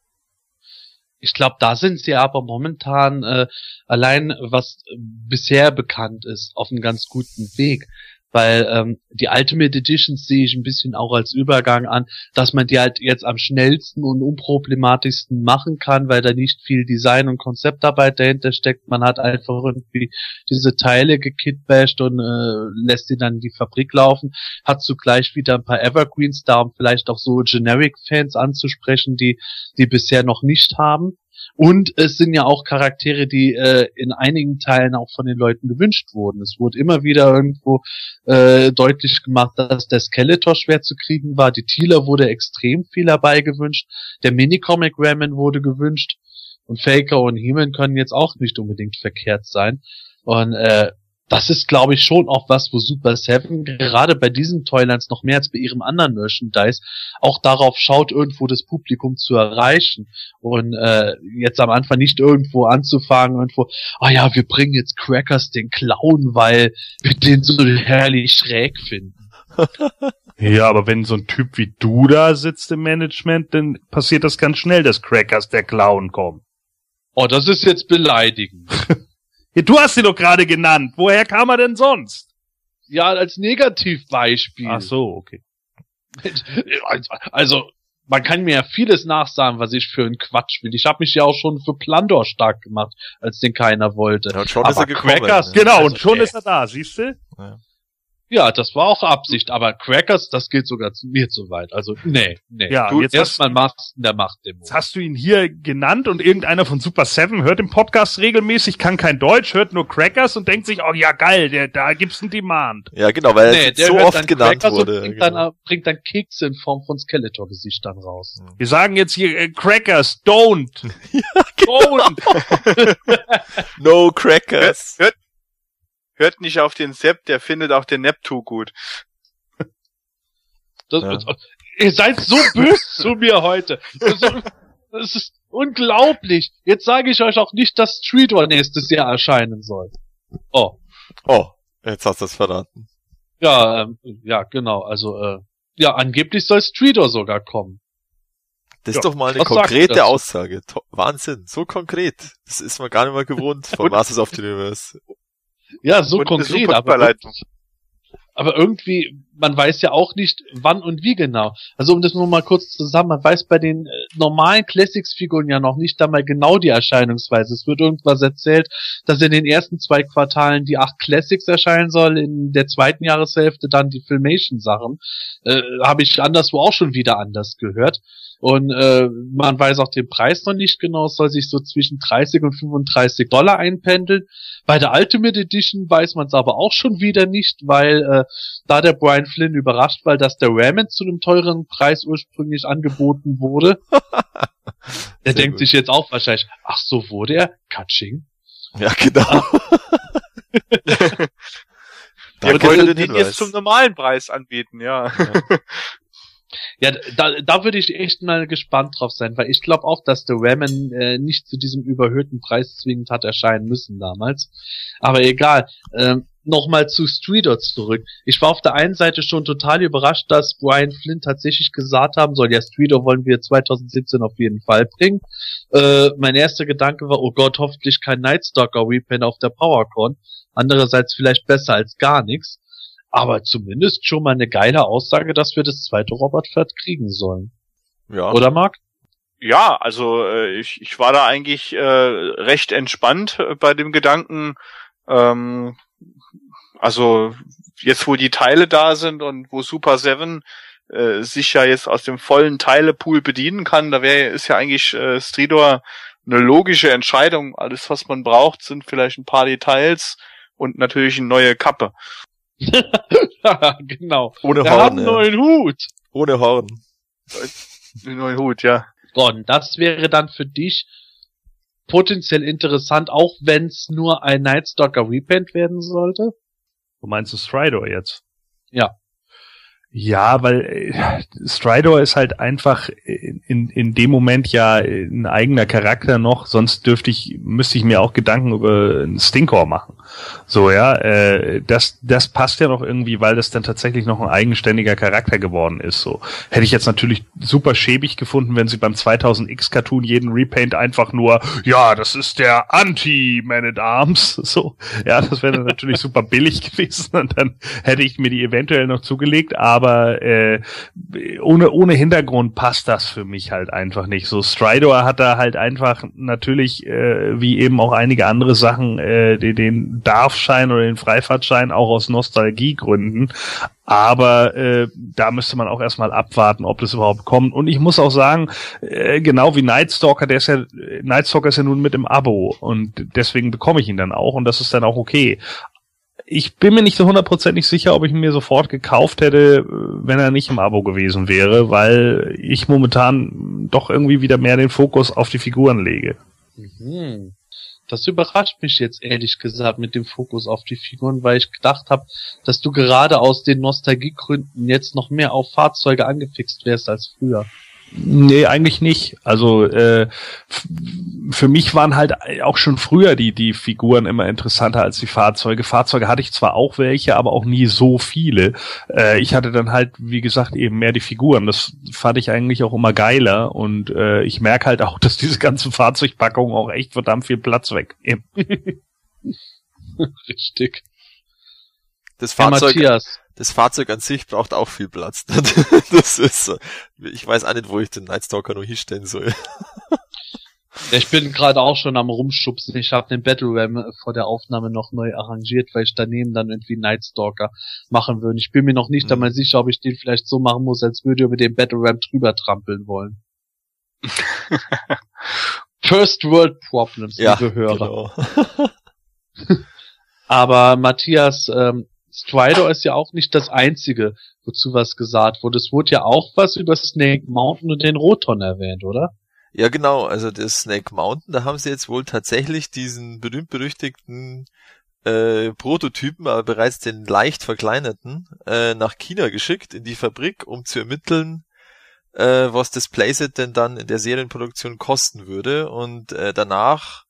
Speaker 1: Ich glaube, da sind sie aber momentan äh, allein, was bisher bekannt ist, auf einem ganz guten Weg weil ähm, die Ultimate Editions sehe ich ein bisschen auch als Übergang an, dass man die halt jetzt am schnellsten und unproblematischsten machen kann, weil da nicht viel Design und Konzeptarbeit dahinter steckt. Man hat einfach irgendwie diese Teile gekitbasht und äh, lässt die dann in die Fabrik laufen, hat zugleich wieder ein paar Evergreens da, um vielleicht auch so Generic-Fans anzusprechen, die die bisher noch nicht haben. Und es sind ja auch Charaktere, die äh, in einigen Teilen auch von den Leuten gewünscht wurden. Es wurde immer wieder irgendwo äh, deutlich gemacht, dass der Skeletor schwer zu kriegen war. Die Tealer wurde extrem viel dabei gewünscht. Der Minicomic Ramen wurde gewünscht. Und Faker und Heeman können jetzt auch nicht unbedingt verkehrt sein. Und äh, das ist, glaube ich, schon auch was, wo Super Seven gerade bei diesen Toylands noch mehr als bei ihrem anderen Merchandise auch darauf schaut, irgendwo das Publikum zu erreichen und äh, jetzt am Anfang nicht irgendwo anzufangen, irgendwo, ah oh ja, wir bringen jetzt Crackers den Clown, weil wir den so herrlich schräg finden. (laughs)
Speaker 3: Ja, aber wenn so ein Typ wie du da sitzt im Management, dann passiert das ganz schnell, dass Crackers der Clown kommt.
Speaker 1: Oh, das ist jetzt beleidigend. (laughs)
Speaker 3: Du hast sie doch gerade genannt. Woher kam er denn sonst?
Speaker 1: Ja, als Negativbeispiel.
Speaker 3: Ach so, okay.
Speaker 1: Also, man kann mir ja vieles nachsagen, was ich für einen Quatsch will. Ich habe mich ja auch schon für Plandor stark gemacht, als den keiner wollte.
Speaker 5: Ja, und schon
Speaker 1: Aber
Speaker 5: ist er gekommen.
Speaker 1: Crackers,
Speaker 3: Genau,
Speaker 1: also,
Speaker 3: und schon
Speaker 1: äh,
Speaker 3: ist er da, siehst du?
Speaker 1: Ja, das war auch Absicht, aber Crackers, das geht sogar zu mir zu weit. Also, nee, nee.
Speaker 3: Ja,
Speaker 1: du
Speaker 3: jetzt
Speaker 1: erstmal machst der Machtdemo.
Speaker 3: Jetzt hast du ihn hier genannt und irgendeiner von Super Seven hört im Podcast regelmäßig, kann kein Deutsch, hört nur Crackers und denkt sich, oh ja geil, der, da gibt's einen Demand.
Speaker 5: Ja, genau, weil
Speaker 1: Nee,
Speaker 5: er
Speaker 1: der
Speaker 5: so
Speaker 1: hört
Speaker 5: oft
Speaker 1: dann
Speaker 5: genannt
Speaker 1: Crackers
Speaker 5: wurde.
Speaker 1: Und bringt,
Speaker 5: genau.
Speaker 1: dann, bringt dann Kekse in Form von Skeletor-Gesichtern raus.
Speaker 3: Wir sagen jetzt hier äh, Crackers, don't. (laughs)
Speaker 1: Don't! (laughs)
Speaker 5: No Crackers.
Speaker 2: Hört, hört nicht auf den Sepp, der findet auch den Neptu gut.
Speaker 1: Das,
Speaker 5: Ja.
Speaker 1: das, ihr seid so böse (laughs) zu mir heute. Das, das ist unglaublich. Jetzt sage ich euch auch nicht, dass Streetwar nächstes Jahr erscheinen soll. Oh,
Speaker 5: Oh, jetzt hast du es verraten.
Speaker 1: ja, ähm, ja, genau. Also, äh, ja, angeblich soll Streetwar sogar kommen.
Speaker 5: Das
Speaker 1: Ja,
Speaker 5: ist doch mal eine konkrete? Aussage. To Wahnsinn, so konkret. Das ist man gar nicht mehr gewohnt von Masters of the Universe.
Speaker 1: Ja, so
Speaker 2: Und
Speaker 1: konkret, aber, aber irgendwie, man weiß ja auch nicht, wann und wie genau. Also um das nur mal kurz zusammen, man weiß bei den äh, normalen Classics-Figuren ja noch nicht einmal genau die Erscheinungsweise. Es wird irgendwas erzählt, dass in den ersten zwei Quartalen die acht Classics erscheinen soll, in der zweiten Jahreshälfte dann die Filmation-Sachen. Äh, Habe ich anderswo auch schon wieder anders gehört. Und äh, man weiß auch den Preis noch nicht genau, es soll sich so zwischen 30 und 35 Dollar einpendeln. Bei der Ultimate Edition weiß man es aber auch schon wieder nicht, weil äh, da der Brian Flynn überrascht, weil dass der Ramen zu einem teuren Preis ursprünglich angeboten wurde. (laughs) der denkt
Speaker 5: gut.
Speaker 1: sich jetzt auch wahrscheinlich, ach so wurde er, Katsching.
Speaker 5: Ja, genau. (laughs) Danke für
Speaker 2: wollen
Speaker 5: den
Speaker 2: den jetzt zum normalen Preis anbieten, ja.
Speaker 1: Ja, da, da würde ich echt mal gespannt drauf sein, weil ich glaube auch, dass der Ramen äh, nicht zu diesem überhöhten Preis zwingend hat erscheinen müssen damals. Aber egal. Ähm, Nochmal zu Streeter zurück. Ich war auf der einen Seite schon total überrascht, dass Brian Flynn tatsächlich gesagt haben soll, ja, Streeter wollen wir 2017 auf jeden Fall bringen. Äh, mein erster Gedanke war, oh Gott, hoffentlich kein Nightstalker Repaint auf der PowerCon. Andererseits vielleicht besser als gar nichts. Aber zumindest schon mal eine geile Aussage, dass wir das zweite Robotpferd kriegen sollen.
Speaker 5: Ja.
Speaker 1: Oder Marc?
Speaker 2: Ja, also äh, ich, ich war da eigentlich äh, recht entspannt äh, bei dem Gedanken. Ähm, also jetzt, wo die Teile da sind und wo Super 7 äh, sich ja jetzt aus dem vollen Teilepool bedienen kann, da wäre ist ja eigentlich äh, Stridor eine logische Entscheidung. Alles, was man braucht, sind vielleicht ein paar Details und natürlich eine neue Kappe. (laughs)
Speaker 1: genau.
Speaker 5: Ohne
Speaker 1: Er hat
Speaker 5: Horn.
Speaker 1: einen
Speaker 5: Ja.
Speaker 1: neuen Hut.
Speaker 5: Ohne Horn.
Speaker 2: Einen neuen Hut, ja.
Speaker 1: Gordon, das wäre dann für dich potenziell interessant, auch wenn es nur ein Nightstalker Repaint werden sollte.
Speaker 3: Du meinst du Stridor jetzt?
Speaker 1: Ja.
Speaker 3: Ja, weil äh, Stridor ist halt einfach in, in dem Moment ja ein eigener Charakter noch, sonst dürfte ich, müsste ich mir auch Gedanken über einen Stinkor machen. So, ja, äh, das, das passt ja noch irgendwie, weil das dann tatsächlich noch ein eigenständiger Charakter geworden ist. So. Hätte ich jetzt natürlich super schäbig gefunden, wenn sie beim 2000X Cartoon jeden Repaint einfach nur, ja, das ist der Anti-Man at Arms, (laughs) so. Ja, das wäre natürlich super billig (laughs) gewesen und dann hätte ich mir die eventuell noch zugelegt, aber äh, ohne, ohne Hintergrund passt das für mich halt einfach nicht. So, Stridor hat da halt einfach natürlich, äh, wie eben auch einige andere Sachen, äh, den, den Darfschein oder den Freifahrtschein auch aus Nostalgiegründen. Aber äh, da müsste man auch erstmal abwarten, ob das überhaupt kommt. Und ich muss auch sagen, äh, genau wie Nightstalker, der ist ja, Nightstalker ist ja nun mit im Abo und deswegen bekomme ich ihn dann auch und das ist dann auch okay. Ich bin mir nicht so hundertprozentig sicher, ob ich ihn mir sofort gekauft hätte, äh, wenn er nicht im Abo gewesen wäre, weil ich momentan doch irgendwie wieder mehr den Fokus auf die Figuren lege.
Speaker 1: Mhm. Das überrascht mich jetzt ehrlich gesagt mit dem Fokus auf die Figuren, weil ich gedacht habe, dass du gerade aus den Nostalgiegründen jetzt noch mehr auf Fahrzeuge angefixt wärst als früher.
Speaker 3: Nee, eigentlich nicht. Also äh, für mich waren halt auch schon früher die die Figuren immer interessanter als die Fahrzeuge. Fahrzeuge hatte ich zwar auch welche, aber auch nie so viele. Äh, ich hatte dann halt, wie gesagt, eben mehr die Figuren. Das fand ich eigentlich auch immer geiler und äh, ich merke halt auch, (laughs) dass diese ganzen Fahrzeugpackungen auch echt verdammt viel Platz wegnehmen. (laughs)
Speaker 1: Richtig.
Speaker 5: Das Fahrzeug,
Speaker 1: Matthias,
Speaker 5: das Fahrzeug an sich braucht auch viel Platz. (laughs) das ist, so. ich weiß auch nicht, wo ich den Nightstalker nur hinstellen soll.
Speaker 1: Ja, ich bin gerade auch schon am rumschubsen. Ich habe den Battle Ram äh, vor der Aufnahme noch neu arrangiert, weil ich daneben dann irgendwie Nightstalker machen würde. Ich bin mir noch nicht
Speaker 5: Mhm.
Speaker 1: einmal sicher, ob ich den vielleicht so machen muss, als würde ich über den Battle Ram drüber trampeln wollen. (laughs) First World Problems, liebe Hörer.
Speaker 5: genau. (laughs)
Speaker 1: Aber Matthias, ähm, Stridor ist ja auch nicht das einzige, wozu was gesagt wurde. Es wurde ja auch was über Snake Mountain und den Roton erwähnt, oder?
Speaker 5: Ja, genau. Also das Snake Mountain, da haben sie jetzt wohl tatsächlich diesen berühmt-berüchtigten äh, Prototypen, aber bereits den leicht verkleinerten, äh, nach China geschickt in die Fabrik, um zu ermitteln, äh, was das Playset denn dann in der Serienproduktion kosten würde. Und äh, danach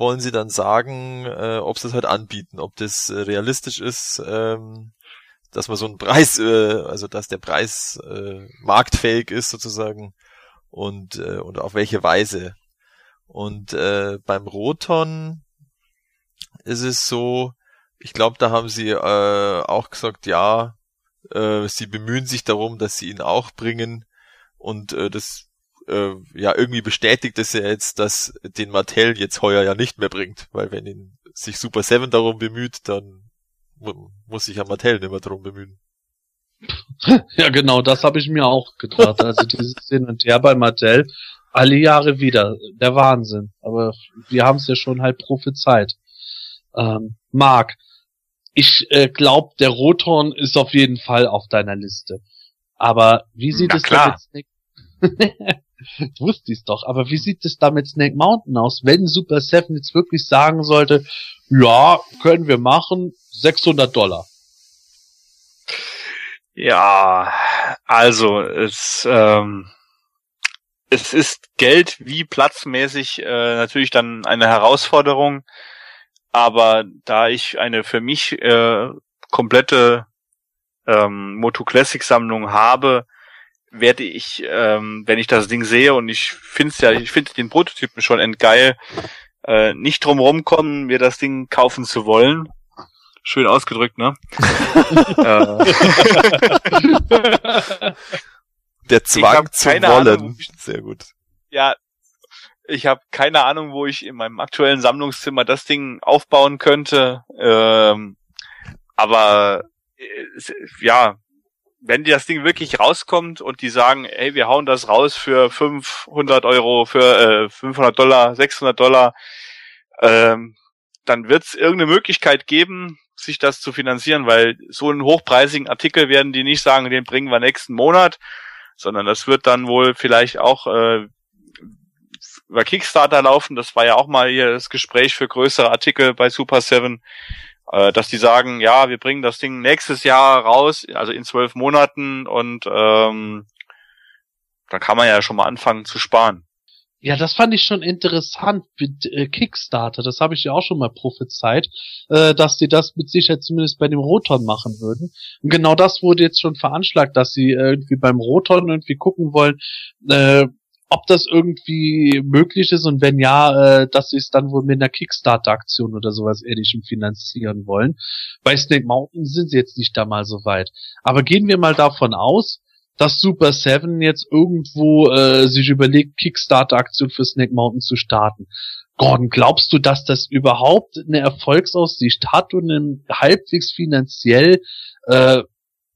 Speaker 5: wollen sie dann sagen, äh, ob sie es halt anbieten, ob das äh, realistisch ist, ähm, dass man so einen Preis, äh, also dass der Preis äh, marktfähig ist sozusagen und äh, und auf welche Weise. Und äh, beim Roton ist es so, ich glaube, da haben sie äh, auch gesagt, ja, äh, sie bemühen sich darum, dass sie ihn auch bringen und äh, das äh, ja irgendwie bestätigt es ja jetzt, dass den Mattel jetzt heuer ja nicht mehr bringt, weil wenn ihn sich Super 7 darum bemüht, dann mu muss sich ja Mattel nicht mehr darum bemühen. (laughs)
Speaker 1: Ja, genau, das habe ich mir auch gedacht. Also dieses Hin und Her bei Mattel, alle Jahre wieder. Der Wahnsinn. Aber wir haben es ja schon halt prophezeit. Ähm, Marc, ich äh, glaube, der Roton ist auf jeden Fall auf deiner Liste. Aber wie sieht
Speaker 2: Na
Speaker 1: es
Speaker 2: klar.
Speaker 1: da mit Snake... (laughs) Wusste ich's doch, aber wie sieht es da mit Snake Mountain aus, wenn Super Seven jetzt wirklich sagen sollte, ja, können wir machen, 600 Dollar.
Speaker 2: Ja, also es ähm, es ist Geld wie platzmäßig äh, natürlich dann eine Herausforderung, aber da ich eine für mich äh, komplette ähm, Moto Classic Sammlung habe, werde ich, ähm, wenn ich das Ding sehe und ich finde ja, ich finde den Prototypen schon endgeil, äh, nicht drum rumkommen, mir das Ding kaufen zu wollen. Schön ausgedrückt, ne? (laughs) äh,
Speaker 5: Der Zwang zu wollen.
Speaker 2: Ahnung, ich-
Speaker 5: Sehr gut.
Speaker 2: ja, ich habe keine Ahnung, wo ich in meinem aktuellen Sammlungszimmer das Ding aufbauen könnte. Ähm, aber äh, ja, wenn das Ding wirklich rauskommt und die sagen, hey, wir hauen das raus für 500 Euro, für äh, 500 Dollar, 600 Dollar, ähm, dann wird es irgendeine Möglichkeit geben, sich das zu finanzieren, weil so einen hochpreisigen Artikel werden die nicht sagen, den bringen wir nächsten Monat, sondern das wird dann wohl vielleicht auch äh, über Kickstarter laufen. Das war ja auch mal hier das Gespräch für größere Artikel bei Super 7, äh, dass die sagen, ja, wir bringen das Ding nächstes Jahr raus, also in zwölf Monaten und ähm, dann kann man ja schon mal anfangen zu sparen.
Speaker 1: Ja, das fand ich schon interessant mit äh, Kickstarter. Das habe ich ja auch schon mal prophezeit, äh, dass die das mit Sicherheit zumindest bei dem Roton machen würden. Und genau das wurde jetzt schon veranschlagt, dass sie äh, irgendwie beim Roton irgendwie gucken wollen, äh, ob das irgendwie möglich ist und wenn ja, äh, dass sie es dann wohl mit einer Kickstarter-Aktion oder sowas ähnlichem finanzieren wollen. Bei Snake Mountain sind sie jetzt nicht da mal so weit. Aber gehen wir mal davon aus, dass Super Seven jetzt irgendwo äh, sich überlegt, Kickstarter-Aktion für Snake Mountain zu starten. Gordon, glaubst du, dass das überhaupt eine Erfolgsaussicht hat und in halbwegs finanziell äh,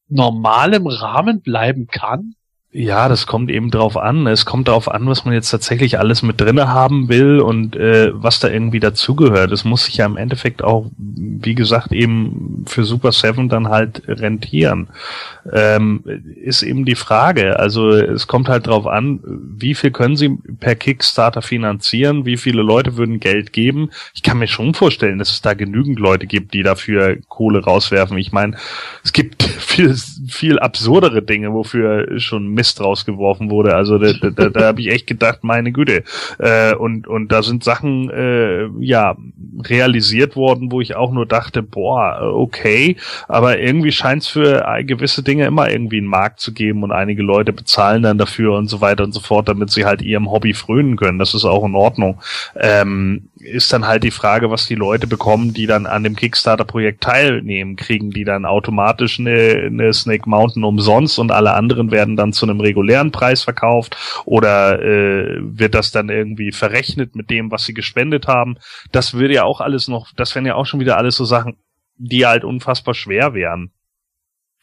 Speaker 1: normalem Rahmen bleiben kann?
Speaker 3: Ja, das kommt eben drauf an. Es kommt darauf an, was man jetzt tatsächlich alles mit drinne haben will und äh, was da irgendwie dazugehört. Es muss sich ja im Endeffekt auch, wie gesagt, eben für Super Seven dann halt rentieren. Ähm, ist eben die Frage. Also es kommt halt drauf an, wie viel können sie per Kickstarter finanzieren, wie viele Leute würden Geld geben. Ich kann mir schon vorstellen, dass es da genügend Leute gibt, die dafür Kohle rauswerfen. Ich meine, es gibt (laughs) viel, viel absurdere Dinge, wofür schon Mist rausgeworfen wurde. Also da, da, da, habe ich echt gedacht, meine Güte. Äh, und, und da sind Sachen äh, ja realisiert worden, wo ich auch nur dachte, boah, okay, aber irgendwie scheint es für gewisse Dinge immer irgendwie einen Markt zu geben und einige Leute bezahlen dann dafür und so weiter und so fort, damit sie halt ihrem Hobby frönen können. Das ist auch in Ordnung. Ähm, ist dann halt die Frage, was die Leute bekommen, die dann an dem Kickstarter-Projekt teilnehmen. Kriegen die dann automatisch eine, eine Snake Mountain umsonst und alle anderen werden dann zu einem regulären Preis verkauft? Oder äh, wird das dann irgendwie verrechnet mit dem, was sie gespendet haben? Das würde ja auch alles noch, das wären ja auch schon wieder alles so Sachen, die halt unfassbar schwer wären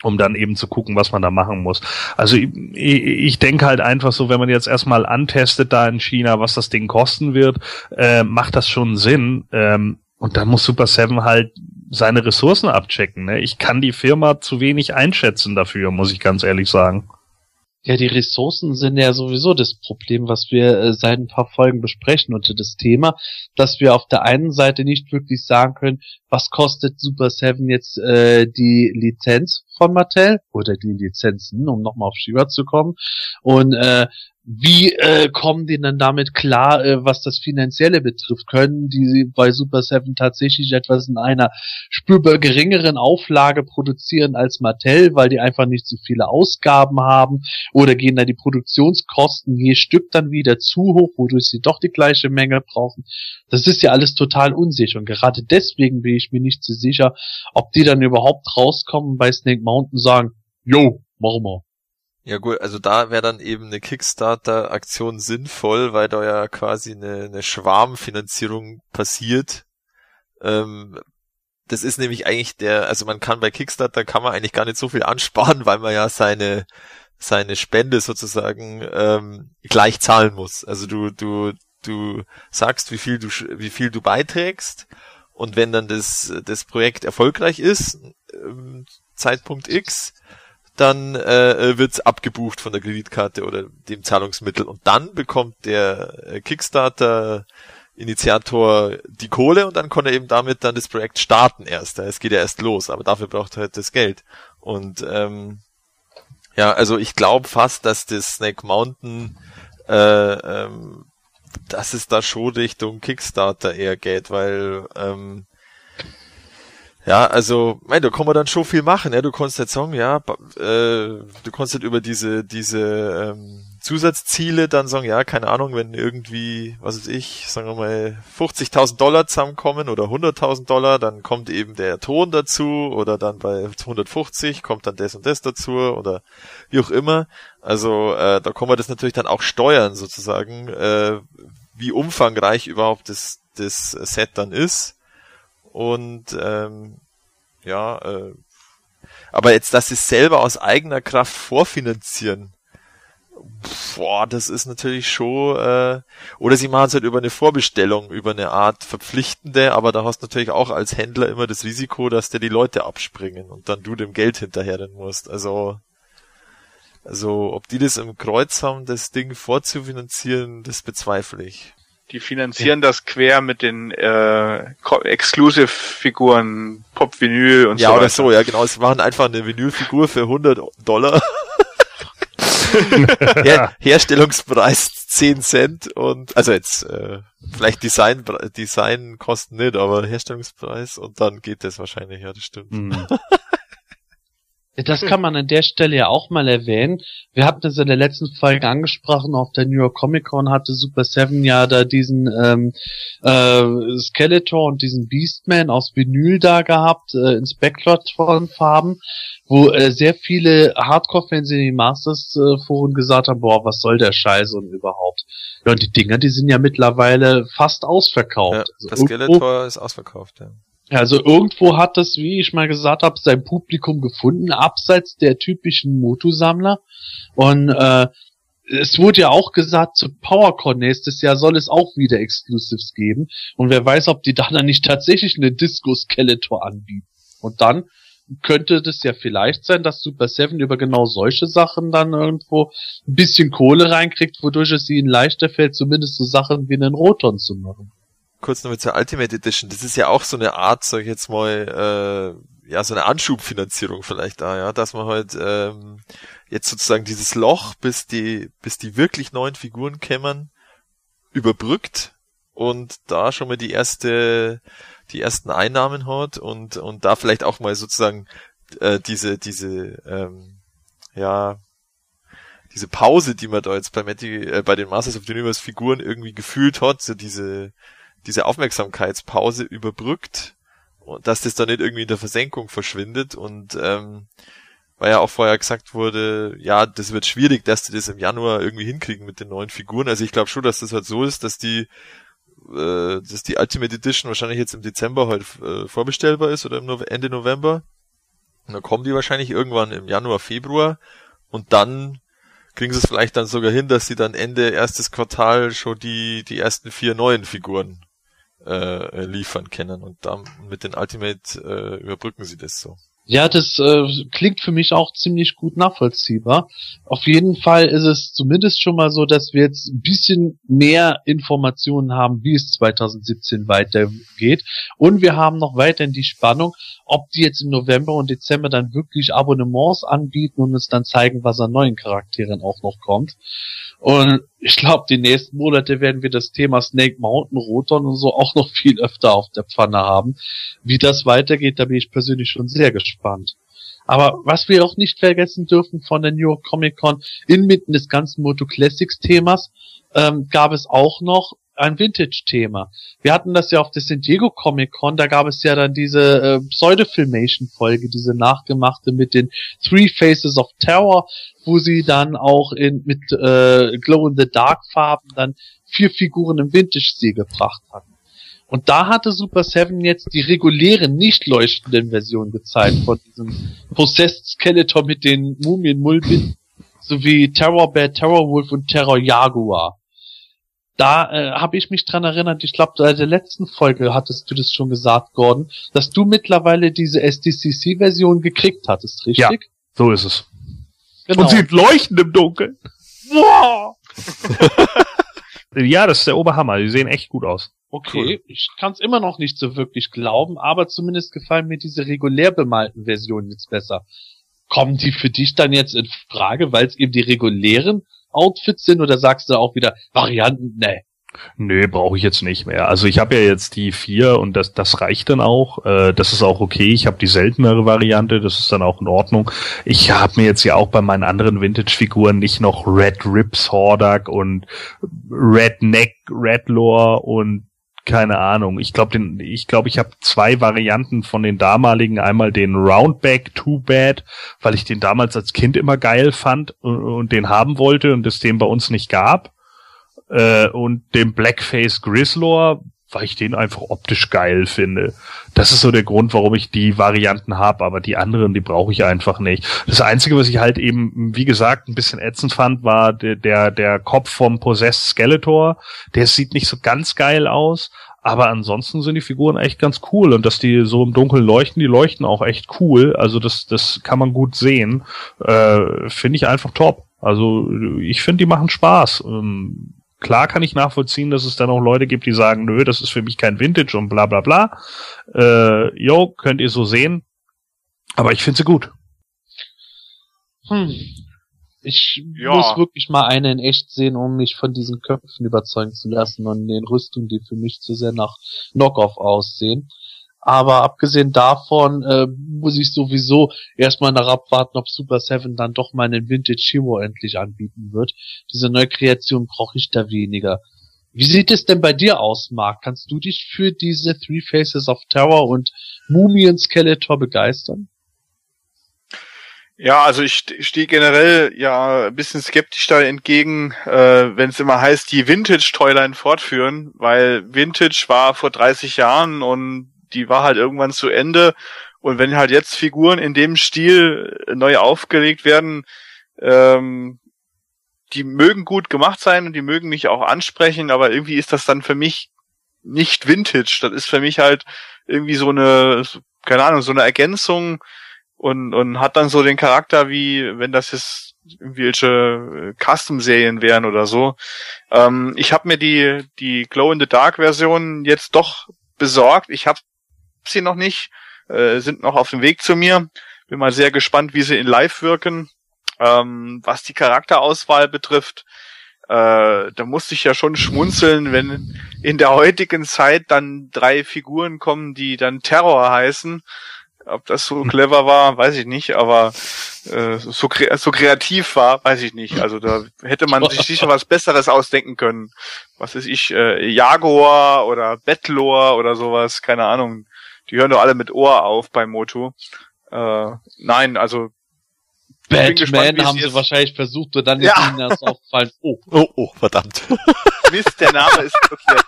Speaker 3: um dann eben zu gucken, was man da machen muss. Also ich, ich denke halt einfach so, wenn man jetzt erstmal antestet da in China, was das Ding kosten wird, äh, macht das schon Sinn. Ähm, und dann muss Super Seven halt seine Ressourcen abchecken. Ne? Ich kann die Firma zu wenig einschätzen dafür, muss ich ganz ehrlich sagen.
Speaker 1: Ja, die Ressourcen sind ja sowieso das Problem, was wir äh, seit ein paar Folgen besprechen unter das Thema, dass wir auf der einen Seite nicht wirklich sagen können, was kostet Super Seven jetzt äh, die Lizenz von Mattel oder die Lizenzen, um nochmal auf Shiva zu kommen. Und äh, wie äh, kommen die dann damit klar, äh, was das Finanzielle betrifft? Können die bei Super Seven tatsächlich etwas in einer spürbar geringeren Auflage produzieren als Mattel, weil die einfach nicht so viele Ausgaben haben? Oder gehen da die Produktionskosten je Stück dann wieder zu hoch, wodurch sie doch die gleiche Menge brauchen? Das ist ja alles total unsicher. Und gerade deswegen bin ich mir nicht so sicher, ob die dann überhaupt rauskommen bei Snake Mountain sagen, yo, machen wir.
Speaker 5: Ja gut, also da wäre dann eben eine Kickstarter-Aktion sinnvoll, weil da ja quasi eine, eine Schwarmfinanzierung passiert. Ähm, das ist nämlich eigentlich der, also man kann bei Kickstarter kann man eigentlich gar nicht so viel ansparen, weil man ja seine seine Spende sozusagen ähm, gleich zahlen muss. Also du du du sagst, wie viel du wie viel du beiträgst und wenn dann das das Projekt erfolgreich ist, ähm, Zeitpunkt X, dann äh, wird's abgebucht von der Kreditkarte oder dem Zahlungsmittel und dann bekommt der äh, Kickstarter Initiator die Kohle und dann kann er eben damit dann das Projekt starten erst. Es geht ja erst los, aber dafür braucht er halt das Geld. Und ähm, ja, also ich glaube fast, dass das Snake Mountain, äh, ähm, dass es da schon Richtung Kickstarter eher geht, weil ähm, ja, also, mein, da kann man dann schon viel machen. Ja, du kannst jetzt sagen, ja, äh, du kannst halt über diese diese ähm, Zusatzziele dann sagen, ja, keine Ahnung, wenn irgendwie, was weiß ich, sagen wir mal 50.000 Dollar zusammenkommen oder 100.000 Dollar, dann kommt eben der Ton dazu oder dann bei 150 kommt dann das und das dazu oder wie auch immer. Also äh, da kann man das natürlich dann auch steuern sozusagen, äh, wie umfangreich überhaupt das das Set dann ist und ähm, ja, äh, aber jetzt, dass sie es selber aus eigener Kraft vorfinanzieren, boah, das ist natürlich schon, äh, oder sie machen es halt über eine Vorbestellung, über eine Art verpflichtende, aber da hast du natürlich auch als Händler immer das Risiko, dass dir die Leute abspringen und dann du dem Geld hinterherren musst. Also, also, ob die das im Kreuz haben, das Ding vorzufinanzieren, das bezweifle ich.
Speaker 2: Die finanzieren ja. das quer mit den äh, Exclusive-Figuren, Pop-Vinyl und
Speaker 5: ja,
Speaker 2: so.
Speaker 5: Ja, oder so, ja genau. Sie machen einfach eine Vinylfigur für 100 Dollar. (laughs) Her Herstellungspreis 10 Cent und also jetzt äh, vielleicht Design Design kosten nicht, aber Herstellungspreis und dann geht das wahrscheinlich, ja, das stimmt. Mhm. (laughs)
Speaker 1: Das kann man an der Stelle ja auch mal erwähnen. Wir hatten es in der letzten Folge angesprochen, auf der New York Comic Con hatte Super Seven ja da diesen ähm, äh, Skeletor und diesen Beastman aus Vinyl da gehabt, äh, in Spectron-Farben, wo äh, sehr viele Hardcore-Fans in den Masters-Foren gesagt haben, boah, was soll der Scheiß und überhaupt. Ja, und die Dinger, die sind ja mittlerweile fast ausverkauft. Ja,
Speaker 5: also das Skeletor ist ausverkauft, ja.
Speaker 1: Also irgendwo hat das, wie ich mal gesagt habe, sein Publikum gefunden, abseits der typischen Motu-Sammler. Und äh, es wurde ja auch gesagt, zu PowerCon nächstes Jahr soll es auch wieder Exclusives geben. Und wer weiß, ob die dann nicht tatsächlich eine Disco-Skeletor anbieten. Und dann könnte das ja vielleicht sein, dass Super Seven über genau solche Sachen dann irgendwo ein bisschen Kohle reinkriegt, wodurch es ihnen leichter fällt, zumindest so Sachen wie einen Roton zu machen
Speaker 5: kurz noch mit zur Ultimate Edition. Das ist ja auch so eine Art, sag ich jetzt mal, äh, ja, so eine Anschubfinanzierung vielleicht da, ja, dass man halt ähm, jetzt sozusagen dieses Loch, bis die, bis die wirklich neuen Figuren kämmern, überbrückt und da schon mal die erste, die ersten Einnahmen hat und und da vielleicht auch mal sozusagen äh, diese diese ähm, ja diese Pause, die man da jetzt bei Matty, äh, bei den Masters of the Universe Figuren irgendwie gefühlt hat, so diese diese Aufmerksamkeitspause überbrückt und dass das dann nicht irgendwie in der Versenkung verschwindet und ähm, weil ja auch vorher gesagt wurde, ja, das wird schwierig, dass die das im Januar irgendwie hinkriegen mit den neuen Figuren. Also ich glaube schon, dass das halt so ist, dass die äh, dass die Ultimate Edition wahrscheinlich jetzt im Dezember halt äh, vorbestellbar ist oder im no Ende November. Und dann kommen die wahrscheinlich irgendwann im Januar, Februar und dann kriegen sie es vielleicht dann sogar hin, dass sie dann Ende erstes Quartal schon die die ersten vier neuen Figuren äh, liefern können. Und dann mit den Ultimate äh, überbrücken sie das so.
Speaker 1: Ja, das äh, klingt für mich auch ziemlich gut nachvollziehbar. Auf jeden Fall ist es zumindest schon mal so, dass wir jetzt ein bisschen mehr Informationen haben, wie es 2017 weitergeht. Und wir haben noch weiterhin die Spannung, ob die jetzt im November und Dezember dann wirklich Abonnements anbieten und uns dann zeigen, was an neuen Charakteren auch noch kommt. Und ich glaube, die nächsten Monate werden wir das Thema Snake Mountain, Roton und so auch noch viel öfter auf der Pfanne haben. Wie das weitergeht, da bin ich persönlich schon sehr gespannt. Aber was wir auch nicht vergessen dürfen von der New York Comic Con, inmitten des ganzen Moto Classics Themas, ähm, gab es auch noch ein Vintage-Thema. Wir hatten das ja auf der San Diego Comic Con, da gab es ja dann diese äh, Pseudo-Filmation-Folge, diese nachgemachte mit den Three Faces of Terror, wo sie dann auch in mit äh, Glow in the Dark Farben dann vier Figuren im Vintage-Stil gebracht hatten. Und da hatte Super Seven jetzt die regulären, nicht leuchtenden Versionen gezeigt von diesem Possessed Skeletor mit den Mumien Mulbit sowie Terror Bear, Terror Wolf und Terror Jaguar. Da äh, habe ich mich dran erinnert, ich glaube, bei der letzten Folge hattest du das schon gesagt, Gordon, dass du mittlerweile diese SDCC-Version gekriegt hattest, richtig?
Speaker 3: Ja. So ist es.
Speaker 1: genau.
Speaker 3: Und sie leuchten im Dunkeln.
Speaker 1: Wow! (laughs)
Speaker 3: Ja, das ist der Oberhammer. Die sehen echt gut aus.
Speaker 1: Okay, ich kann es immer noch nicht so wirklich glauben, aber zumindest gefallen mir diese regulär bemalten Versionen jetzt besser. Kommen die für dich dann jetzt in Frage, weil es eben die regulären Outfits sind oder sagst du auch wieder Varianten? Nee.
Speaker 3: Nö, brauche ich jetzt nicht mehr. Also ich habe ja jetzt die vier und das, das reicht dann auch. Äh, das ist auch okay. Ich habe die seltenere Variante, das ist dann auch in Ordnung. Ich habe mir jetzt ja auch bei meinen anderen Vintage-Figuren nicht noch Red Rips Hordak und Red Neck Redlore und keine Ahnung. Ich glaube, den, ich glaube, ich habe zwei Varianten von den damaligen. Einmal den Roundback Too Bad, weil ich den damals als Kind immer geil fand und, und den haben wollte und es den bei uns nicht gab äh, und dem Blackface Grizzlor, weil ich den einfach optisch geil finde. Das ist so der Grund, warum ich die Varianten habe, aber die anderen, die brauche ich einfach nicht. Das Einzige, was ich halt eben, wie gesagt, ein bisschen ätzend fand, war der, der, der Kopf vom Possessed Skeletor. Der sieht nicht so ganz geil aus, aber ansonsten sind die Figuren echt ganz cool und dass die so im Dunkeln leuchten, die leuchten auch echt cool. Also das, das kann man gut sehen. Äh, finde ich einfach top. Also ich finde, die machen Spaß. Ähm, Klar kann ich nachvollziehen, dass es dann auch Leute gibt, die sagen, nö, das ist für mich kein Vintage und bla bla bla. Äh, jo, könnt ihr so sehen. Aber ich finde sie gut.
Speaker 1: Hm. Ich
Speaker 2: Ja.
Speaker 1: muss wirklich mal eine in echt sehen, um mich von diesen Köpfen überzeugen zu lassen und den Rüstungen, die für mich zu sehr nach Knockoff aussehen. Aber abgesehen davon äh, muss ich sowieso erstmal nach abwarten, ob Super Seven dann doch meinen Vintage Hero endlich anbieten wird. Diese neue Kreation brauche ich da weniger. Wie sieht es denn bei dir aus, Mark? Kannst du dich für diese Three Faces of Terror und Mumien Skeletor begeistern?
Speaker 2: Ja, also ich st- stehe generell ja ein bisschen skeptisch da entgegen, äh, wenn es immer heißt, die Vintage-Toyline fortführen, weil Vintage war vor 30 Jahren und die war halt irgendwann zu Ende. Und wenn halt jetzt Figuren in dem Stil neu aufgelegt werden, ähm, die mögen gut gemacht sein und die mögen mich auch ansprechen, aber irgendwie ist das dann für mich nicht Vintage. Das ist für mich halt irgendwie so eine, keine Ahnung, so eine Ergänzung und, und hat dann so den Charakter wie, wenn das jetzt irgendwelche äh, Custom-Serien wären oder so. Ähm, ich habe mir die, die Glow-in-the-Dark-Version jetzt doch besorgt. Ich habe sie noch nicht, äh, sind noch auf dem Weg zu mir. Bin mal sehr gespannt, wie sie in Live wirken. Ähm, was die Charakterauswahl betrifft, äh, da musste ich ja schon schmunzeln, wenn in der heutigen Zeit dann drei Figuren kommen, die dann Terror heißen. Ob das so clever war, weiß ich nicht, aber äh, so, kre so kreativ war, weiß ich nicht. Also da hätte man sich sicher was Besseres ausdenken können. Was ist ich, äh, Jaguar oder Bettlor oder sowas, keine Ahnung. Die hören doch alle mit Ohr auf bei Moto. Äh, nein, also
Speaker 1: Batman
Speaker 2: gespannt,
Speaker 1: haben
Speaker 2: sie
Speaker 1: wahrscheinlich versucht und dann ist
Speaker 2: Ja.
Speaker 1: ihnen das aufgefallen. Oh,
Speaker 5: Oh, oh, verdammt. (laughs)
Speaker 2: Mist, der Name ist blockiert.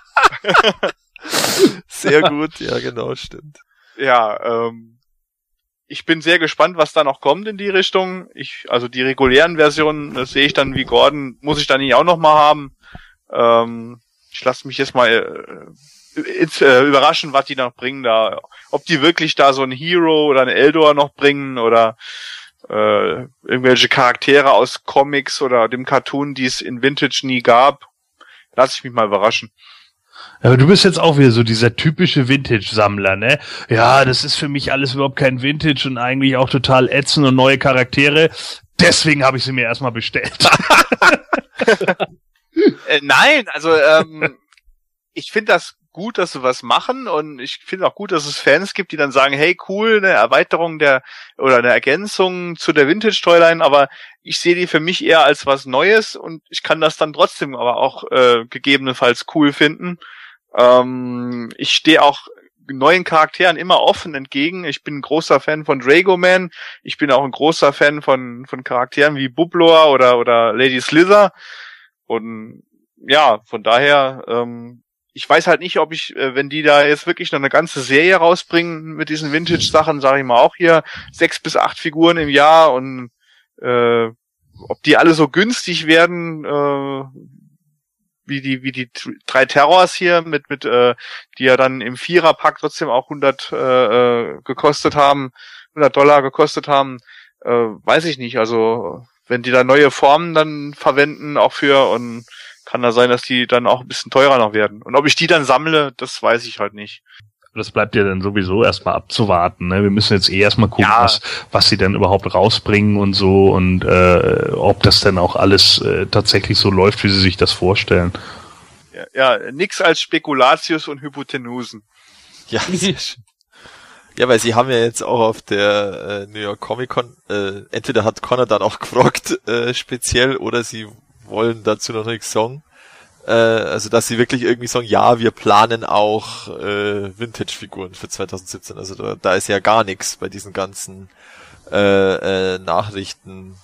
Speaker 2: (laughs)
Speaker 5: Sehr gut, ja genau, stimmt.
Speaker 2: ja, ähm, ich bin sehr gespannt, was da noch kommt in die Richtung. Ich, also die regulären Versionen, das sehe ich dann wie Gordon, muss ich dann nicht auch noch mal haben. Ähm, ich lasse mich jetzt mal äh, ins, äh, überraschen, was die noch bringen da. Ob die wirklich da so ein Hero oder ein Eldor noch bringen oder äh, irgendwelche Charaktere aus Comics oder dem Cartoon, die es in Vintage nie gab. Lass ich mich mal überraschen.
Speaker 3: Aber du bist jetzt auch wieder so dieser typische Vintage-Sammler, ne? Ja, das ist für mich alles überhaupt kein Vintage und eigentlich auch total ätzend und neue Charaktere. Deswegen habe ich sie mir erstmal bestellt. (laughs)
Speaker 2: Äh, nein, also ähm, ich finde das gut, dass sie was machen und ich finde auch gut, dass es Fans gibt, die dann sagen, hey cool, eine Erweiterung der oder eine Ergänzung zu der Vintage Toyline, aber ich sehe die für mich eher als was Neues und ich kann das dann trotzdem aber auch äh, gegebenenfalls cool finden. Ähm, ich stehe auch neuen Charakteren immer offen entgegen. Ich bin ein großer Fan von Dragoman. Ich bin auch ein großer Fan von von Charakteren wie Bublor oder oder Lady Slither. Und ja, von daher, ähm, ich weiß halt nicht, ob ich, äh, wenn die da jetzt wirklich noch eine ganze Serie rausbringen mit diesen Vintage-Sachen, sage ich mal auch hier, sechs bis acht Figuren im Jahr und äh, ob die alle so günstig werden, äh, wie die wie die drei Terrors hier mit mit äh, die ja dann im Viererpack trotzdem auch 100 äh, äh, gekostet haben 100 Dollar gekostet haben äh, weiß ich nicht. Also wenn die da neue Formen dann verwenden auch für und kann da sein, dass die dann auch ein bisschen teurer noch werden. Und ob ich die dann sammle, das weiß ich halt nicht.
Speaker 3: Das bleibt ja dann sowieso erstmal abzuwarten. Ne? Wir müssen jetzt eh erstmal gucken, ja. was, was sie dann überhaupt rausbringen und so und äh, ob das dann auch alles äh, tatsächlich so läuft, wie sie sich das vorstellen.
Speaker 2: Ja, ja nix als Spekulatius und Hypotenusen.
Speaker 5: Ja, (laughs) Ja, weil sie haben ja jetzt auch auf der äh, New York Comic Con, äh, entweder hat Connor dann auch gefragt, äh, speziell, oder sie wollen dazu noch nichts sagen. Äh, also, dass sie wirklich irgendwie sagen, ja, wir planen auch äh, Vintage-Figuren für 2017. Also da, da ist ja gar nichts bei diesen ganzen äh, äh, Nachrichten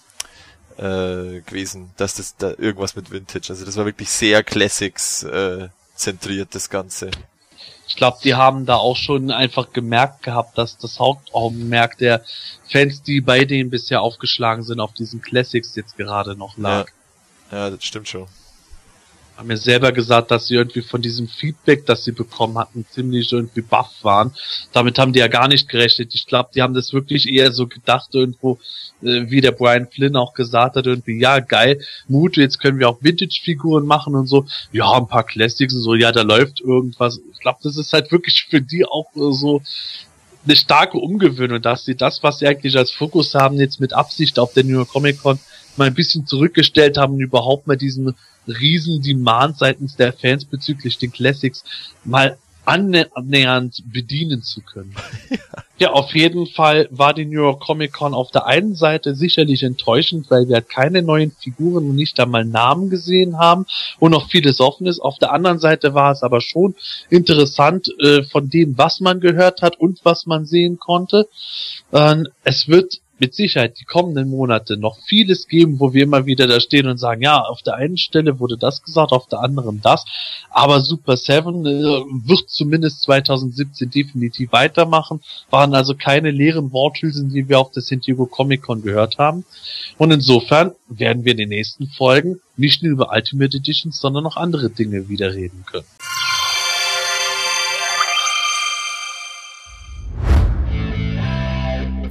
Speaker 5: äh, gewesen, dass das da irgendwas mit Vintage. Also das war wirklich sehr Classics äh, zentriert, das Ganze.
Speaker 1: Ich glaube, die haben da auch schon einfach gemerkt gehabt, dass das Hauptaugenmerk der Fans, die bei denen bisher aufgeschlagen sind, auf diesen Classics jetzt gerade noch lag.
Speaker 5: Ja. Ja, das stimmt schon.
Speaker 1: Haben mir selber gesagt, dass sie irgendwie von diesem Feedback, das sie bekommen hatten, ziemlich irgendwie baff waren. Damit haben die ja gar nicht gerechnet. Ich glaube, die haben das wirklich eher so gedacht irgendwo, äh, wie der Brian Flynn auch gesagt hat, irgendwie, ja, geil, Mut, jetzt können wir auch Vintage-Figuren machen und so. Ja, ein paar Classics und so, ja, da läuft irgendwas. Ich glaube, das ist halt wirklich für die auch äh, so eine starke Umgewöhnung, dass sie das, was sie eigentlich als Fokus haben, jetzt mit Absicht auf der New York Comic Con mal ein bisschen zurückgestellt haben und überhaupt mal diesen riesen Demand seitens der Fans bezüglich den Classics mal annähernd bedienen zu können. (laughs) ja, auf jeden Fall war die New York Comic Con auf der einen Seite sicherlich enttäuschend, weil wir halt keine neuen Figuren und nicht einmal Namen gesehen haben und noch vieles offen ist. Auf der anderen Seite war es aber schon interessant äh, von dem, was man gehört hat und was man sehen konnte. Ähm, es wird mit Sicherheit die kommenden Monate noch vieles geben, wo wir immer wieder da stehen und sagen, ja, auf der einen Stelle wurde das gesagt, auf der anderen das, aber Super Seven äh, wird zumindest 2017 definitiv weitermachen, waren also keine leeren Worthülsen, die wir auf der San Diego Comic Con gehört haben. Und insofern werden wir in den nächsten Folgen nicht nur über Ultimate Editions, sondern noch andere Dinge wieder reden können.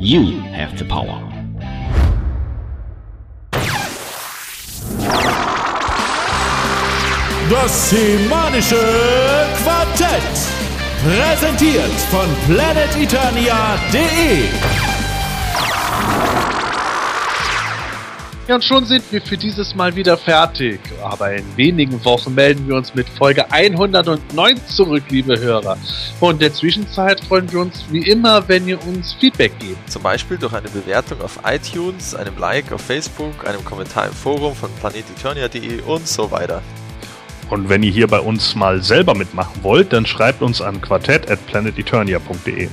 Speaker 9: You have the power.
Speaker 7: Das Semanische Quartett. Präsentiert von planeteternia.de.
Speaker 1: Ja, und schon sind wir für dieses Mal wieder fertig. Aber in wenigen Wochen melden wir uns mit Folge 109 zurück, liebe Hörer. Und in der Zwischenzeit freuen wir uns wie immer, wenn ihr uns Feedback gebt.
Speaker 5: Zum Beispiel durch eine Bewertung auf iTunes, einem Like auf Facebook, einem Kommentar im Forum von planeteternia.de und so weiter.
Speaker 3: Und wenn ihr hier bei uns mal selber mitmachen wollt, dann schreibt uns an quartett at planeteternia.de.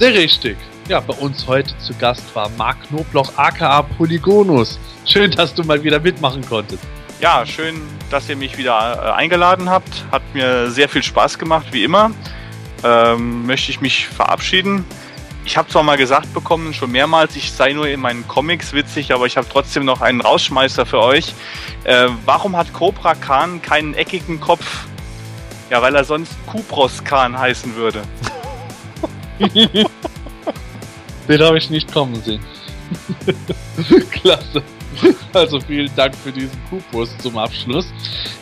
Speaker 1: Sehr richtig. Ja, bei uns heute zu Gast war Marc Knobloch aka Polygonus. Schön, dass du mal wieder mitmachen konntest.
Speaker 2: Ja, schön, dass ihr mich wieder äh, eingeladen habt. Hat mir sehr viel Spaß gemacht, wie immer. Ähm, möchte ich mich verabschieden. Ich habe zwar mal gesagt bekommen, schon mehrmals, ich sei nur in meinen Comics witzig, aber ich habe trotzdem noch einen Rausschmeißer für euch. Äh, warum hat Cobra Khan keinen eckigen Kopf? Ja, weil er sonst Kupros Khan heißen würde. (laughs)
Speaker 1: Den habe ich nicht kommen sehen. (laughs) Klasse. Also vielen Dank für diesen Kupus zum Abschluss.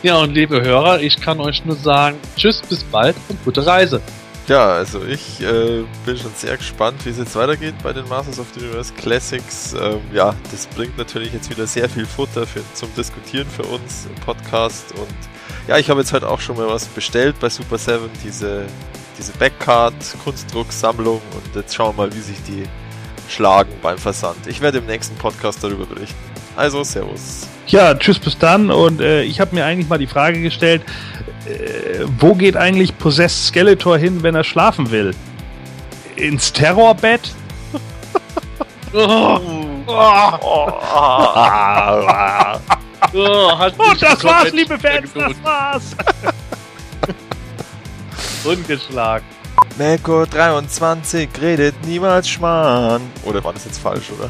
Speaker 1: Ja, und liebe Hörer, ich kann euch nur sagen, tschüss, bis bald und gute Reise.
Speaker 5: Ja, also ich äh, bin schon sehr gespannt, wie es jetzt weitergeht bei den Masters of the Universe Classics. Ähm, ja, das bringt natürlich jetzt wieder sehr viel Futter für, zum Diskutieren für uns im Podcast und Ja, ich habe jetzt halt auch schon mal was bestellt bei Super 7, diese, diese Backcard Kunstdrucksammlung und jetzt schauen wir mal, wie sich die schlagen beim Versand. Ich werde im nächsten Podcast darüber berichten. Also, Servus.
Speaker 3: Ja, tschüss, bis dann. Und äh, ich habe mir eigentlich mal die Frage gestellt, äh, wo geht eigentlich Possessed Skeletor hin, wenn er schlafen will? Ins Terrorbett? (laughs)
Speaker 1: Oh, oh, hat
Speaker 3: Und das war's, liebe Fans, das war's. (laughs)
Speaker 1: Ungeschlagen.
Speaker 5: Meko 23 redet niemals Schmarrn. Oder war das jetzt falsch, oder?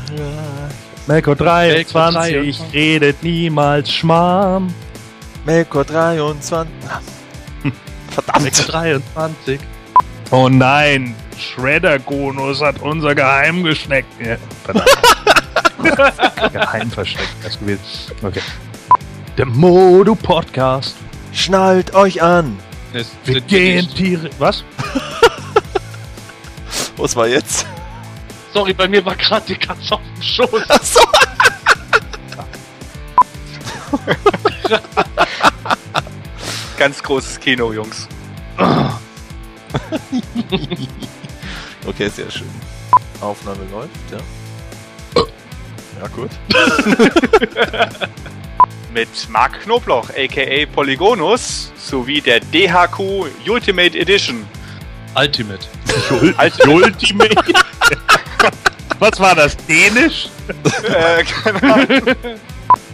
Speaker 3: Melko 23
Speaker 1: 23.
Speaker 3: redet niemals Schmarrn.
Speaker 5: Meko 23. Verdammt.
Speaker 1: 23.
Speaker 3: Oh nein, Shredder-Gonus hat unser Geheimgeschenk. Ja, verdammt. (laughs) Geheim versteckt. Das gewesen. Okay. Der Modu Podcast.
Speaker 5: Schnallt euch an.
Speaker 1: Das
Speaker 3: Wir
Speaker 1: sind
Speaker 3: gehen Tiere. Was? (laughs)
Speaker 5: Was war jetzt?
Speaker 1: Sorry, bei mir war gerade die Katze auf dem Schoß.
Speaker 5: Achso. (laughs)
Speaker 2: Ganz großes Kino, Jungs. (laughs)
Speaker 5: Okay, sehr schön. Aufnahme läuft, ja. Ja, gut.
Speaker 2: Mit Mark Knobloch, aka Polygonus, sowie der DHQ Ultimate Edition.
Speaker 1: Ultimate. (laughs)
Speaker 3: Ultimate. Was war das? Dänisch?
Speaker 2: äh, keine Ahnung.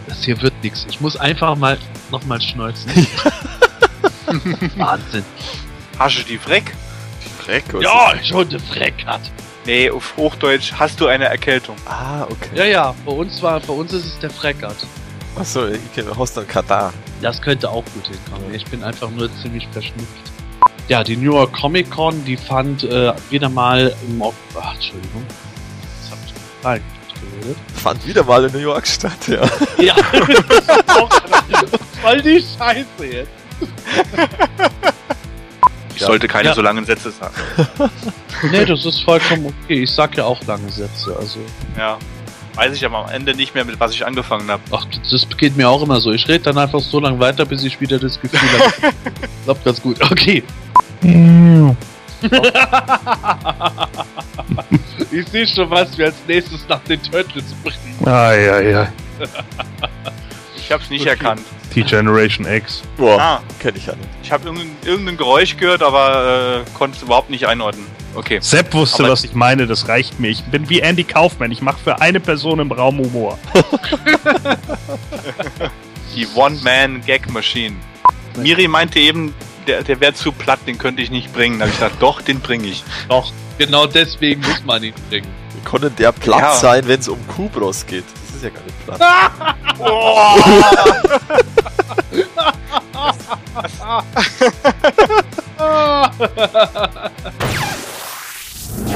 Speaker 1: Das hier wird nix. Ich muss einfach mal nochmal schneuzen. (laughs) Wahnsinn.
Speaker 2: Hasche die Freck?
Speaker 5: Freck, was
Speaker 1: Ja, schon eine Freck hat.
Speaker 2: Nee, auf Hochdeutsch hast du eine Erkältung.
Speaker 5: Ah, okay.
Speaker 1: Ja, ja, bei uns war, bei uns ist es der Freckert.
Speaker 5: Achso, ich kenne Hostel Katar.
Speaker 1: Das könnte auch gut hinkommen. Ich bin einfach nur ziemlich verschnupft. Ja, die New York Comic Con, die fand äh, wieder mal im Ok Ach, Entschuldigung. Das hab ich rein geredet.
Speaker 5: Fand wieder mal in New York statt, ja. (laughs)
Speaker 1: Ja. Voll die Scheiße jetzt.
Speaker 2: Ich sollte keine
Speaker 1: Ja.
Speaker 2: so langen Sätze sagen.
Speaker 1: Nee, das ist vollkommen okay. Ich sag ja auch lange Sätze. Also,
Speaker 2: Ja. Weiß ich aber am Ende nicht mehr, mit was ich angefangen habe.
Speaker 1: ach, das geht mir auch immer so. Ich rede dann einfach so lange weiter, bis ich wieder das Gefühl habe. (laughs) Klappt ganz gut. Okay. (laughs) ich sehe schon, was wir als nächstes nach den Turtles bringen.
Speaker 3: Ai, ai, ai.
Speaker 2: Ich hab's nicht
Speaker 1: Okay.
Speaker 2: erkannt.
Speaker 3: T-Generation X.
Speaker 5: Boah,
Speaker 2: Ah,
Speaker 5: kenne ich ja nicht.
Speaker 2: ich habe irgendein, irgendein Geräusch gehört, aber äh, konnte es überhaupt nicht einordnen. Okay.
Speaker 3: Sepp wusste,
Speaker 2: Aber-
Speaker 3: was ich meine, das reicht mir. Ich bin wie Andy Kaufman. Ich mache für eine Person im Raum Humor. (laughs)
Speaker 2: Die One-Man-Gag-Machine. Miri meinte eben, der, der wäre zu platt, den könnte ich nicht bringen. Da habe ich gesagt, doch, den bringe ich.
Speaker 1: Doch, genau deswegen muss man ihn bringen.
Speaker 5: Wie konnte der platt
Speaker 2: Ja.
Speaker 5: sein, wenn es um Kubros geht? Das ist ja gar nicht platt. (laughs) (laughs)